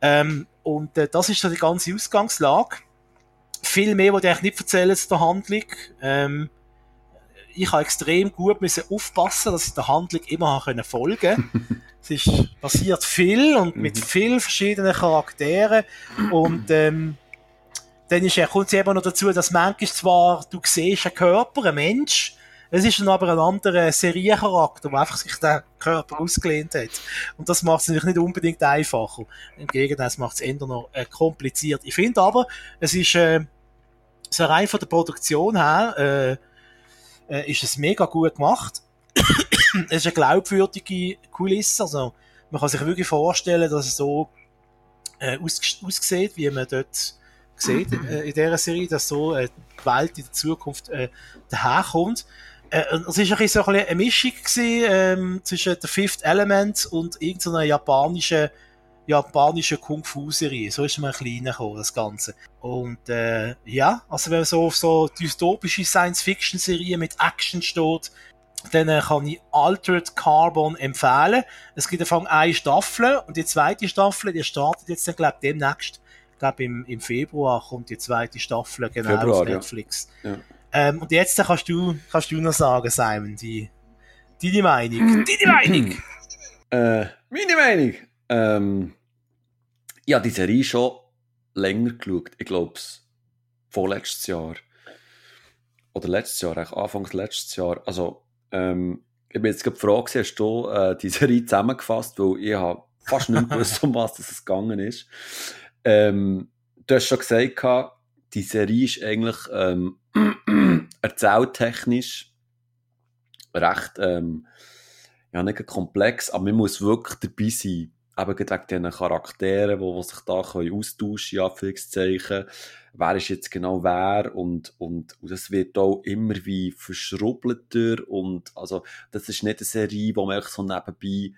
Ähm, und äh, das ist so die ganze Ausgangslage. Viel mehr wollte ich nicht erzählen zu der Handlung. Ähm, ich habe extrem gut müssen aufpassen, dass ich der Handlung immer können folgen. *laughs* es ist passiert viel und mit Mhm. vielen verschiedenen Charakteren und ähm, dann ist, kommt es eben noch dazu, dass manchmal zwar du siehst einen Körper, einen Mensch, es ist dann aber ein anderer Seriencharakter, der einfach sich den Körper ausgelehnt hat. Und das macht es natürlich nicht unbedingt einfacher. Im Gegenteil, es macht es eher noch äh, kompliziert. Ich finde aber, es ist äh, so rein von der Produktion her, äh, äh, ist es mega gut gemacht. es ist eine glaubwürdige Kulisse, also man kann sich wirklich vorstellen, dass es so äh, aus, aussieht, wie man dort sieht äh, in dieser Serie, dass so äh, die Welt in der Zukunft äh, daherkommt. Äh, und es war ein bisschen so eine Mischung gewesen, ähm, zwischen The Fifth Element und irgendeiner japanischen japanische Kung-Fu-Serie. So ist mir ein bisschen reingekommen, das Ganze. Und äh, ja, also wenn man so auf so dystopische Science-Fiction-Serien mit Action steht, dann äh, kann ich Altered Carbon empfehlen. Es gibt davon eine Staffel und die zweite Staffel, die startet jetzt dann, glaube ich, demnächst. Ich glaube, im, im Februar kommt die zweite Staffel genau Februar, auf ja. Netflix. Ja. Ähm, und jetzt kannst du, kannst du noch sagen, Simon, die, deine Meinung. Deine Meinung! Äh, meine Meinung? Ähm, ja, die Serie schon länger geschaut. Ich glaube, es vorletztes Jahr. Oder letztes Jahr, eigentlich Anfangs letztes Jahr. Also, ähm, ich bin jetzt gefragt, hast du äh, die *laughs* Serie zusammengefasst, weil ich habe fast nicht gewusst, um was es gegangen ist. Ähm, du hast schon gesagt, die Serie ist eigentlich ähm, *clears throat* erzähltechnisch recht ähm, ja, nicht komplex, aber man muss wirklich dabei sein. Eben wegen diesen Charakteren, die, die sich da austauschen können, Wer ist jetzt genau wer und, und, und das wird auch immer wie verschrubbelter und also das ist nicht eine Serie, wo man so nebenbei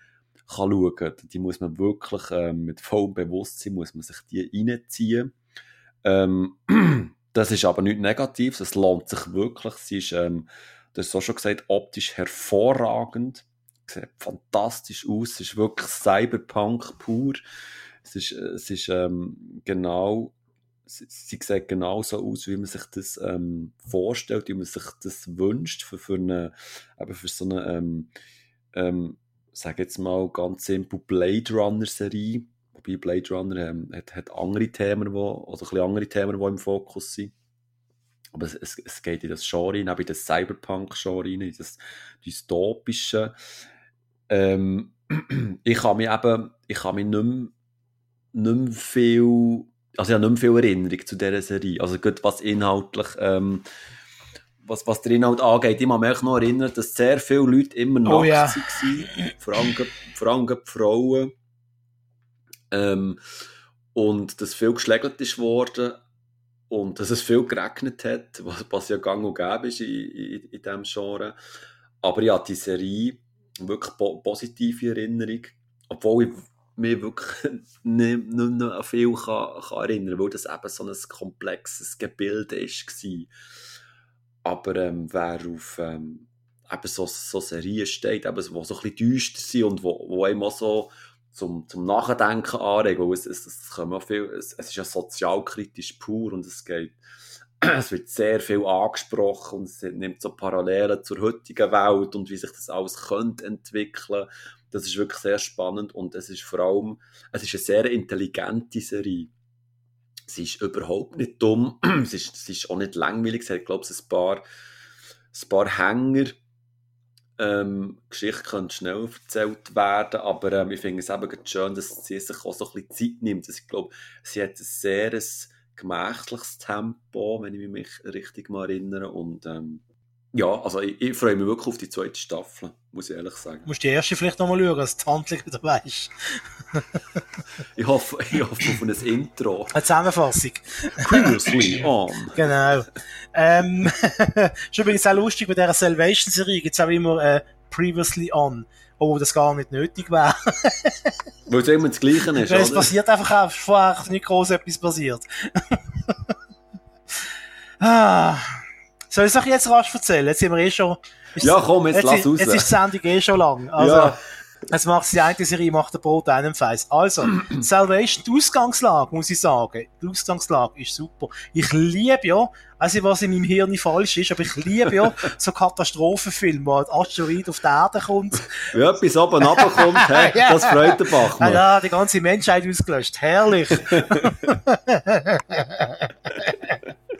kann schauen kann. Die muss man wirklich ähm, mit vollem Bewusstsein muss man sich die reinziehen. Ähm, *clears throat* das ist aber nichts Negatives, es lohnt sich wirklich. Sie ist, ähm, das ist auch schon gesagt, optisch hervorragend. Sieht fantastisch aus. Es ist wirklich Cyberpunk pur. Es ist, es ist ähm, genau, sie, sie sieht genau so aus, wie man sich das ähm, vorstellt, wie man sich das wünscht für, für, eine, eben für so eine, ähm, ähm, sag jetzt mal ganz simpel, Blade Runner Serie Wobei Blade Runner ähm, hat, hat andere Themen, wo, oder ein andere Themen, die im Fokus sind. Aber es, es, es geht in das Genre rein, auch in das Cyberpunk-Genre rein, in das dystopische. Ähm, *clears throat* ich kann mich eben, ich kann mich nicht mehr, nicht mehr viel, also ich habe nicht mehr viel Erinnerung zu dieser Serie. Also gut, was inhaltlich, ähm, was, was der Inhalt angeht, ich kann mich noch erinnern, dass sehr viele Leute immer oh, nackt ja. waren, vor allem, vor allem Frauen. Ähm, und dass viel geschlägelt ist worden und dass es viel geregnet hat, *laughs* was, was ja gang und gäbe ist in, in, in diesem Genre. Aber ja, die Serie, wirklich po positive Erinnerung, obwohl ich mich wirklich *laughs* nicht, mehr an viel kann, kann erinnern kann, weil das eben so ein komplexes Gebilde war. Aber ähm, wer auf ähm, eben so, so Serien steht, eben, die so ein bisschen düster sind und wo, wo einem so zum, zum Nachdenken anregen, weil es, es, es, viel, es, es ist ja sozialkritisch pur und es geht, *clears throat* es wird sehr viel angesprochen und es nimmt so Parallelen zur heutigen Welt und wie sich das alles könnte entwickeln. Das ist wirklich sehr spannend und es ist vor allem, es ist eine sehr intelligente Serie. Sie ist überhaupt nicht dumm, *clears throat* es ist, es ist auch nicht langweilig, es hat, glaube ich, ein paar, ein paar Hänger, ähm, Geschichte könnte schnell erzählt werden, aber ähm, ich finde es eben schön, dass sie sich auch so ein bisschen Zeit nimmt. Also ich glaube, sie hat ein sehr ein gemächliches Tempo, wenn ich mich richtig mal erinnere. Und ähm, ja, also ich, ich, freue mich wirklich auf die zweite Staffel, muss ich ehrlich sagen. Du musst die erste vielleicht nochmal schauen, dass die Handlung wieder weisst. *laughs* ich, hoffe, ich hoffe auf ein Intro. Eine Zusammenfassung. Previously *laughs* on. Genau. Ähm, ist übrigens auch lustig, bei dieser Salvation-Serie gibt es auch immer äh, Previously on. Obwohl das gar nicht nötig wäre. Weil es immer das Gleiche ist, Weil es passiert einfach auch, vorher nicht groß etwas passiert. *laughs* ah. Soll ich es euch jetzt rasch erzählen? Jetzt sind wir eh schon... Ja, komm, jetzt, jetzt lass raus. Jetzt ist die Sendung eh schon lang. Also, ja. Jetzt macht die eine Serie, macht der Brot einen Feiß. Also, *clears throat* Salvation, die Ausgangslage, muss ich sagen. Die Ausgangslage ist super. Ich liebe ja, nicht, was in meinem Hirn falsch ist, aber ich liebe ja *laughs* so Katastrophenfilme, wo ein Asteroid auf die Erde kommt. Wenn etwas oben runterkommt, hey, *laughs* ja. das freut der Bachmann. Ja, ja, die ganze Menschheit ausgelöscht. Herrlich. *laughs*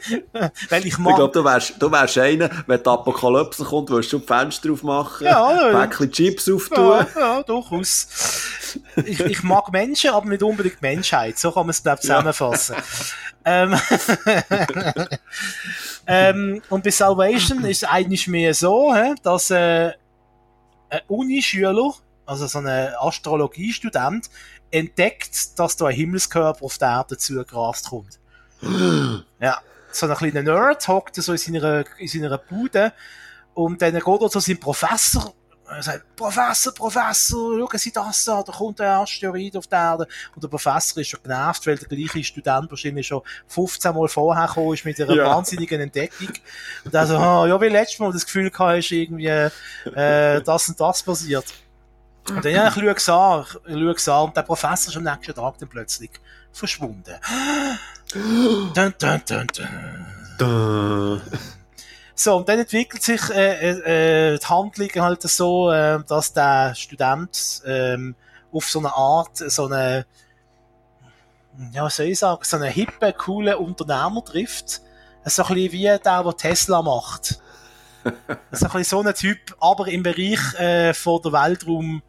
*laughs* Weil ich mag... Ich glaube, du wärst, du wärst einer, wenn die Apokalypse kommt, würdest du die Fenster aufmachen, ja, ja. Päckchen Chips auftun. Ja, ja durchaus. Ich, ich mag Menschen, aber nicht unbedingt die Menschheit. So kann man es, glaube zusammenfassen. ähm, *laughs* ähm, und bei Salvation ist es eigentlich mehr so, dass äh, ein Unischüler, also so ein Astrologiestudent, entdeckt, dass da ein Himmelskörper auf der Erde zugerast kommt. *gasps* ja so ein kleiner Nerd, hockt so in seiner, in seiner Bude und dann geht er zu seinem Professor er sagt, Professor, Professor, schauen Sie das an, da kommt ein Asteroid auf die Erde. Und der Professor ist schon genervt, weil der gleiche Student wahrscheinlich schon 15 Mal vorher gekommen ist mit einer ja. wahnsinnigen Entdeckung. Und er so, ah, ja, wie letztes Mal das Gefühl gehabt, ist irgendwie, äh, das und das passiert. Und dann, ja, ich schaue es an, ich schaue es an, und der Professor ist am nächsten Tag dann plötzlich verschwunden. dun, dun, dun, dun. So, und dann entwickelt sich äh, äh, die Handlung halt so, äh, dass der Student ähm, auf so eine Art, so eine, ja, was soll ich sagen, so einen hippen, coolen Unternehmer trifft. So ein bisschen wie der, der Tesla macht. *laughs* so ein bisschen so ein Typ, aber im Bereich äh, von der Weltraum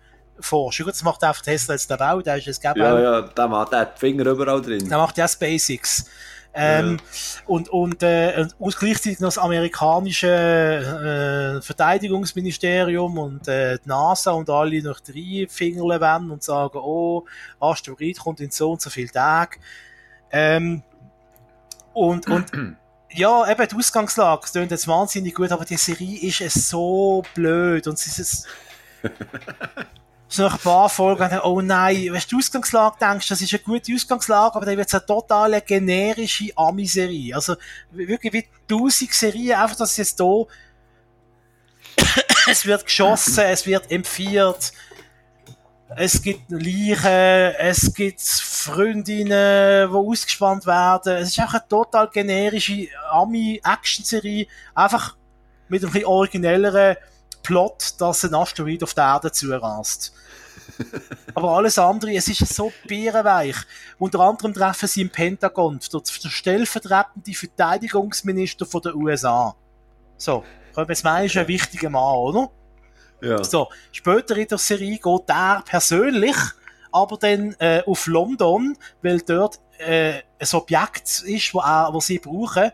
Forschung. Das macht einfach Tesla jetzt auch, der ist es Ja, ja, der macht der hat die Finger überall drin. Der macht ja SpaceX. Ähm, ja. Und, und, äh, und gleichzeitig noch das amerikanische äh, Verteidigungsministerium und äh, die NASA und alle noch drei Finger wenden und sagen, oh, Asteroid kommt in so und so viel Tage. Ähm, und, und *clears throat* ja, eben die Ausgangslage, klingt jetzt wahnsinnig gut, aber die Serie ist es so blöd und es ist *laughs* so nach ein paar Folgen, oh nein, wenn du die Ausgangslage denkst, das ist eine gute Ausgangslage, aber dann wird es eine totale generische Ami-Serie. Also, wirklich wie tausend Serien, einfach, dass es jetzt hier, *coughs* es wird geschossen, es wird empfiehlt, es gibt Leichen, es gibt Freundinnen, die ausgespannt werden. Es ist einfach eine total generische Ami-Action-Serie, einfach mit einem bisschen originelleren Plot, dass ein Asteroid auf der Erde zurast. *laughs* Aber alles andere, es ist so bärenweich. Unter anderem treffen sie im Pentagon der stellvertretende Verteidigungsminister von den USA. So, können wir jetzt meinen, ist ein wichtiger Mann, oder? Ja. So, später in der Serie geht er persönlich aber dann äh, auf London, weil dort äh, ein Objekt ist, wo, wo sie brauchen,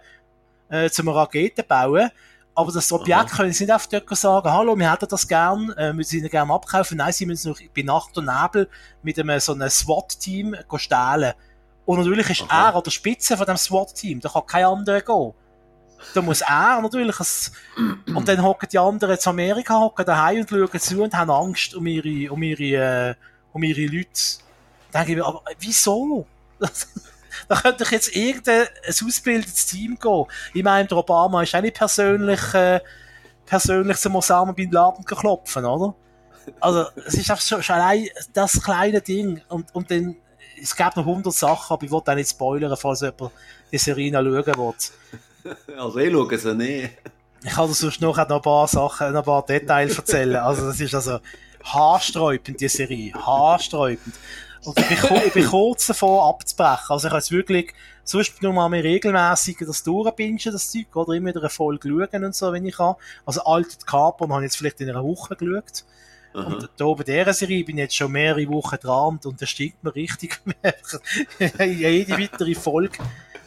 äh, zum Raketen bauen. Aber das Objekt können sie nicht einfach dort sagen, hallo, wir hätten das gern, äh, wir sie gerne abkaufen. Nein, sie müssen noch bei Nacht und Nebel mit einem so einem SWAT-Team stehlen. Und natürlich ist Aha. er an der Spitze von dem SWAT-Team, da kann kein anderer gehen. Da muss er natürlich ein, *clears throat* und dann hocken die anderen zu Amerika, hocken daheim und schauen zu und haben Angst um ihre, um ihre, äh, um ihre Leute. Da denke ich mir, aber wieso? *laughs* da könnte ich jetzt irgendein ausgebildetes Team gehen. Ich meine, der Obama ist auch nicht persönlich, äh, persönlich zum Osama Bin Laden geklopfen, oder? Also, es ist einfach schon, schon allein das kleine Ding. Und, und dann, es gab noch hundert Sachen, aber ich wollte auch nicht spoilern, falls jemand die Serie schauen will. *laughs* Also, ich schaue sie nicht. Ich kann dir sonst noch ein paar Sachen, ein paar Details erzählen. Also, das ist also haarsträubend, die Serie. Haarsträubend. Und ich bin, ich bin kurz davor abzubrechen. Also ich habe jetzt wirklich, sonst nur mal mir regelmässig das durchbingen, das Zeug, oder immer wieder eine Folge schauen und so, wenn ich kann. Also alte Capon habe ich jetzt vielleicht in einer Woche geschaut. Aha. Und da bei dieser Serie bin ich jetzt schon mehrere Wochen dran und das stinkt mir richtig. *laughs* Jede weitere Folge.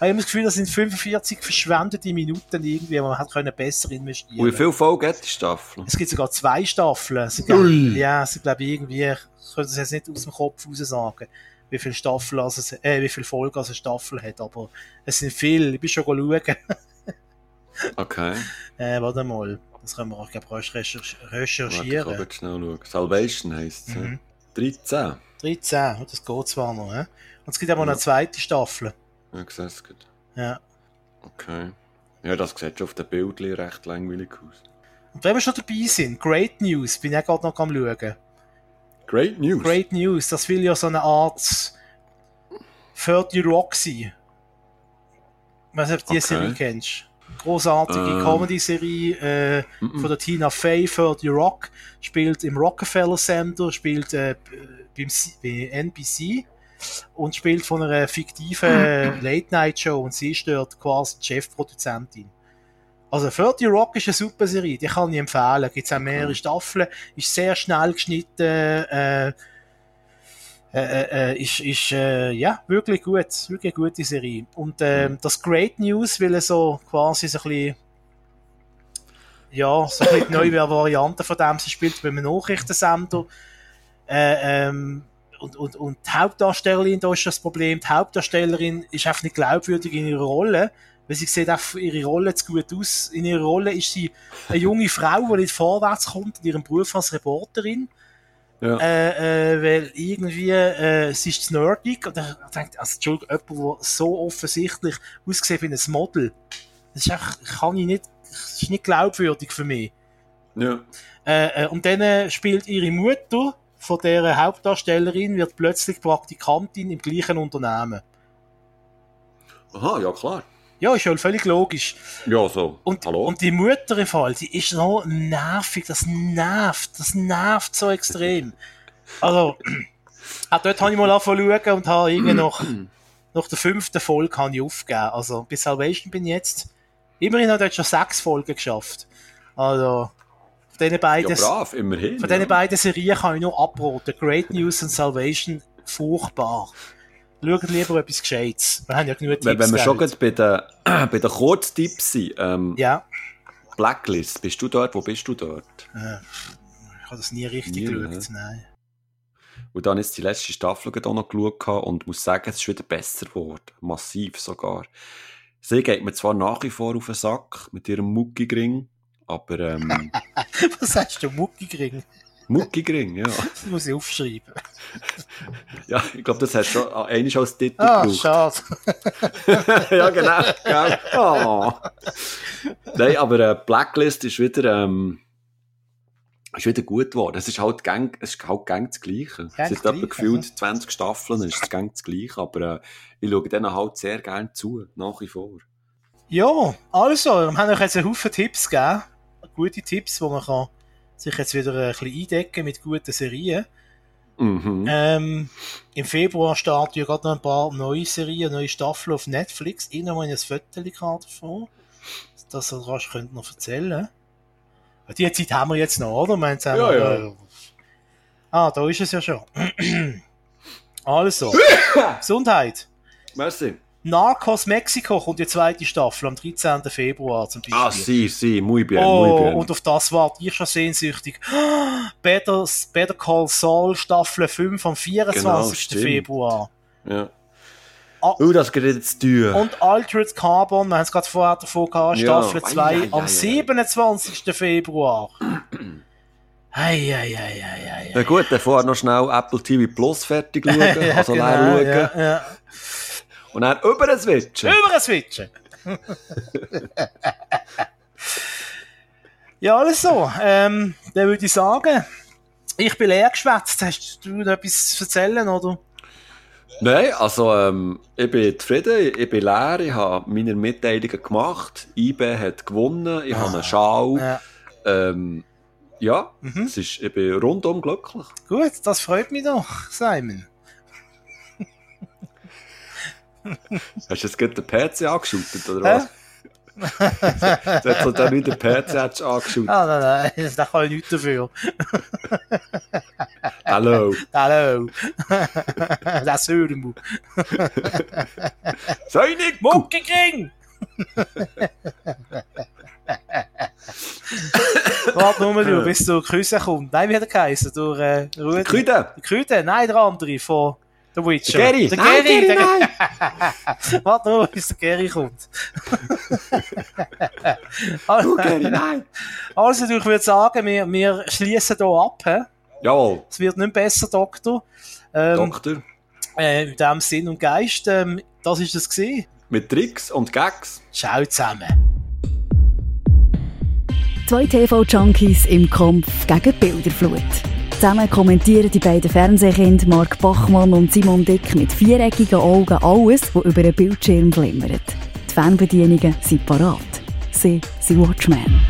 Ich habe das Gefühl, das sind 45 verschwendete Minuten irgendwie, man hat können besser investieren. Wie viele Folgen hat die Staffel? Es gibt sogar zwei Staffeln. Es gibt, ja, es glaube irgendwie ich könnte es jetzt nicht aus dem Kopf raus sagen, wie viele Staffeln, also, äh, wie viele Folgen also eine Staffel hat, aber es sind viele. Ich bin schon schauen. *laughs* okay. Äh, warte mal. Das können wir auch, glaube ich, recherchieren. Warte, ich schnell schauen. Salvation heisst es. Mhm. 13. 13, das geht zwar noch. He? Und es gibt aber ja. eine zweite Staffel. Ja, sehe. Ja. Okay. Ja, das sieht schon auf den Bildchen recht langweilig aus. Und wenn wir schon dabei sind, Great News, bin ich gerade noch am schauen. Great News. Great News. Das will ja so eine Art 30 Rock sein. Ich weiß nicht, ob du die okay. Serie kennst. Großartige ähm. Comedy-Serie äh, mm -mm. von der Tina Fey, 30 Rock. Spielt im Rockefeller Center, spielt äh, beim bei NBC und spielt von einer fiktiven *laughs* Late-Night-Show und sie ist dort quasi die Chefproduzentin. Also 30 Rock ist eine super Serie, die kann ich empfehlen. Gibt es auch mehrere Staffeln, ist sehr schnell geschnitten, äh, äh, äh, ist, ist äh, ja, wirklich gut, wirklich eine gute Serie. Und äh, das Great News will so quasi so ein bisschen ja, so ein bisschen die neue *coughs* Variante von dem. Sie spielt bei einem Nachrichtensender. Äh, ähm, und, und, und die Hauptdarstellerin, da ist das Problem, die Hauptdarstellerin ist einfach nicht glaubwürdig in ihrer Rolle weil sie sieht auch ihre Rolle zu gut aus. In ihrer Rolle ist sie eine junge Frau, die nicht vorwärts kommt in ihrem Beruf als Reporterin. Ja. Äh, äh, weil irgendwie, äh, sie ist nerdig. Und ich denke, also, Entschuldigung, jemand, der so offensichtlich aussieht wie ein Model, das ist einfach, kann ich nicht, das ist nicht glaubwürdig für mich. Ja. Äh, äh, und dann äh, spielt ihre Mutter von der Hauptdarstellerin, wird plötzlich Praktikantin im gleichen Unternehmen. Aha, ja klar. Ja, ist ja völlig logisch. Ja, so. Und, Hallo? und die Mutter im Fall, die ist so nervig, das nervt, das nervt so extrem. Also, auch *clears throat* dort habe ich mal angefangen zu schauen und habe irgendwie noch, *clears throat* nach der fünften Folge habe ich aufgegeben. Also, bis Salvation bin ich jetzt, immerhin ich dort schon sechs Folgen geschafft. Also, diesen beiden, ja, brav, immerhin. von ja. diesen beiden Serien kann ich nur abraten. Great News und Salvation, furchtbar. Schaut lieber etwas Gescheites. Wir haben ja genug Tipps. Wenn, wenn wir schon bei den, *clears throat* bei den Kurztipps sind, ähm, Ja, Blacklist, bist du dort? Wo bist du dort? ich habe das nie richtig Nie, geschaut. ne? Nein. Und dann ist die letzte Staffel auch noch geschaut und muss sagen, es ist wieder besser geworden. Massiv sogar. Sie geht mir zwar nach wie vor auf den Sack mit ihrem Muckigring, aber ähm, *laughs* Was hast du, Muckigring? Muckigring, ja. Das muss ich aufschreiben. Ja, ich glaube, das hast du schon einmal als Titel Ah, gebraucht. schade. *laughs* ja, genau. Gell? Oh. Nein, aber äh, Blacklist ist wieder, ähm, ist wieder gut geworden. Es ist halt gang, es ist halt gang das Gleiche. Gang es sind etwa gefühlt 20 Staffeln, es ist gang das Gleiche, aber äh, ich schaue denen halt sehr gerne zu, nach wie vor. Ja, also, wir haben euch jetzt einen Haufen Tipps gegeben. Gute Tipps, wo man kann sich jetzt wieder ein bisschen eindecken mit guten Serien. Mhm. Ähm, Im Februar starten ja gerade noch ein paar neue Serien, neue Staffeln auf Netflix. Ich noch mal ein Foto davon, dass ihr rasch könnt noch erzählen Die Zeit haben wir jetzt noch, oder? Wir haben Ja, ja. äh, Ah, da ist es ja schon. *clears throat* also, *laughs* Gesundheit. Merci. Narcos Mexiko kommt die zweite Staffel am 13. Februar zum Beispiel. Ah, si, si, muy bien, muy Oh, bien. und auf das warte ich schon sehnsüchtig. Better, Better Call Saul Staffel 5 am 24. Genau. Februar. ja. Ah. Oh, das geht jetzt teuer. Und Altered Carbon, wir haben es gerade vorher davon gehabt, Ja. Staffel Ei, 2 ei, ei, am ei. 27. Februar. Ei, ei, ei, Ja gut, dann vorher noch schnell Apple TV Plus fertig schauen, *laughs* also genau, leer schauen. ja, ja. Und dann über den Switchen. Über switchen. *laughs* ja, alles so. Ähm, dann würde ich sagen, ich bin leer geschwätzt. Hast du noch etwas zu erzählen, oder? Nein, also ähm, ich bin zufrieden, ich bin leer, ich habe meine Mitteilungen gemacht, IB hat gewonnen, ich habe einen Schal. Ja. Ähm, ja, Mhm. es ist, ich bin rundum glücklich. Gut, das freut mich doch, Simon. *laughs* Hast du jetzt gerade den PC angeschaltet, oder was? *laughs* Jetzt hat er nicht den PC hat's angeschaltet. Ah, nein, nein, *laughs* da kann ich nichts dafür. Hallo. Hallo. das hören wir. Sei nicht Muckigring! Warte nur, du, bis du Küsse kommt. Nein, wie hat er geheißen? Durch äh, Rudi. Küde? Nein, der andere von The Witcher. Der Gary. Der Nein, Gary. Gary, der... *laughs* Warte nur, bis der Gary kommt. *laughs* Du, *laughs* Gary, nein. Also, ich würde sagen, wir, wir schließen hier ab. He? Jawohl, Es wird nicht besser, Doktor. Ähm, Doktor. äh, in dem Sinn und Geist, ähm, das ist es gewesen. Mit Tricks und Gags. Ciao zusammen. Zwei TV-Junkies im Kampf gegen Bilderflut. Zusammen kommentieren die beiden Fernsehkinder Mark Bachmann und Simon Dick mit viereckigen Augen alles, was über den Bildschirm glimmert. Die Fernbedienungen sind parat. Sie sind Watchmen.